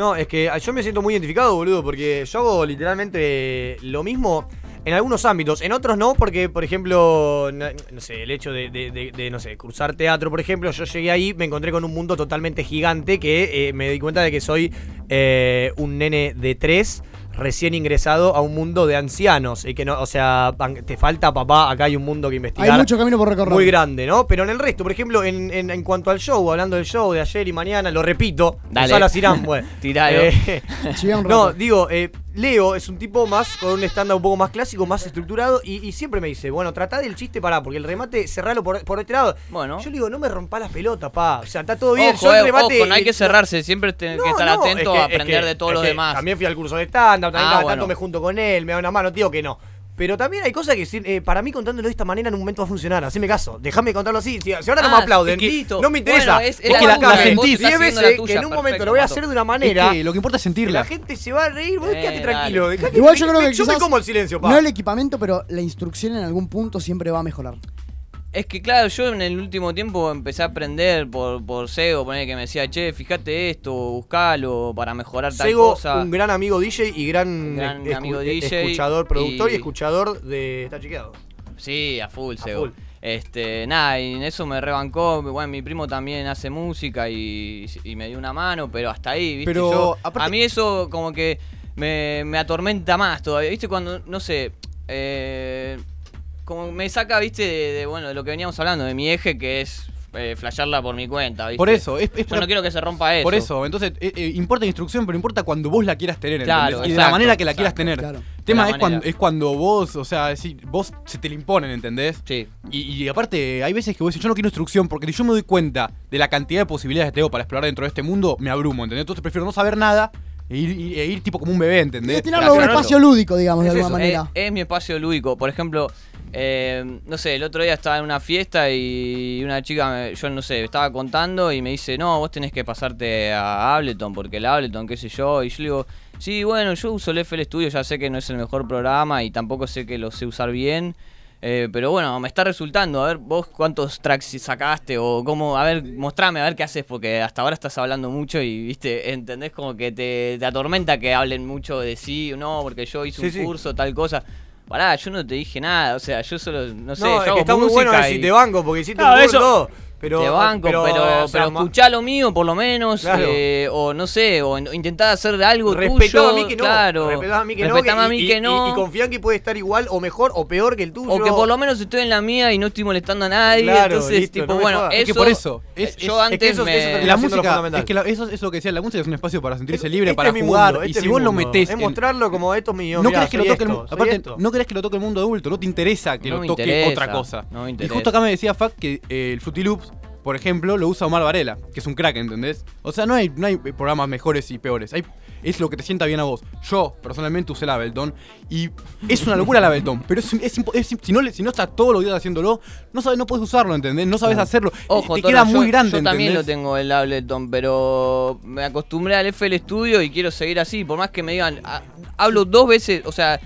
No, es que yo me siento muy identificado, boludo, porque yo hago literalmente lo mismo en algunos ámbitos, en otros no, porque, por ejemplo, no, no sé, el hecho de, no sé, cursar teatro, por ejemplo, yo llegué ahí, me encontré con un mundo totalmente gigante que eh, me di cuenta de que soy eh, un nene de tres recién ingresado a un mundo de ancianos y que no, o sea, te falta papá, acá hay un mundo que investigar. Hay mucho camino por recorrer. Muy grande, ¿no? Pero en el resto, por ejemplo, en, en- en cuanto al show, hablando del show de ayer y mañana, lo repito, Dale. Eh, no, digo, eh, Leo es un tipo más con un estándar un poco más clásico, más estructurado y, y siempre me dice, bueno, tratá del chiste pará, porque el remate cerralo por, por este lado. Bueno. Yo le digo, no me rompa las pelotas, pa. O sea, está todo bien. Ojo, yo el eh, remate. ojo, no hay que eh, cerrarse, siempre tenés no, que estar no, atento es que- a es aprender que- de todos es los demás. También fui al curso de stand-up, también Ah, cada bueno. tanto me junto con él, me da una mano, tío, que no. Pero también hay cosas que eh, para mí contándolo de esta manera en un momento va a funcionar. Haceme caso, déjame contarlo así. Si, si ahora no Ah, me aplauden, es que- listo. no me interesa. Bueno, es- es la la, la sentís estás 10 haciendo veces la tuya, que en un momento perfecto, lo voy a hacer de una manera. Es que lo que importa es sentirla. la gente se va a reír, vos Eh, quédate dale. tranquilo. que- Igual yo creo que yo me como el silencio, pa. No el equipamiento, pero la instrucción en algún punto siempre va a mejorar. Es que claro, yo en el último tiempo empecé a aprender por, por Sego, poner que me decía, che, fíjate esto, buscalo para mejorar tal Sego, cosa. un gran amigo DJ y gran, Gran escu- amigo DJ escuchador, productor y, y- escuchador de Está Chequeado. Sí, a full, A Sego. full. Este, nada, y en eso me rebancó. Bueno, mi primo también hace música y, y me dio una mano, pero hasta ahí, ¿viste? Pero, Yo- aparte- a mí eso como que me, me atormenta más todavía, ¿viste? Cuando, no sé, eh, como me saca, ¿viste? De, de, bueno, de lo que veníamos hablando, de mi eje, que es eh, flashearla por mi cuenta, ¿viste? Por eso, es, es Yo no quiero que se rompa eso. Por eso, entonces, eh, eh, importa la instrucción, pero importa cuando vos la quieras tener, Claro, ¿entendés? Y de la manera que la quieras tener. claro. El tema la es cuando, es cuando vos, o sea, si vos se te le imponen, ¿entendés? Sí. Y, y aparte, hay veces que vos decís, yo no quiero instrucción, porque si yo me doy cuenta de la cantidad de posibilidades que tengo para explorar dentro de este mundo, me abrumo, ¿entendés? Entonces prefiero no saber nada e ir, y- e ir tipo como un bebé, Y ¿entendés? destinarlo a un espacio lúdico, digamos, de alguna eso, Es, manera. es mi espacio lúdico. Por ejemplo, eh, no sé, el otro día estaba en una fiesta y una chica, me- yo no sé, estaba contando y me dice, no, vos tenés que pasarte a Ableton, porque el Ableton, qué sé yo. Y yo le digo, sí, bueno, yo uso el FL Studio, ya sé que no es el mejor programa y tampoco sé que lo sé usar bien. eh, pero bueno, me está resultando. A ver, vos cuántos tracks sacaste o cómo. A ver, mostrame, a ver qué haces, porque hasta ahora estás hablando mucho y, viste, entendés como que te, te atormenta que hablen mucho de sí o no, porque yo hice Sí, un sí. curso, tal cosa. Pará, yo no te dije nada, o sea, yo solo, no sé, No, yo es hago que está muy bueno y- te banco, porque hiciste Claro, un eso-. Pero, te banco, pero, pero, o sea, ma- escuchá lo mío por lo menos, Claro. eh, o no sé, o in- intentá hacer algo Respetá tuyo, a mí que no. claro, Respetá a mí que no. respetame que- a mí y, que y- no. Y, confía en que puede estar igual o mejor o peor que el tuyo. O que por lo menos estoy en la mía y no estoy molestando a nadie. Claro, entonces, listo, tipo, no bueno, eso. Es que por eso, es- eh, es- yo es antes que eso- me. eso La música, fundamental. es que la- eso es lo que decía, la música es un espacio para sentirse libre, este para jugar. mundo, y este si vos lo metés Es mostrarlo como esto es mío. no querés que lo toque el, aparte, no querés que lo toque el mundo adulto, no te interesa que lo toque otra cosa. y justo acá me decía Fak que eh, el Fruity Loops por ejemplo, lo usa Omar Varela, que es un crack, ¿entendés? O sea, no hay, no hay programas mejores y peores. Hay, es lo que te sienta bien a vos. Yo, personalmente, usé el Ableton y es una locura el Ableton, pero es, es si, no, si no estás todos los días haciéndolo, no sabes, no puedes usarlo, ¿entendés? No sabes hacerlo. Ojo, te queda yo- muy grande, Yo también lo tengo el Ableton, pero me acostumbré al FL Studio y quiero seguir así. Por más que me digan, "Ah, hablo dos veces, o sea,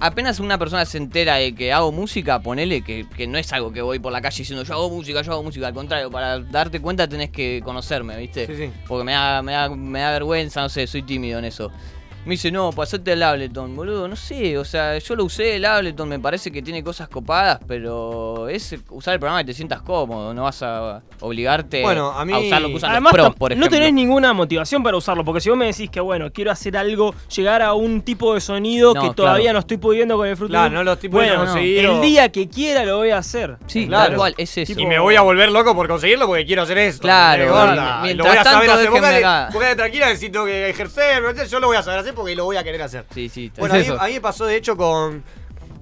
apenas una persona se entera de que hago música, ponele que, que no es algo que voy por la calle diciendo yo hago música, yo hago música. Al contrario, para darte cuenta tenés que conocerme, ¿viste? Sí, sí. Porque me da, me, da, me da vergüenza, no sé, soy tímido en eso. Me dice, no, pasate el Ableton, boludo, no sé, o sea, yo lo usé el Ableton, me parece que tiene cosas copadas, pero es usar el programa que te sientas cómodo, no vas a obligarte Bueno, a mí. a usar lo que usan Además, los pros, no tenés ninguna motivación para usarlo, porque si vos me decís que, bueno, quiero hacer algo, llegar a un tipo de sonido No, que claro. todavía no estoy pudiendo con el Fruity Claro, no lo estoy bueno, pudiendo conseguir, El día que quiera lo voy a hacer. Sí, Claro. tal cual, es eso. Y me voy a volver loco por conseguirlo porque quiero hacer eso. Claro, mientras lo voy a tanto, saber hacer. Porque, acá. porque tranquila, necesito que ejercer, yo lo voy a saber hacer porque lo voy a querer hacer. Sí, sí. Bueno, a mí, a mí me pasó de hecho con.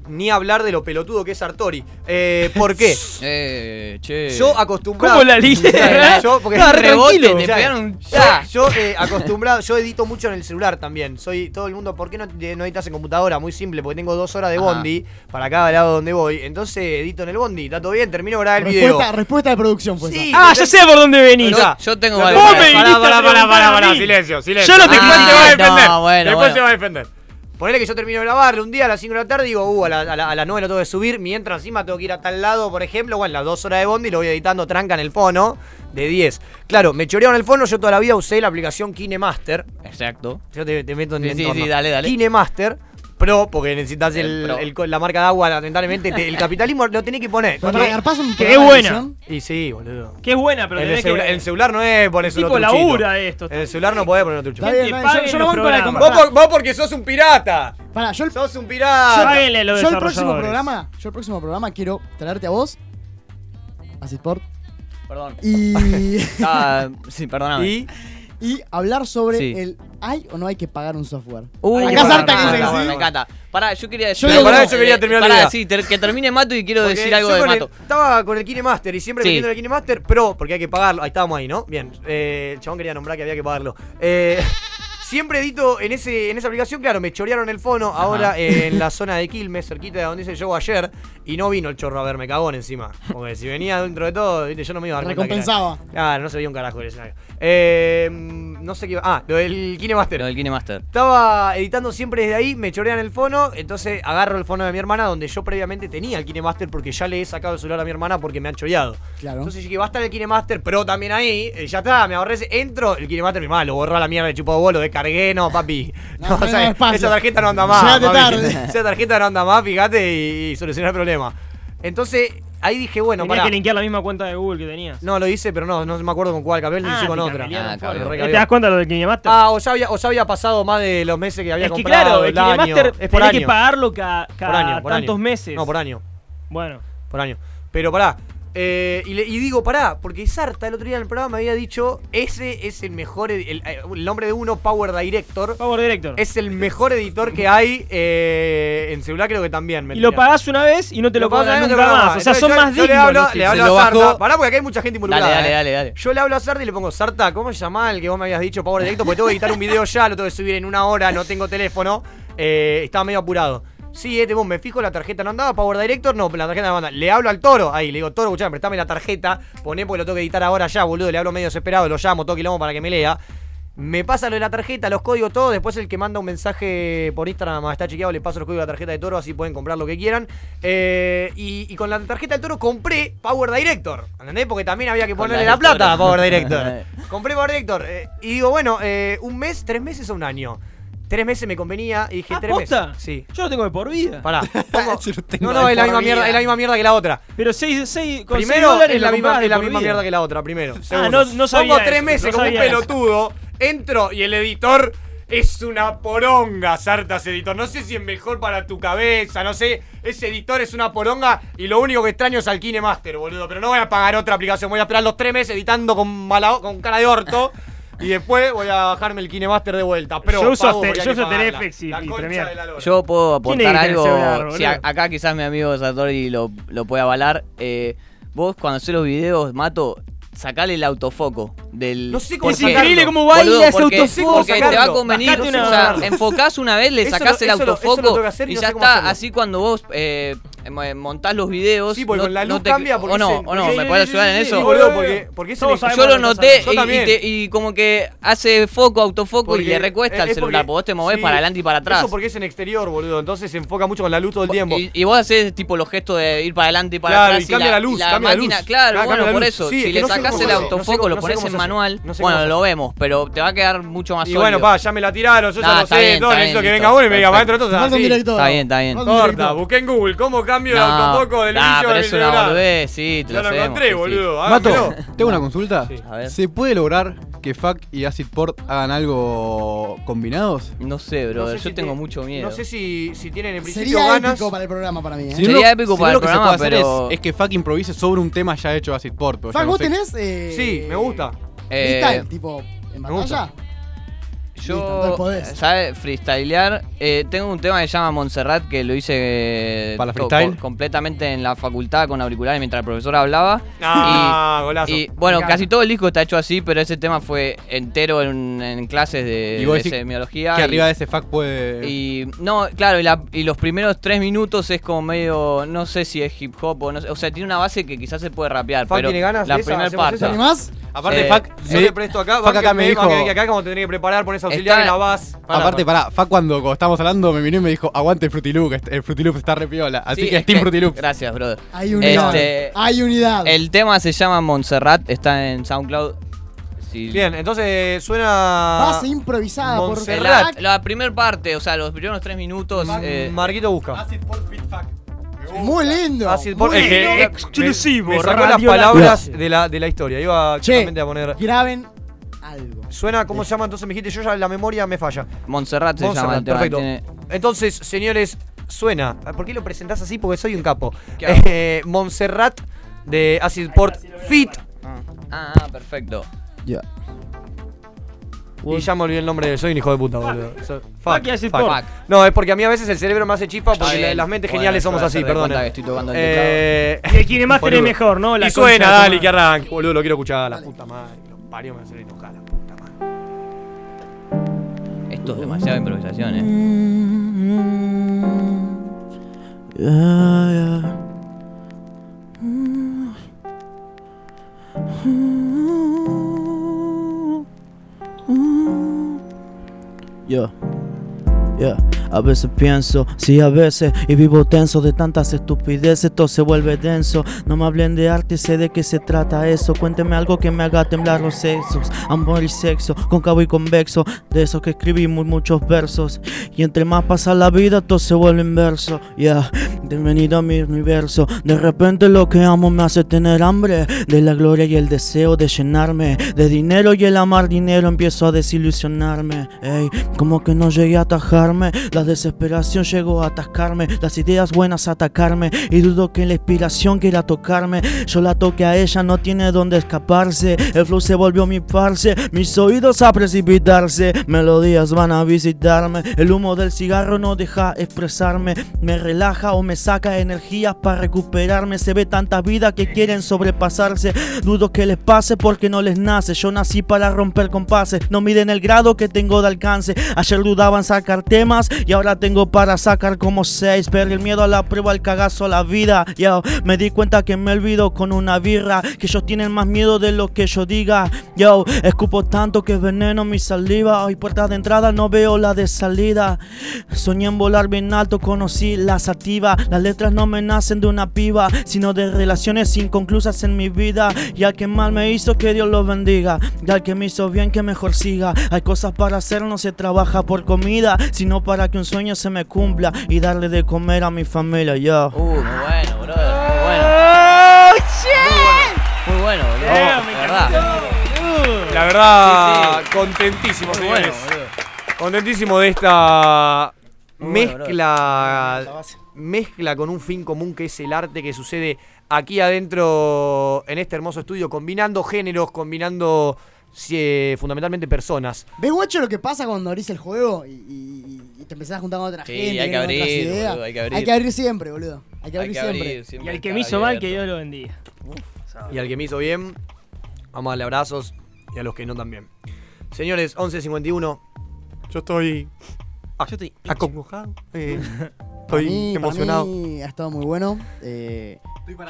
Ni hablar de lo pelotudo que es Sartori. Eh, ¿Por qué? Eh, che. Yo acostumbrado. ¿Cómo la lié? Yo, porque re Rebote, te Ya, pegaron un yo, yo, eh, acostumbrado, yo edito mucho en el celular también. Soy todo el mundo, ¿por qué no, no editas en computadora? Muy simple, porque tengo dos horas de Ajá. bondi para cada lado donde voy. Entonces edito en el bondi, está todo bien, termino de grabar el video. Respuesta, de producción Sí, esa. Ah, ya sé por dónde venís. Yo- Yo tengo No. Vos me Pará, pará, pará, pará, silencio, silencio. Yo no te Después cuento. se va a Ah, defender. no, bueno, Después bueno. se va a defender. Ponele que yo termino de grabar un día a las 5 de la tarde y digo, uh, a, la- a la- a las 9 lo tengo que subir, mientras encima tengo que ir a tal lado, por ejemplo, bueno, las 2 horas de bondi lo voy editando tranca en el fono de 10. Claro, me chorearon el fono, yo toda la vida usé la aplicación KineMaster. Exacto. Yo te, te meto en Sí, el sí, sí, dale, dale. KineMaster Pro, porque necesitas El la marca de agua, lamentablemente. te- el capitalismo lo tenés que poner. Pero para Garpazo un programa de buena. Y sí, boludo. Que es buena, pero el, tenés celular, que... el celular no es poner solo tipo truchito. labura esto. En el celular no podés poner truchito. Está bien, te está bien, yo- paguen yo, lo los banco la programas. Vos, compra- por- vos porque sos un pirata. Pará, yo el, Sos un pirata. Páguenle a los yo el próximo desarrolladores. programa, yo el próximo programa quiero traerte a vos, a Sport, Perdón. y, Ah, sí, perdóname. Y y hablar sobre Sí. el ¿hay o no hay que pagar un software? Uh, Acá me Sarta encanta, que dice que sí. Me encanta. Pará, yo quería decir. Yo digo algo, que no. Yo quería terminar la pará, idea. sí, ter- que termine Mato y quiero Porque decir yo algo de con el- Mato. estaba con el KineMaster y siempre Sí. metiendo el KineMaster Pro, porque hay que pagarlo. Ahí estábamos ahí, ¿no? Bien. Eh, el chabón quería nombrar que había que pagarlo. Eh, siempre edito en ese en esa aplicación, claro, me chorearon el fono ahora eh, en la zona de Quilmes, cerquita de donde hice yo ayer, y no vino el chorro a verme, cagón encima. Porque si venía dentro de todo, viste, yo no me iba a dar cuenta que era- Recompensaba. Claro, no se veía un carajo el escenario. Eh, no sé qué iba. Ah, lo del KineMaster. Lo del KineMaster. Estaba editando siempre desde ahí, me chorean el fono, entonces agarro el fono de mi hermana donde yo previamente tenía el KineMaster porque ya le he sacado el celular a mi hermana porque me han choreado. Claro. Entonces dije, va a estar el KineMaster Pro también ahí, y ya está, me ahorré ese, entro, el KineMaster mi hermana lo borró a la mierda, le chupó vos, lo descargué, no, papi. No, No, no, o sea, no, espacio. esa tarjeta no anda más. Llegaste papi. tarde. Esa tarjeta no anda más, fíjate, y, y solucioné el problema. Entonces, ahí dije, bueno, Tenías pará. que linkear la misma cuenta de Google que tenías. No, lo hice, pero no, no me acuerdo con cuál, capaz lo Ah, hice con otra. Ah, cabrón. ¿Te das cuenta de lo del KineMaster? Ah, o ya, había, o ya había pasado más de los meses que había es que comprado. claro, el. KineMaster Es por tenés año. que pagarlo cada, por cada año, por tantos año. meses. No, por año. Bueno. Por año. Pero pará. Eh, y, le- y digo, pará, porque Sarta el otro día en el programa me había dicho, ese es el mejor, el, eh, el nombre de uno, Power Director. Power Director. Es el mejor editor que hay eh, en celular, creo que también. me y lo pagás una vez y no te lo, una vez, nunca no te lo más. cobran O sea, Entonces son yo- más yo dignos. Le hablo, le a lo Sarta. Pará, porque acá hay mucha gente involucrada. Dale, dale, eh. dale, dale. Yo le hablo a Sarta y le pongo, Sarta, ¿cómo se llama el que vos me habías dicho Power Director? Porque tengo que editar un video ya, lo tengo que subir en una hora, no tengo teléfono. Eh, estaba medio apurado. Sí, este, vos me fijo, la tarjeta no andaba, Power Director, no, la tarjeta no andaba. Le hablo al toro, ahí, le digo, toro, escuchame, prestame la tarjeta, poné porque lo tengo que editar ahora ya, boludo, le hablo medio desesperado, lo llamo, todo quilombo para que me lea. Me pasa lo de la tarjeta, los códigos, todo. Después el que manda un mensaje por Instagram a está chequeado, le paso los códigos de la tarjeta de toro, así pueden comprar lo que quieran. Eh, y, y con la tarjeta de toro compré Power Director. ¿Entendés? Porque también había que ponerle la plata a. Power Director. compré Power Director. eh, y digo, bueno, eh, un mes, tres meses o un año. Tres meses me convenía y dije, ¿Ah, tres posta? meses. Sí. Yo lo tengo de por vida. Pará. pongo- Yo lo tengo no, no, de es la por misma vida. mierda, es la misma mierda que la otra. Pero seis, seis, con seis Primero dólares es la lo misma, comprabas es la por misma vida. mierda que la otra, primero. Ah, Segundo. no, no sabía Pongo tres eso, meses no como un sabía eso. pelotudo, entro y el editor es una poronga, Sartas editor. No sé si es mejor para tu cabeza, no sé. Ese editor es una poronga y lo único que extraño es al KineMaster, boludo. Pero no voy a pagar otra aplicación, voy a esperar los tres meses editando con, mala, con cara de orto. Y después voy a bajarme el KineMaster de vuelta. Pero Yo uso yo pagarla. Effects y-. Yo puedo ¿Quién aportar celular, algo. Si a- acá quizás mi amigo Satori lo, lo puede avalar. eh, vos cuando haces los videos, Mato, sacale el autofoco del. No sé cómo sacarlo. increíble cómo baila Boludo, ese porque- autofoco. Porque te va a convenir. Una- o sea, enfocás una vez, le sacás el eso lo- eso lo autofoco y no ya está. Así cuando vos eh, montás los videos. Sí, porque no- con la no luz te- cambia. Porque O no, o no, ¿me puedes ayudar en Sí, eso? boludo, porque, porque me- sabemos Yo lo noté Yo y, y también. te- y como que hace foco, autofoco y le recuesta es- el celular. porque- Porque vos te movés sí, para adelante y para atrás. Eso porque es en exterior, boludo. Entonces se enfoca mucho con la luz todo el tiempo. Y, y vos haces tipo los gestos de ir para adelante y para Claro, atrás. y cambia la luz, cambia la máquina, luz. Claro, Claro, bueno, cambia la por eso. Sí, es si le no sacás el no autofoco, lo no pones en manual. No bueno, lo vemos, pero te va a quedar mucho más Y bueno, pa, ya me la tiraron, yo ya lo está sé, necesito que venga uno y me diga, maestro, entonces. Está bien, está bien. Director. busqué en Google cómo cambio No, autofoco del nah, inicio pero es una boludez, sí, te lo lo sabemos, encontré, sí, sí. boludo. Mato, hágamelo. tengo una consulta. A ver. ¿Se puede lograr que FAC y Acid Port hagan algo combinados? No sé, bro, No sé yo si tengo te- mucho miedo. No sé si, si tienen en principio Sería ganas. épico para el programa para mí, ¿eh? Si Sería épico si para el lo que se programa, puede hacer pero- es, es que FAC improvise sobre un tema ya hecho de Acid Port. Fac, vos sé. tenés. Eh, Sí, me gusta. Eh, freestyle, tipo, en batalla. Yo. ¿sabes? Freestylear. Eh, tengo un tema que se llama Montserrat que lo hice eh, ¿Para freestyle? co- completamente en la facultad con auriculares mientras el profesor hablaba. Ah, golazo. Y bueno, casi todo el disco está hecho así, pero ese tema fue entero en, en clases de, Y vos de semiología. Que y- arriba de ese FAC puede. y no, claro, y, la- y los primeros tres minutos es como medio, no sé si es hip hop o no sé, o sea, tiene una base que quizás se puede rapear, Fac pero tiene ganas la esa, primera parte. esa. ¿Te animás? Aparte, Eh, FAC. Yo le presto acá, Fac acá me dijo. que acá como te tenés que preparar, pones auxiliar Está- y la vas. Aparte, pará, FAC cuando, cuando estábamos hablando me miró y me dijo: Aguante el Fruity Loop, este- el Fruity Loop está re piola. Así Sí, que es Steam Fruity Loop. Gracias, brother. Hay unidad. Este, Hay unidad. el tema se llama Montserrat, está en SoundCloud. Bien, entonces suena. Base improvisada por Montserrat. La, la primera parte, o sea, los primeros tres minutos. eh, Marquito busca. Acid FAC. Muy lindo. Acid muy lindo. Exclusivo, Me, me sacó las La palabras de la, de la historia. Iba Che. a poner. Graben algo. Suena, ¿cómo se llama? Entonces me dijiste, yo ya la memoria me falla. Montserrat se llama Montserrat, el tema. perfecto. tiene- Entonces, señores, suena. ¿Por qué lo presentás así? Porque soy un capo. ¿Qué hago? Eh, Montserrat de Acid Port Fit. Ah, ah, perfecto. Ya. Y ya me olvidé el nombre de. Soy un hijo de puta, boludo. So- Fuck y Acid Port. No, es porque a mí a veces el cerebro me hace chispa Está porque la- bien. las mentes Bueno, geniales yo somos voy a así, hacer de perdón. cuenta que estoy tocando el Eh, Y el Kinemaster boludo. es mejor, ¿no? La y concha suena, de tu dale, madre. que arranque, boludo, lo quiero escuchar. La puta madre, parió, me hace enojar, la puta madre. Esto es demasiada improvisación, eh. Yo. Yeah. A veces pienso, sí, a veces, y vivo tenso de tantas estupideces, todo se vuelve denso. No me hablen de arte, sé de qué se trata eso. Cuénteme algo que me haga temblar los sexos, amor y sexo, cóncavo y convexo, de eso que escribimos muchos versos. Y entre más pasa la vida, todo se vuelve inverso. Yeah, bienvenido a mi universo. De repente lo que amo me hace tener hambre de la gloria y el deseo de llenarme de dinero y el amar dinero empiezo a desilusionarme. Ey, como que no llegué a atajarme, la desesperación llegó a atascarme, las ideas buenas a atacarme y dudo que la inspiración quiera tocarme. Yo la toque a ella, no tiene dónde escaparse. El flow se volvió mi farse, mis oídos a precipitarse. Melodías van a visitarme, el humo del cigarro no deja expresarme. Me relaja o me saca energías para recuperarme. Se ve tanta vida que quieren sobrepasarse. Dudo que les pase porque no les nace. Yo nací para romper compases, no miden el grado que tengo de alcance. Ayer dudaban sacar temas y ahora tengo para sacar como seis. Perdí el miedo a la prueba, el cagazo a la vida. Yo me di cuenta que me olvido con una birra. Que ellos tienen más miedo de lo que yo diga. Yo escupo tanto que veneno mi saliva. Hoy puerta de entrada no veo la de salida. Soñé en volar bien alto, conocí la sativa. Las letras no me nacen de una piba, sino de relaciones inconclusas en mi vida. Y al que mal me hizo, que Dios lo bendiga. Y al que me hizo bien, que mejor siga. Hay cosas para hacer, no se trabaja por comida, sino para que un sueño se me cumpla y darle de comer a mi familia. Yo. Uh, muy bueno, brother. Muy bueno. Muy bueno, boludo. Yeah, de me verdad. encantó. La verdad, Sí, contentísimo, Muy bueno, señores. Contentísimo de esta Muy bueno, mezcla mezcla con un fin común que es el arte que sucede aquí adentro en este hermoso estudio, combinando géneros, combinando eh, fundamentalmente personas. ¿Ves, guacho, lo que pasa cuando abrís el juego y te empezás a juntar con otra Sí, gente? hay que abrir, ideas? boludo, hay que abrir. Hay que abrir siempre, boludo. Hay que Hay abrir que siempre. abrir, siempre Y al que me hizo mal, que Dios lo bendiga. Y al que me hizo bien, Vamos a darle abrazos y a los que no también. Señores, 11.51. Yo estoy. Ah, yo estoy acongojado. eh, Para estoy mí- para emocionado. mí ha estado muy bueno. Eh,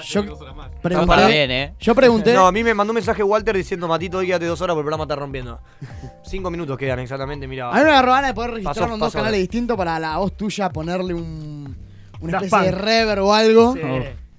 yo Está pregunté, para bien, ¿eh? yo pregunté. No, a mí me mandó un mensaje Walter diciendo, Matito, hoy quédate dos horas porque el programa está rompiendo. Cinco minutos quedan exactamente, mira. A mí me agarró ganas de poder registrarlo en dos canales distintos para la voz tuya ponerle un, una especie de reverb o algo. Sí.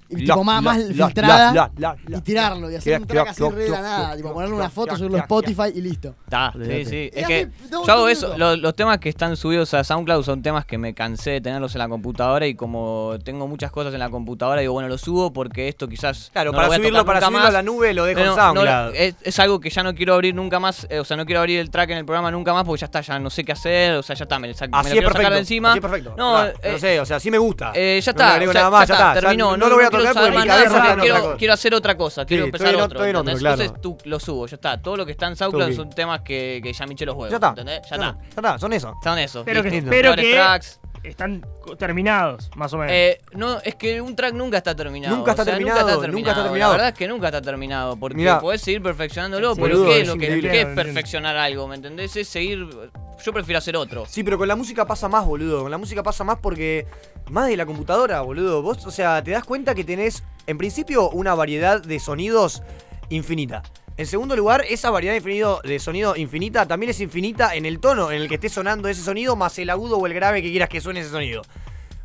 Y La, tipo más, la, más la, filtrada. la, la, la, y tirarlo. Y hacer un track así re de la nada. Tipo ponerle una foto, subirlo a. Spotify y listo. Está, sí, Es que yo hago eso. Los, los temas que están subidos a SoundCloud son temas que me cansé de tenerlos en la computadora y como tengo muchas cosas en la computadora, digo, bueno, lo subo porque esto quizás. Claro, no para lo voy a subirlo, tocar para subirlo más. a la nube lo dejo en no, SoundCloud. es, es algo que ya no quiero abrir nunca más. eh, o sea, no quiero abrir el track en el programa nunca más porque ya está, ya no sé qué hacer. O sea, ya está, me, sac- me lo Así es quiero sacar perfecto. de encima. Así es perfecto. No, eh, sé, o sea, sí me gusta. eh, ya No le está, agrego o sea, nada más, ya está. Terminó. no lo voy a quiero saber mi nada, cabeza hacer otra cosa, quiero Sí, empezar otro. otro- estoy en otro, ¿entendés? claro. Entonces tú lo subo, ya está. Todo lo que está en SoundCloud son temas que, que ya me eché los huevos. Ya está. ¿entendés? Ya, Ya está. está, ya está, son eso. Son eso. Pero que, pero que tracks. Están terminados, más o menos. Eh, no, es que un track nunca está terminado. Nunca está o sea, terminado, nunca está nunca terminado. está terminado. La verdad es que nunca está terminado. Porque Mirá. podés seguir perfeccionándolo, Sí, pero boludo, ¿qué es lo que qué es perfeccionar algo? ¿Me entendés? Es seguir. Yo prefiero hacer otro. Sí, pero con la música pasa más, boludo. Con la música pasa más porque. Más de la computadora, boludo. Vos, o sea, te das cuenta que tenés, en principio, una variedad de sonidos infinita. En segundo lugar, esa variedad de, sonido infinita también es infinita en el tono en el que esté sonando ese sonido, más el agudo o el grave que quieras que suene ese sonido.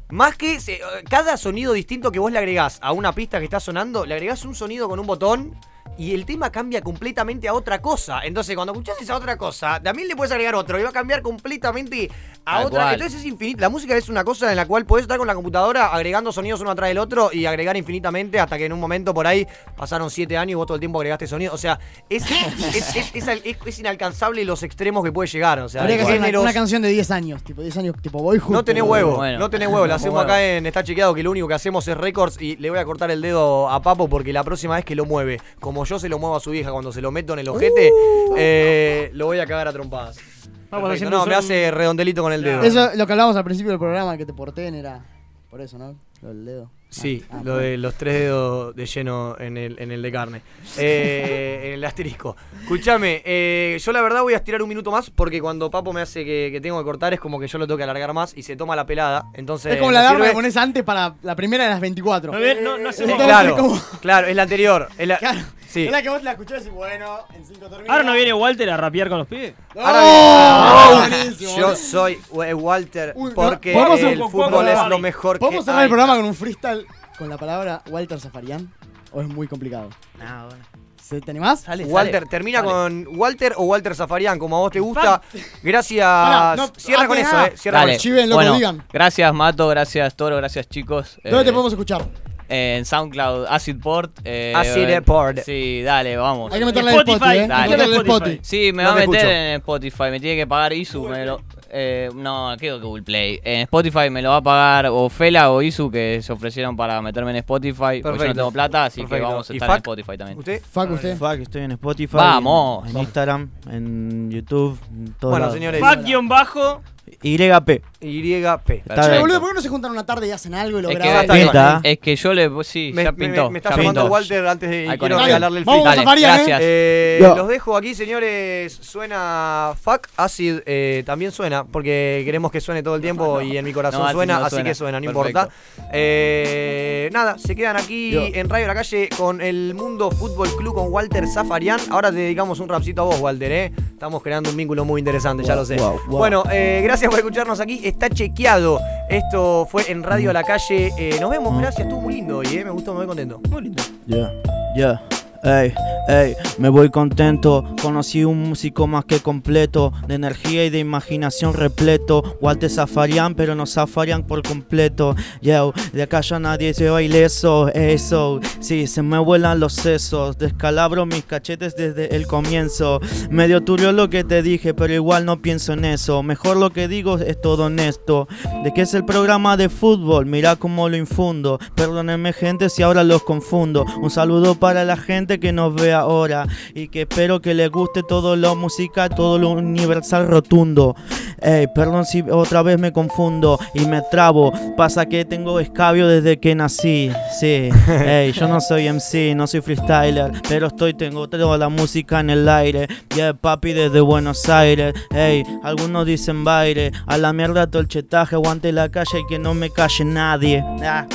Más que se- cada sonido distinto que vos le agregás a una pista que está sonando, le agregás un sonido con un botón y el tema cambia completamente a otra cosa. Entonces, cuando escuchás esa otra cosa, también le puedes agregar otro y va a cambiar completamente a otra. cual. Entonces es infinito. La música es una cosa en la cual podés estar con la computadora agregando sonidos uno atrás del otro y agregar infinitamente hasta que en un momento por ahí pasaron siete años y vos todo el tiempo agregaste sonido. O sea, es, es, es- es al- es- es inalcanzable los extremos que puede llegar. O sea, Habría que hacer una, canción de 10 años. Tipo 10 años, tipo voy justo. no tenés huevo, Bueno. no tenés huevo. La hacemos acá en Está Chequeado, que lo único que hacemos es récords y le voy a cortar el dedo a Papo porque la próxima vez que lo mueve, como yo se lo muevo a su vieja cuando se lo meto en el ojete, eh, lo voy a cagar a trompadas. Perfecto. haciendo No, me hace redondelito con el dedo. Eso, lo que hablábamos al principio del programa, que te porten era. Por eso, ¿no? Lo del dedo. Sí, Ah, lo de los tres dedos de lleno en el, en el de carne. Eh, en el asterisco. Escúchame, eh, yo la verdad voy a estirar un minuto más porque cuando Papo me hace que, que tengo que cortar es como que yo lo tengo que alargar más y se toma la pelada. Entonces, Es como la alarma sirve- que pones antes para la primera de las 24. No, no, no Entonces, Claro, como- claro, es la anterior. Es la, Claro. sí. Es la que vos la escuchás y bueno, en 5 termina. Ahora no viene Walter a rapear con los pibes. Ahora ¡Oh! Buenísimo, Yo soy eh, Walter Uy, no, porque ¿podemos hacer el fútbol es lo mejor que ¿Podemos cerrar el programa con un freestyle con la palabra Walter Zafarian? ¿O es muy complicado? No, bueno. ¿Se- ¿Te animás? Walter, termina con Walter o Walter Zafarian, como a vos te gusta. Gracias. No, Cierra con eso, eh. Cierra Dale. con eso. Chiven, loco, bueno, digan. gracias Mato, gracias Toro, gracias chicos. ¿Dónde Eh, te podemos escuchar? En SoundCloud, Acid Port. eh, Acid eh, Port. Sí, dale, vamos. Hay que meterle el Spotify, Spotify, ¿eh? dale. Hay que meterle Spotify. Sí, me No va a te meter escucho. en Spotify, me tiene que pagar Isu. me lo- eh, no, creo que Google Play. En Spotify me lo va a pagar o Fela o Isu que se ofrecieron para meterme en Spotify. Porque yo no tengo plata, así que vamos a ¿Y estar en Fuck? Spotify también. ¿Usted? Fuck usted. Fuck, estoy en Spotify. Vamos. En Instagram, en YouTube, en todo Bueno, lado. señores. Fuck-bajo. YP. YP. Está Che, boludo, ¿por qué no se juntan una tarde y hacen algo y lo Es graban? que, Pinta. es que yo le. Sí, Me, ya me- pintó. me está ya llamando pintó. Walter antes de. Hay y quiero conexión. regalarle el Vamos Zafarian, gracias. Eh, Yo. los dejo aquí, señores. Suena Fuck Acid. eh, también suena, porque queremos que suene todo el tiempo y en mi corazón No, Acid suena, no así suena. que suena, no Perfecto. importa. Eh, nada, se quedan aquí Yo. en Radio La Calle con el Mundo Fútbol Club con Walter Zafarian. Ahora te dedicamos un rapcito a vos, Walter, ¿eh? Estamos creando un vínculo muy interesante, ya lo sé. Wow, wow. Bueno, eh, gracias por escucharnos aquí. Está chequeado. Esto fue en Radio La Calle. Eh, nos vemos, gracias. Estuvo muy lindo hoy, ¿eh? Me gustó, me voy contento. Muy lindo. Ya, ya. Ey, ey, me voy contento. Conocí un músico más que completo, de energía y de imaginación repleto. Walter Zafarian, pero no Zafarian por completo. Yo, de acá ya nadie se va ileso. Eso, sí, se me vuelan los sesos. Descalabro mis cachetes desde el comienzo. Medio turbio lo que te dije, pero igual no pienso en eso. Mejor lo que digo es todo honesto. De que es el programa de fútbol, mira cómo lo infundo. Perdónenme, gente, si ahora los confundo. Un saludo para la gente que nos ve ahora y que espero que les guste todo lo música todo lo universal rotundo. Ey, perdón si otra vez me confundo y me trabo. Pasa que tengo escabio desde que nací. Sí, Ey, yo no soy MC, no soy freestyler, pero estoy, tengo toda la música en el aire. Yeah, papi desde Buenos Aires. Ey, algunos dicen baile, a la mierda todo el chetaje, aguante la calle y que no me calle nadie. Ah,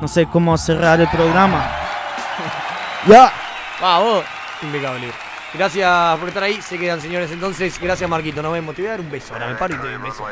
no sé cómo cerrar el programa. Ya. Vamos. Impecable. Gracias por estar ahí. Se quedan, señores. Entonces, gracias, Marquito. Nos vemos. Te voy a dar un beso. Ahora me paro y te doy un beso.